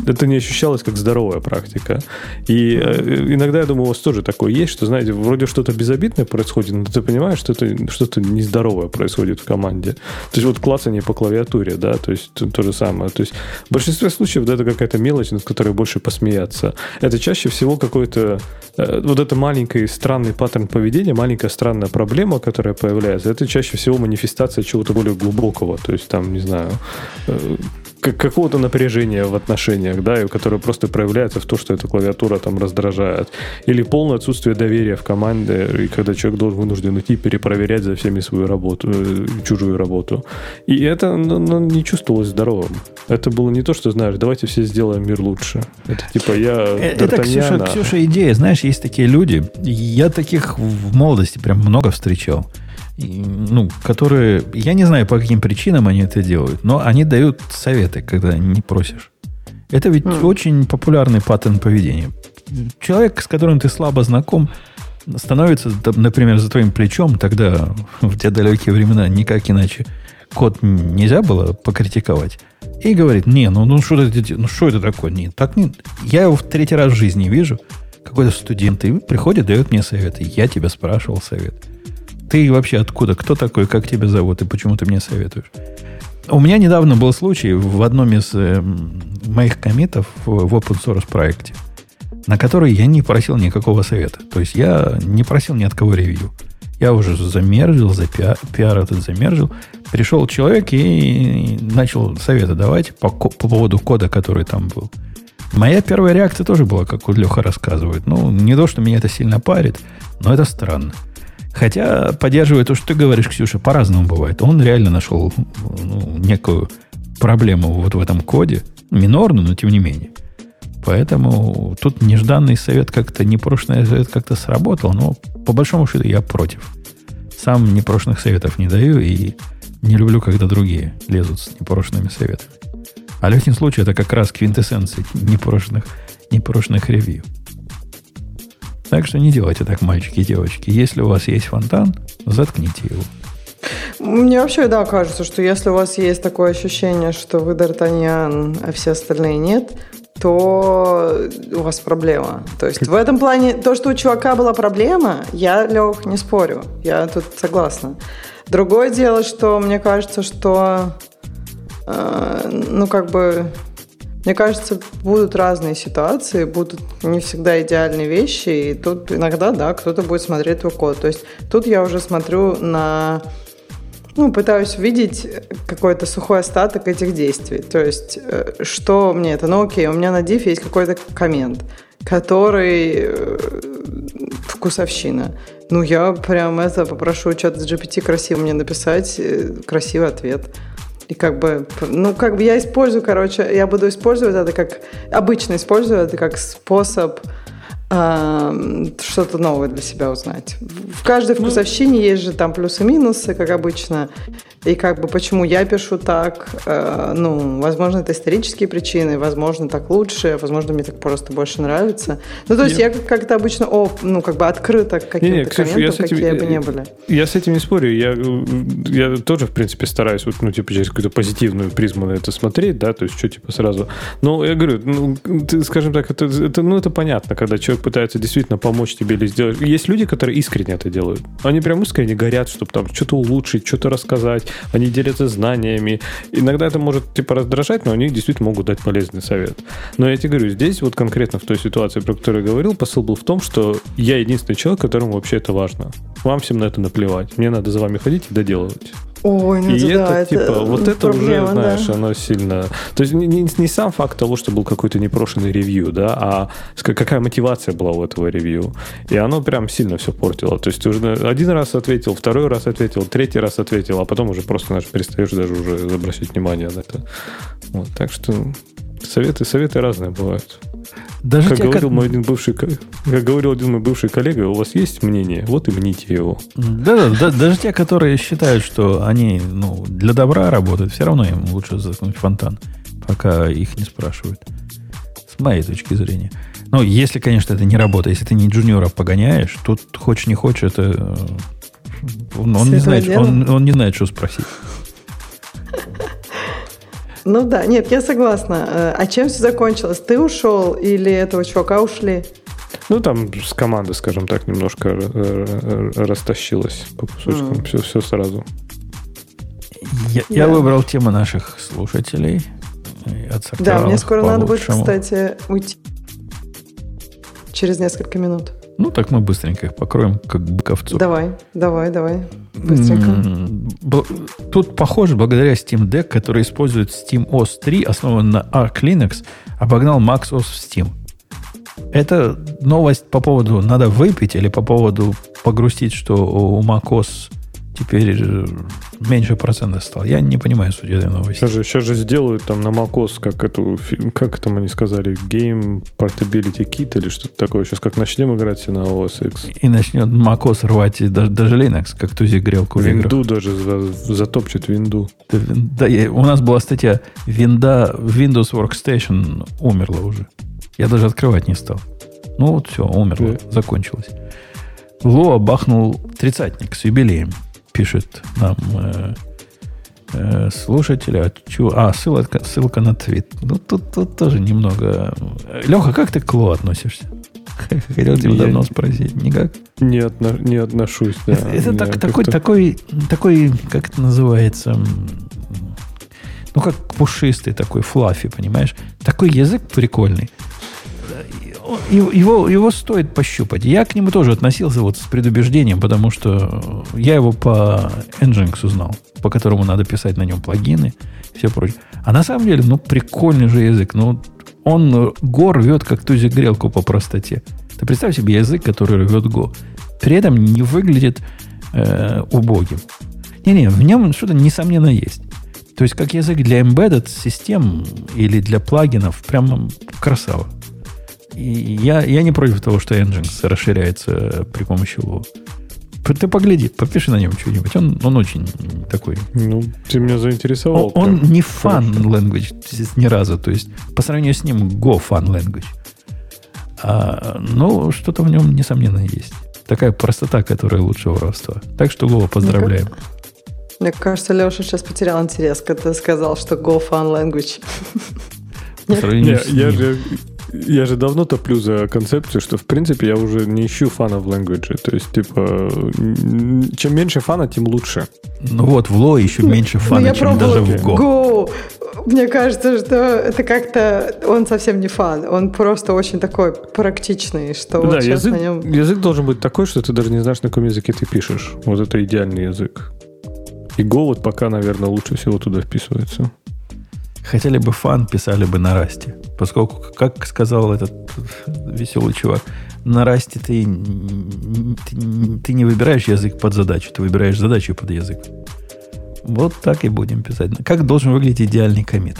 это не ощущалось как здоровая практика. И э, иногда, я думаю, у вас тоже такое есть, что, знаете, вроде что-то безобидное происходит, но ты понимаешь, что это что-то нездоровое происходит в команде. То есть вот классание по клавиатуре, да, то есть то же самое. То есть в большинстве случаев да, это какая-то мелочь, над которой больше посмеяться. Это чаще всего какой-то э, вот это маленький странный паттерн поведения, маленькая странная проблема, которая появляется, это чаще всего манифестация чего-то более глубокого глубокого, то есть там, не знаю, э, какого-то напряжения в отношениях, да, и которое просто проявляется в том, что эта клавиатура там раздражает. Или полное отсутствие доверия в команде, и когда человек должен вынужден идти перепроверять за всеми свою работу, э, чужую работу. И это ну, ну, не чувствовалось здоровым. Это было не то, что, знаешь, давайте все сделаем мир лучше. Это типа я э, Это, Ксюша, Ксюша, идея. Знаешь, есть такие люди, я таких в молодости прям много встречал ну, которые, я не знаю, по каким причинам они это делают, но они дают советы, когда не просишь. Это ведь mm. очень популярный паттерн поведения. Человек, с которым ты слабо знаком, становится, например, за твоим плечом, тогда в те далекие времена никак иначе код нельзя было покритиковать. И говорит, не, ну, ну что это, ну, что это такое? Не, так не, я его в третий раз в жизни вижу. Какой-то студент и приходит, дает мне советы. Я тебя спрашивал совет. Ты вообще откуда? Кто такой? Как тебя зовут? И почему ты мне советуешь? У меня недавно был случай в одном из э, моих комитов в, open source проекте, на который я не просил никакого совета. То есть я не просил ни от кого ревью. Я уже замержил, за пиар, пиар этот замержил. Пришел человек и начал советы давать по, по поводу кода, который там был. Моя первая реакция тоже была, как вот Леха рассказывает. Ну, не то, что меня это сильно парит, но это странно. Хотя поддерживает то, что ты говоришь, Ксюша, по-разному бывает. Он реально нашел ну, некую проблему вот в этом коде, минорную, но тем не менее. Поэтому тут нежданный совет как-то, непрошенный совет как-то сработал, но по большому счету я против. Сам непрошенных советов не даю и не люблю, когда другие лезут с непрошенными советами. А этом случае это как раз квинтэссенция непрошенных, непрошенных ревью. Так что не делайте так, мальчики и девочки. Если у вас есть фонтан, заткните его. Мне вообще, да, кажется, что если у вас есть такое ощущение, что вы Д'Артаньян, а все остальные нет, то у вас проблема. То есть в этом плане, то, что у чувака была проблема, я, Лех, не спорю. Я тут согласна. Другое дело, что мне кажется, что э, ну, как бы мне кажется, будут разные ситуации, будут не всегда идеальные вещи, и тут иногда, да, кто-то будет смотреть твой код. То есть тут я уже смотрю на ну, пытаюсь увидеть какой-то сухой остаток этих действий. То есть, э, что мне это? Ну, окей, у меня на div есть какой-то коммент, который э, вкусовщина. Ну, я прям это попрошу чат GPT красиво мне написать, э, красивый ответ. И как бы, ну, как бы я использую, короче, я буду использовать это как, обычно использую это как способ что-то новое для себя узнать. В каждой ну, вкусовщине ну, есть же там плюсы-минусы, как обычно. И как бы почему я пишу так, э, ну, возможно, это исторические причины, возможно, так лучше, возможно, мне так просто больше нравится. Ну, то есть я, я как-то обычно, о, ну, как бы открыта к каким-то не, не, Ксюша, комментам, этим, какие бы ни были. Я с этим не спорю. Я, я тоже, в принципе, стараюсь вот, ну, типа, через какую-то позитивную призму на это смотреть, да, то есть что, типа, сразу. Но я говорю, ну, ты, скажем так, это, это, ну, это понятно, когда человек пытается действительно помочь тебе или сделать. Есть люди, которые искренне это делают. Они прям искренне горят, чтобы там что-то улучшить, что-то рассказать, они делятся знаниями. Иногда это может типа раздражать, но они действительно могут дать полезный совет. Но я тебе говорю, здесь вот конкретно в той ситуации, про которую я говорил, посыл был в том, что я единственный человек, которому вообще это важно. Вам всем на это наплевать. Мне надо за вами ходить и доделывать. Ой, ну и это, да, типа, это вот это проблема, уже, знаешь, да. оно сильно... То есть не, не, не сам факт того, что был какой-то непрошенный ревью, да, а какая мотивация была у этого ревью. И оно прям сильно все портило. То есть ты уже один раз ответил, второй раз ответил, третий раз ответил, а потом уже просто, знаешь, перестаешь даже уже обращать внимание на это. Вот, так что советы, советы разные бывают. Даже как, те, говорил как... мой один бывший, как говорил один мой бывший коллега, у вас есть мнение, вот и мните его. Да, да, да, даже те, которые считают, что они ну, для добра работают, все равно им лучше заткнуть фонтан, пока их не спрашивают. С моей точки зрения. Ну, если, конечно, это не работает, если ты не джуниора погоняешь, тут хочешь не хочешь, это э, он, он не знает, он, он не знает, что спросить. Ну да, нет, я согласна. Э, а чем все закончилось? Ты ушел или этого чувака ушли? Ну, там с команды, скажем так, немножко э, растащилось по кусочкам. Mm. Все, все сразу. Я, я выбрал тему наших слушателей. Да, мне скоро надо будет, кстати, уйти. Через несколько минут. Ну, так мы быстренько их покроем, как быковцу. Давай, давай, давай. Быстренько. Тут, похоже, благодаря Steam Deck, который использует Steam OS 3, основан на Arc Linux, обогнал Max OS в Steam. Это новость по поводу надо выпить или по поводу погрустить, что у macOS теперь э, меньше процента стал. Я не понимаю суть этой новости. Сейчас же, сейчас же сделают там на macOS, как эту, как там они сказали, Game Portability Kit или что-то такое. Сейчас как начнем играть на OS X. И начнет macOS рвать даже, даже Linux, как тузик грелку в Винду даже за, затопчет винду. Да, я, у нас была статья Винда, Windows Workstation умерла уже. Я даже открывать не стал. Ну вот все, умерла, да. закончилось. Лоа бахнул тридцатник с юбилеем пишет нам э, э, слушатель. А, чу, а ссылка, ссылка на твит. Ну, тут, тут тоже немного... Леха, как ты к Ло относишься? Хотел тебя давно спросить. Никак? Не, отно, не отношусь, да. Это, это так, такой, такой, такой, как это называется, ну, как пушистый такой, флаффи, понимаешь? Такой язык прикольный его, его стоит пощупать. Я к нему тоже относился вот с предубеждением, потому что я его по Nginx узнал, по которому надо писать на нем плагины все прочее. А на самом деле, ну, прикольный же язык. Ну, он Go рвет как тузик грелку по простоте. Ты представь себе язык, который рвет Go. При этом не выглядит э, убогим. Не-не, в нем что-то несомненно есть. То есть, как язык для embedded систем или для плагинов, прям красава. Я, я не против того, что Nginx расширяется при помощи его. Ты погляди, попиши на нем что-нибудь. Он, он очень такой. Ну, ты меня заинтересовал. Он, он не фан language ни разу. То есть, по сравнению с ним, Go fun language. А, ну, что-то в нем, несомненно, есть. Такая простота, которая лучше воровства. Так что, Go, поздравляем. Мне кажется, Леша сейчас потерял интерес, когда ты сказал, что Go fun language. По сравнению с я же я же давно топлю за концепцию, что, в принципе, я уже не ищу фана в language. То есть, типа, чем меньше фана, тем лучше. Ну вот, в Ло еще меньше ну, фана, чем даже в Go. Go. Мне кажется, что это как-то... Он совсем не фан. Он просто очень такой практичный, что да, вот язык, на нем... язык должен быть такой, что ты даже не знаешь, на каком языке ты пишешь. Вот это идеальный язык. И Go вот пока, наверное, лучше всего туда вписывается. Хотели бы фан, писали бы на расте. Поскольку, как сказал этот веселый чувак, на расте ты, ты, ты не выбираешь язык под задачу, ты выбираешь задачу под язык. Вот так и будем писать. Как должен выглядеть идеальный комит?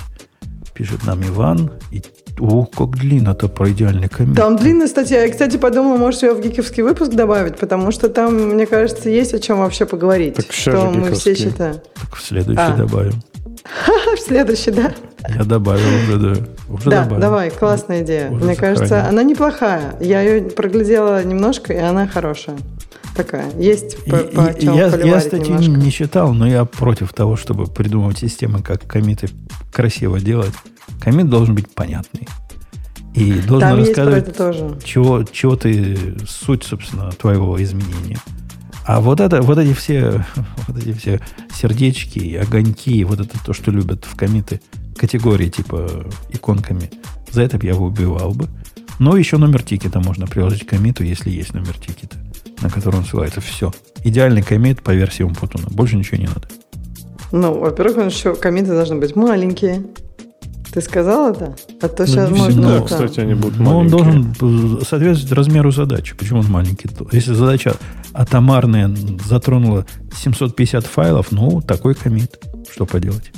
Пишет нам Иван. И, о, как длинно-то про идеальный комит. Там длинная статья. Я, кстати, подумала, может, ее в гиковский выпуск добавить, потому что там, мне кажется, есть о чем вообще поговорить. Так что же мы все считаем. Так в следующий А. добавим. В следующий, да? Я добавил уже, да. Уже Да, добавил. давай, классная идея. Уже Мне кажется, сохранил. она неплохая. Я ее проглядела немножко, и она хорошая. Такая. Есть И- по, по чем я, я статью немножко. не читал, но я против того, чтобы придумывать системы, как комиты красиво делать. Комит должен быть понятный. И должен Там рассказывать, чего, чего ты, суть, собственно, твоего изменения. А вот это, вот эти все, вот эти все сердечки, огоньки, вот это то, что любят в комиты, категории типа иконками, за это бы я бы убивал бы. Но еще номер тикета можно приложить к комиту, если есть номер тикета, на который он ссылается. Все. Идеальный комит по версии Умпутуна. Больше ничего не надо. Ну, во-первых, он еще комиты должны быть маленькие. Ты сказал это? А то сейчас не можно... всегда, там- кстати, они будут Но он маленькие. должен соответствовать размеру задачи. Почему он маленький? То- Если задача атомарная затронула 750 файлов, ну, такой комит. Что поделать?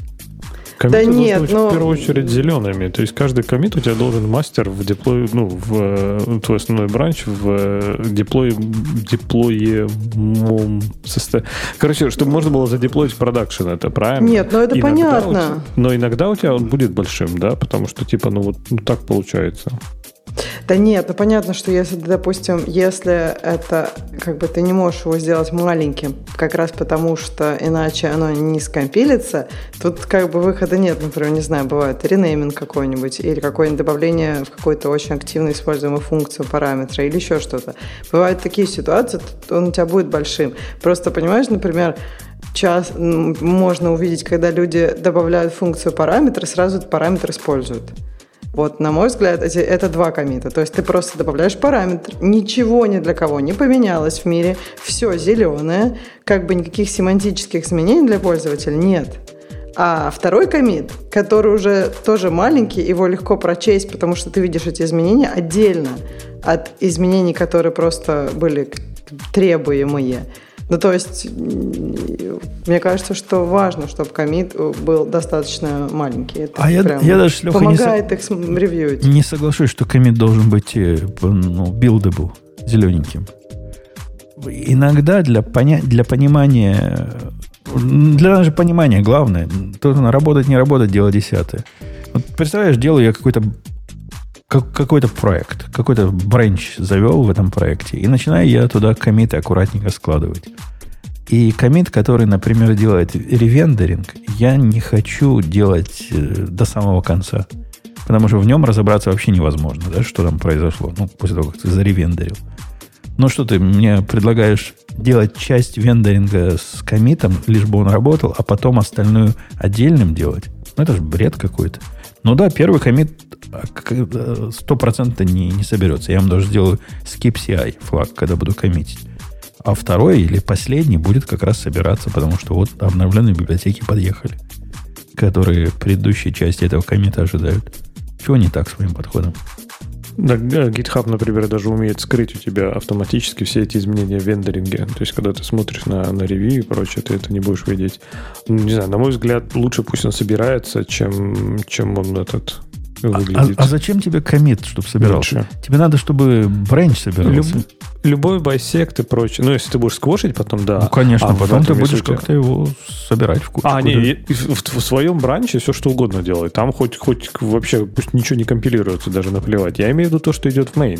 Комиты Да нет, быть но- в первую очередь зелеными. То есть каждый комит у тебя должен мастер в деплой, ну, в э, твой основной бранч в э, деплой, деплоемом состоянии. Короче, чтобы можно было задеплоить в продакшн, это правильно? Нет, ну это Иногда понятно. тебя- но иногда у тебя он будет большим, да? Потому что, типа, ну вот ну, так получается. Да нет, ну понятно, что если, допустим, если это, как бы ты не можешь его сделать маленьким, как раз потому, что иначе оно не скомпилится, тут как бы выхода нет. Например, не знаю, бывает ренейминг какой-нибудь или какое-нибудь добавление в какую-то очень активно используемую функцию параметра или еще что-то. Бывают такие ситуации, он у тебя будет большим. Просто, понимаешь, например, час можно увидеть, когда люди добавляют функцию параметра, сразу этот параметр используют. Вот, на мой взгляд, эти, это два комита. То есть ты просто добавляешь параметр, ничего ни для кого не поменялось в мире, все зеленое, как бы никаких семантических изменений для пользователя нет. А второй комит, который уже тоже маленький, его легко прочесть, потому что ты видишь эти изменения отдельно от изменений, которые просто были требуемые. Ну, то есть, мне кажется, что важно, чтобы комит был достаточно маленький. Это А я- я даже с Лехой не помогает их ревьюить. Не соглашусь, что комит должен быть э, ну, buildable, зелененьким. Иногда для, поня- для понимания, э, для даже понимания главное, тут надо работать, не работать, дело десятое. Вот представляешь, делаю я какой-то как- какой-то проект, какой-то бренч завел в этом проекте, и начинаю я туда комиты аккуратненько складывать. И комит, который, например, делает ревендеринг, я не хочу делать э, до самого конца. Потому что в нем разобраться вообще невозможно, да, что там произошло, ну, после того, как ты заревендерил. Ну, что ты мне предлагаешь делать часть вендоринга с комитом, лишь бы он работал, а потом остальную отдельным делать? Ну, это же бред какой-то. Ну да, первый комит а, э, стопроцентно не, не соберется. Я вам даже сделаю skip CI флаг, когда буду коммитить. А второй или последний будет как раз собираться, потому что вот обновленные библиотеки подъехали, которые предыдущие части этого комита ожидают. Чего не так с моим подходом? Да, GitHub, например, даже умеет скрыть у тебя автоматически все эти изменения в вендоринге. То есть, когда ты смотришь на, на ревью и прочее, ты это не будешь видеть. Ну, не знаю, на мой взгляд, лучше пусть он собирается, чем, чем он этот А, выглядит. а зачем тебе комит, чтобы собирался? Лучше. Тебе надо, чтобы бренч собирался. Люб- любой байсект и прочее. Ну, если ты будешь сквошить потом, да. Ну, конечно, А в потом ты будешь тебя- как-то его собирать в кучу. А, не, в, в своем бранче все что угодно делай. Там хоть, хоть вообще пусть ничего не компилируется, даже наплевать. Я имею в виду то, что идет в main.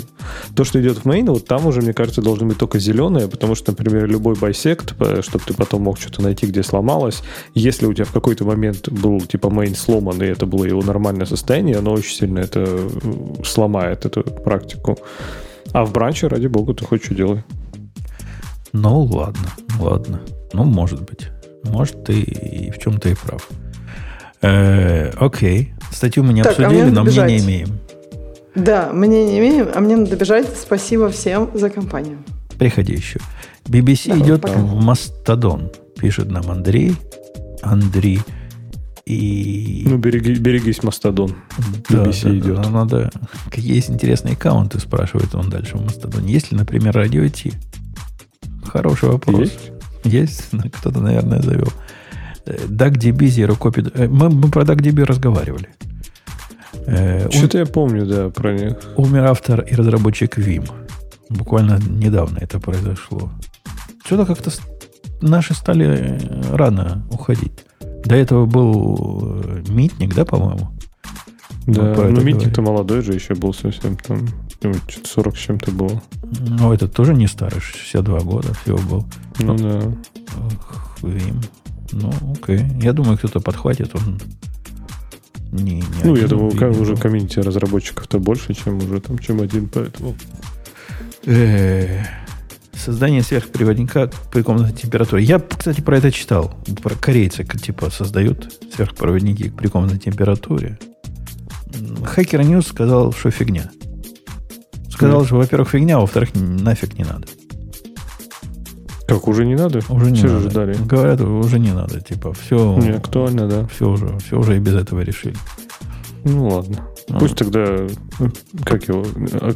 То, что идет в main, вот там уже, мне кажется, должны быть только зеленые, потому что, например, любой байсект, чтобы ты потом мог что-то найти, где сломалось, если у тебя в какой-то момент был типа main сломан, и это было его нормальное состояние, оно очень сильно это сломает, эту практику. А в бранче, ради бога, ты хоть что делай. Ну, ладно, ладно. Ну, может быть. Может, ты и в чем-то и прав. Э, окей. Статью мы не Так, а обсудили, мне надо но мнения бежать. имеем. Да, мне не имеем, а мне надо бежать. Спасибо всем за компанию. Приходи еще. BBC Да, идет пока. в Мастодон, пишет нам Андрей. Андрей. И... Ну, береги, берегись, Мастодон. Да, BBC да, да, идет. но надо... Какие есть интересные аккаунты, спрашивает он дальше в Мастодоне. Есть ли, например, радио Ти? Хороший вопрос. Есть? Есть? Ну, Кто-то, наверное, завел. DuckDB Zero Copy... э, Мы, мы про DuckDB разговаривали. Э, Что-то я помню, да, про них. Умер автор и разработчик Vim. Буквально недавно это произошло. Что-то как-то наши стали э, рано уходить. До этого был э, Митник, да, по-моему? Да, это ну Митник-то молодой же еще был совсем там. ну, Что-то 40 с чем-то было. Ну, этот тоже не старый, 62 года всего был. Ну да. Vim. Ну, окей. Я думаю, кто-то подхватит, он не, не Ну, я думаю, как уже комьюнити разработчиков-то больше, чем уже там, чем один, поэтому. Э, Создание сверхпроводника при комнатной температуре. Я, кстати, про это читал. Про корейцы, типа, создают сверхпроводники при комнатной температуре. Hacker News сказал, что фигня. Сказал, Да. что, во-первых, фигня, а во-вторых, нафиг не надо. Как, уже не надо? Уже не Все надо. ждали. Говорят, уже не надо. Типа, все, Не актуально, да. все уже, все уже и без этого решили. Ну ладно. А. Пусть тогда, ну, как его,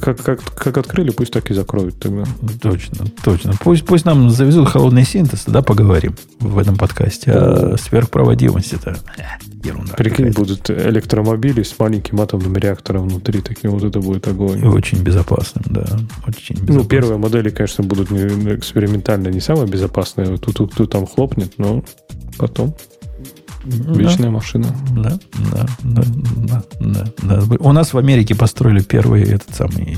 как, как, как открыли, пусть так и закроют тогда. Точно, точно. Пусть, пусть нам завезут холодный синтез, тогда поговорим в этом подкасте. А сверхпроводимость это э, ерунда. Прикинь, будут электромобили с маленьким атомным реактором внутри, таким вот это будет огонь. очень безопасным, да. Очень безопасным. Ну, первые модели, конечно, будут экспериментально не самые безопасные. Тут, тут, тут там хлопнет, но потом Да, вечная машина. Да, да, да, да, да, да. У нас в Америке построили первый этот самый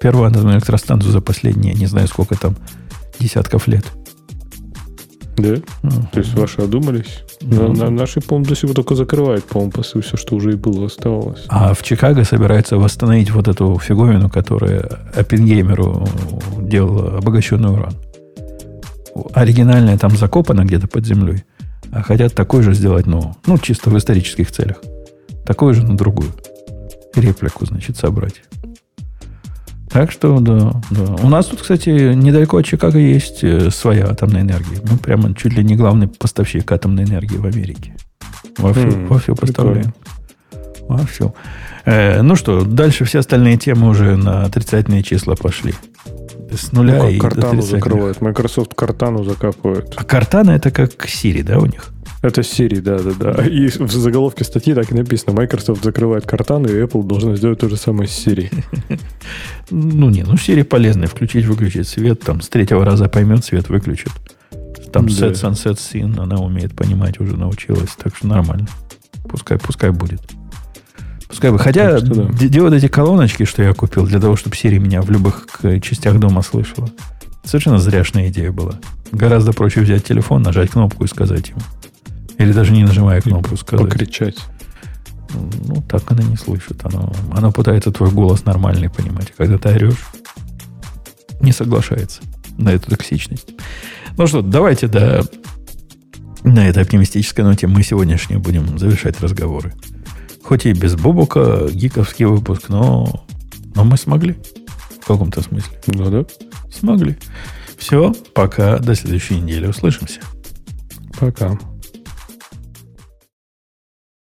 первую атомную электростанцию за последние, не знаю сколько там, десятков лет. Да? Ну, То есть ваши одумались? Ну, На- на- наши, по-моему, до сих пор только закрывают, по-моему, по сути, все, что уже и было, оставалось. А в Чикаго собирается восстановить вот эту фиговину, которая Оппенгеймеру делала обогащенный уран. Оригинальная там закопана где-то под землей, а хотят такой же сделать, ну, ну, чисто в исторических целях. Такой же, но другую. Реплику, значит, собрать. Так что, да, да. У нас тут, кстати, недалеко от Чикаго есть э, своя атомная энергия. Мы прямо чуть ли не главный поставщик атомной энергии в Америке. Вовсю, М, вовсю прикольно. поставляем. Вовсю. Э, ну что, дальше все остальные темы уже на отрицательные числа пошли. С нуля Ну, как картану закрывают. Microsoft картану закапывает. А картана это как Siri, да, у них? Это Siri, да-да-да. И в заголовке статьи так и написано. Microsoft закрывает картану, и Apple должна сделать то же самое с Siri. Ну, не, ну Siri полезный. Включить, выключить свет. Там с третьего раза поймет, свет выключит. Там Да. set, sunset, scene, она умеет понимать, уже научилась. Так что нормально. Пускай, пускай будет. Пускай бы. Хотя, что да. вот эти колоночки, что я купил, для того, чтобы Siri меня в любых частях дома слышала, совершенно зряшная идея была. Гораздо проще взять телефон, нажать кнопку и сказать ему. Или даже не нажимая кнопку сказать. Покричать. Ну, так она не слышит. Она, она пытается твой голос нормальный понимать. А Когда ты орешь, не соглашается на эту токсичность. Ну что, давайте, да, на этой оптимистической ноте мы сегодняшнюю будем завершать разговоры. Хоть и без Бобука, гиковский выпуск, но, но мы смогли. В каком-то смысле. Ну да. Смогли. Все, пока. До следующей недели. Услышимся. Пока.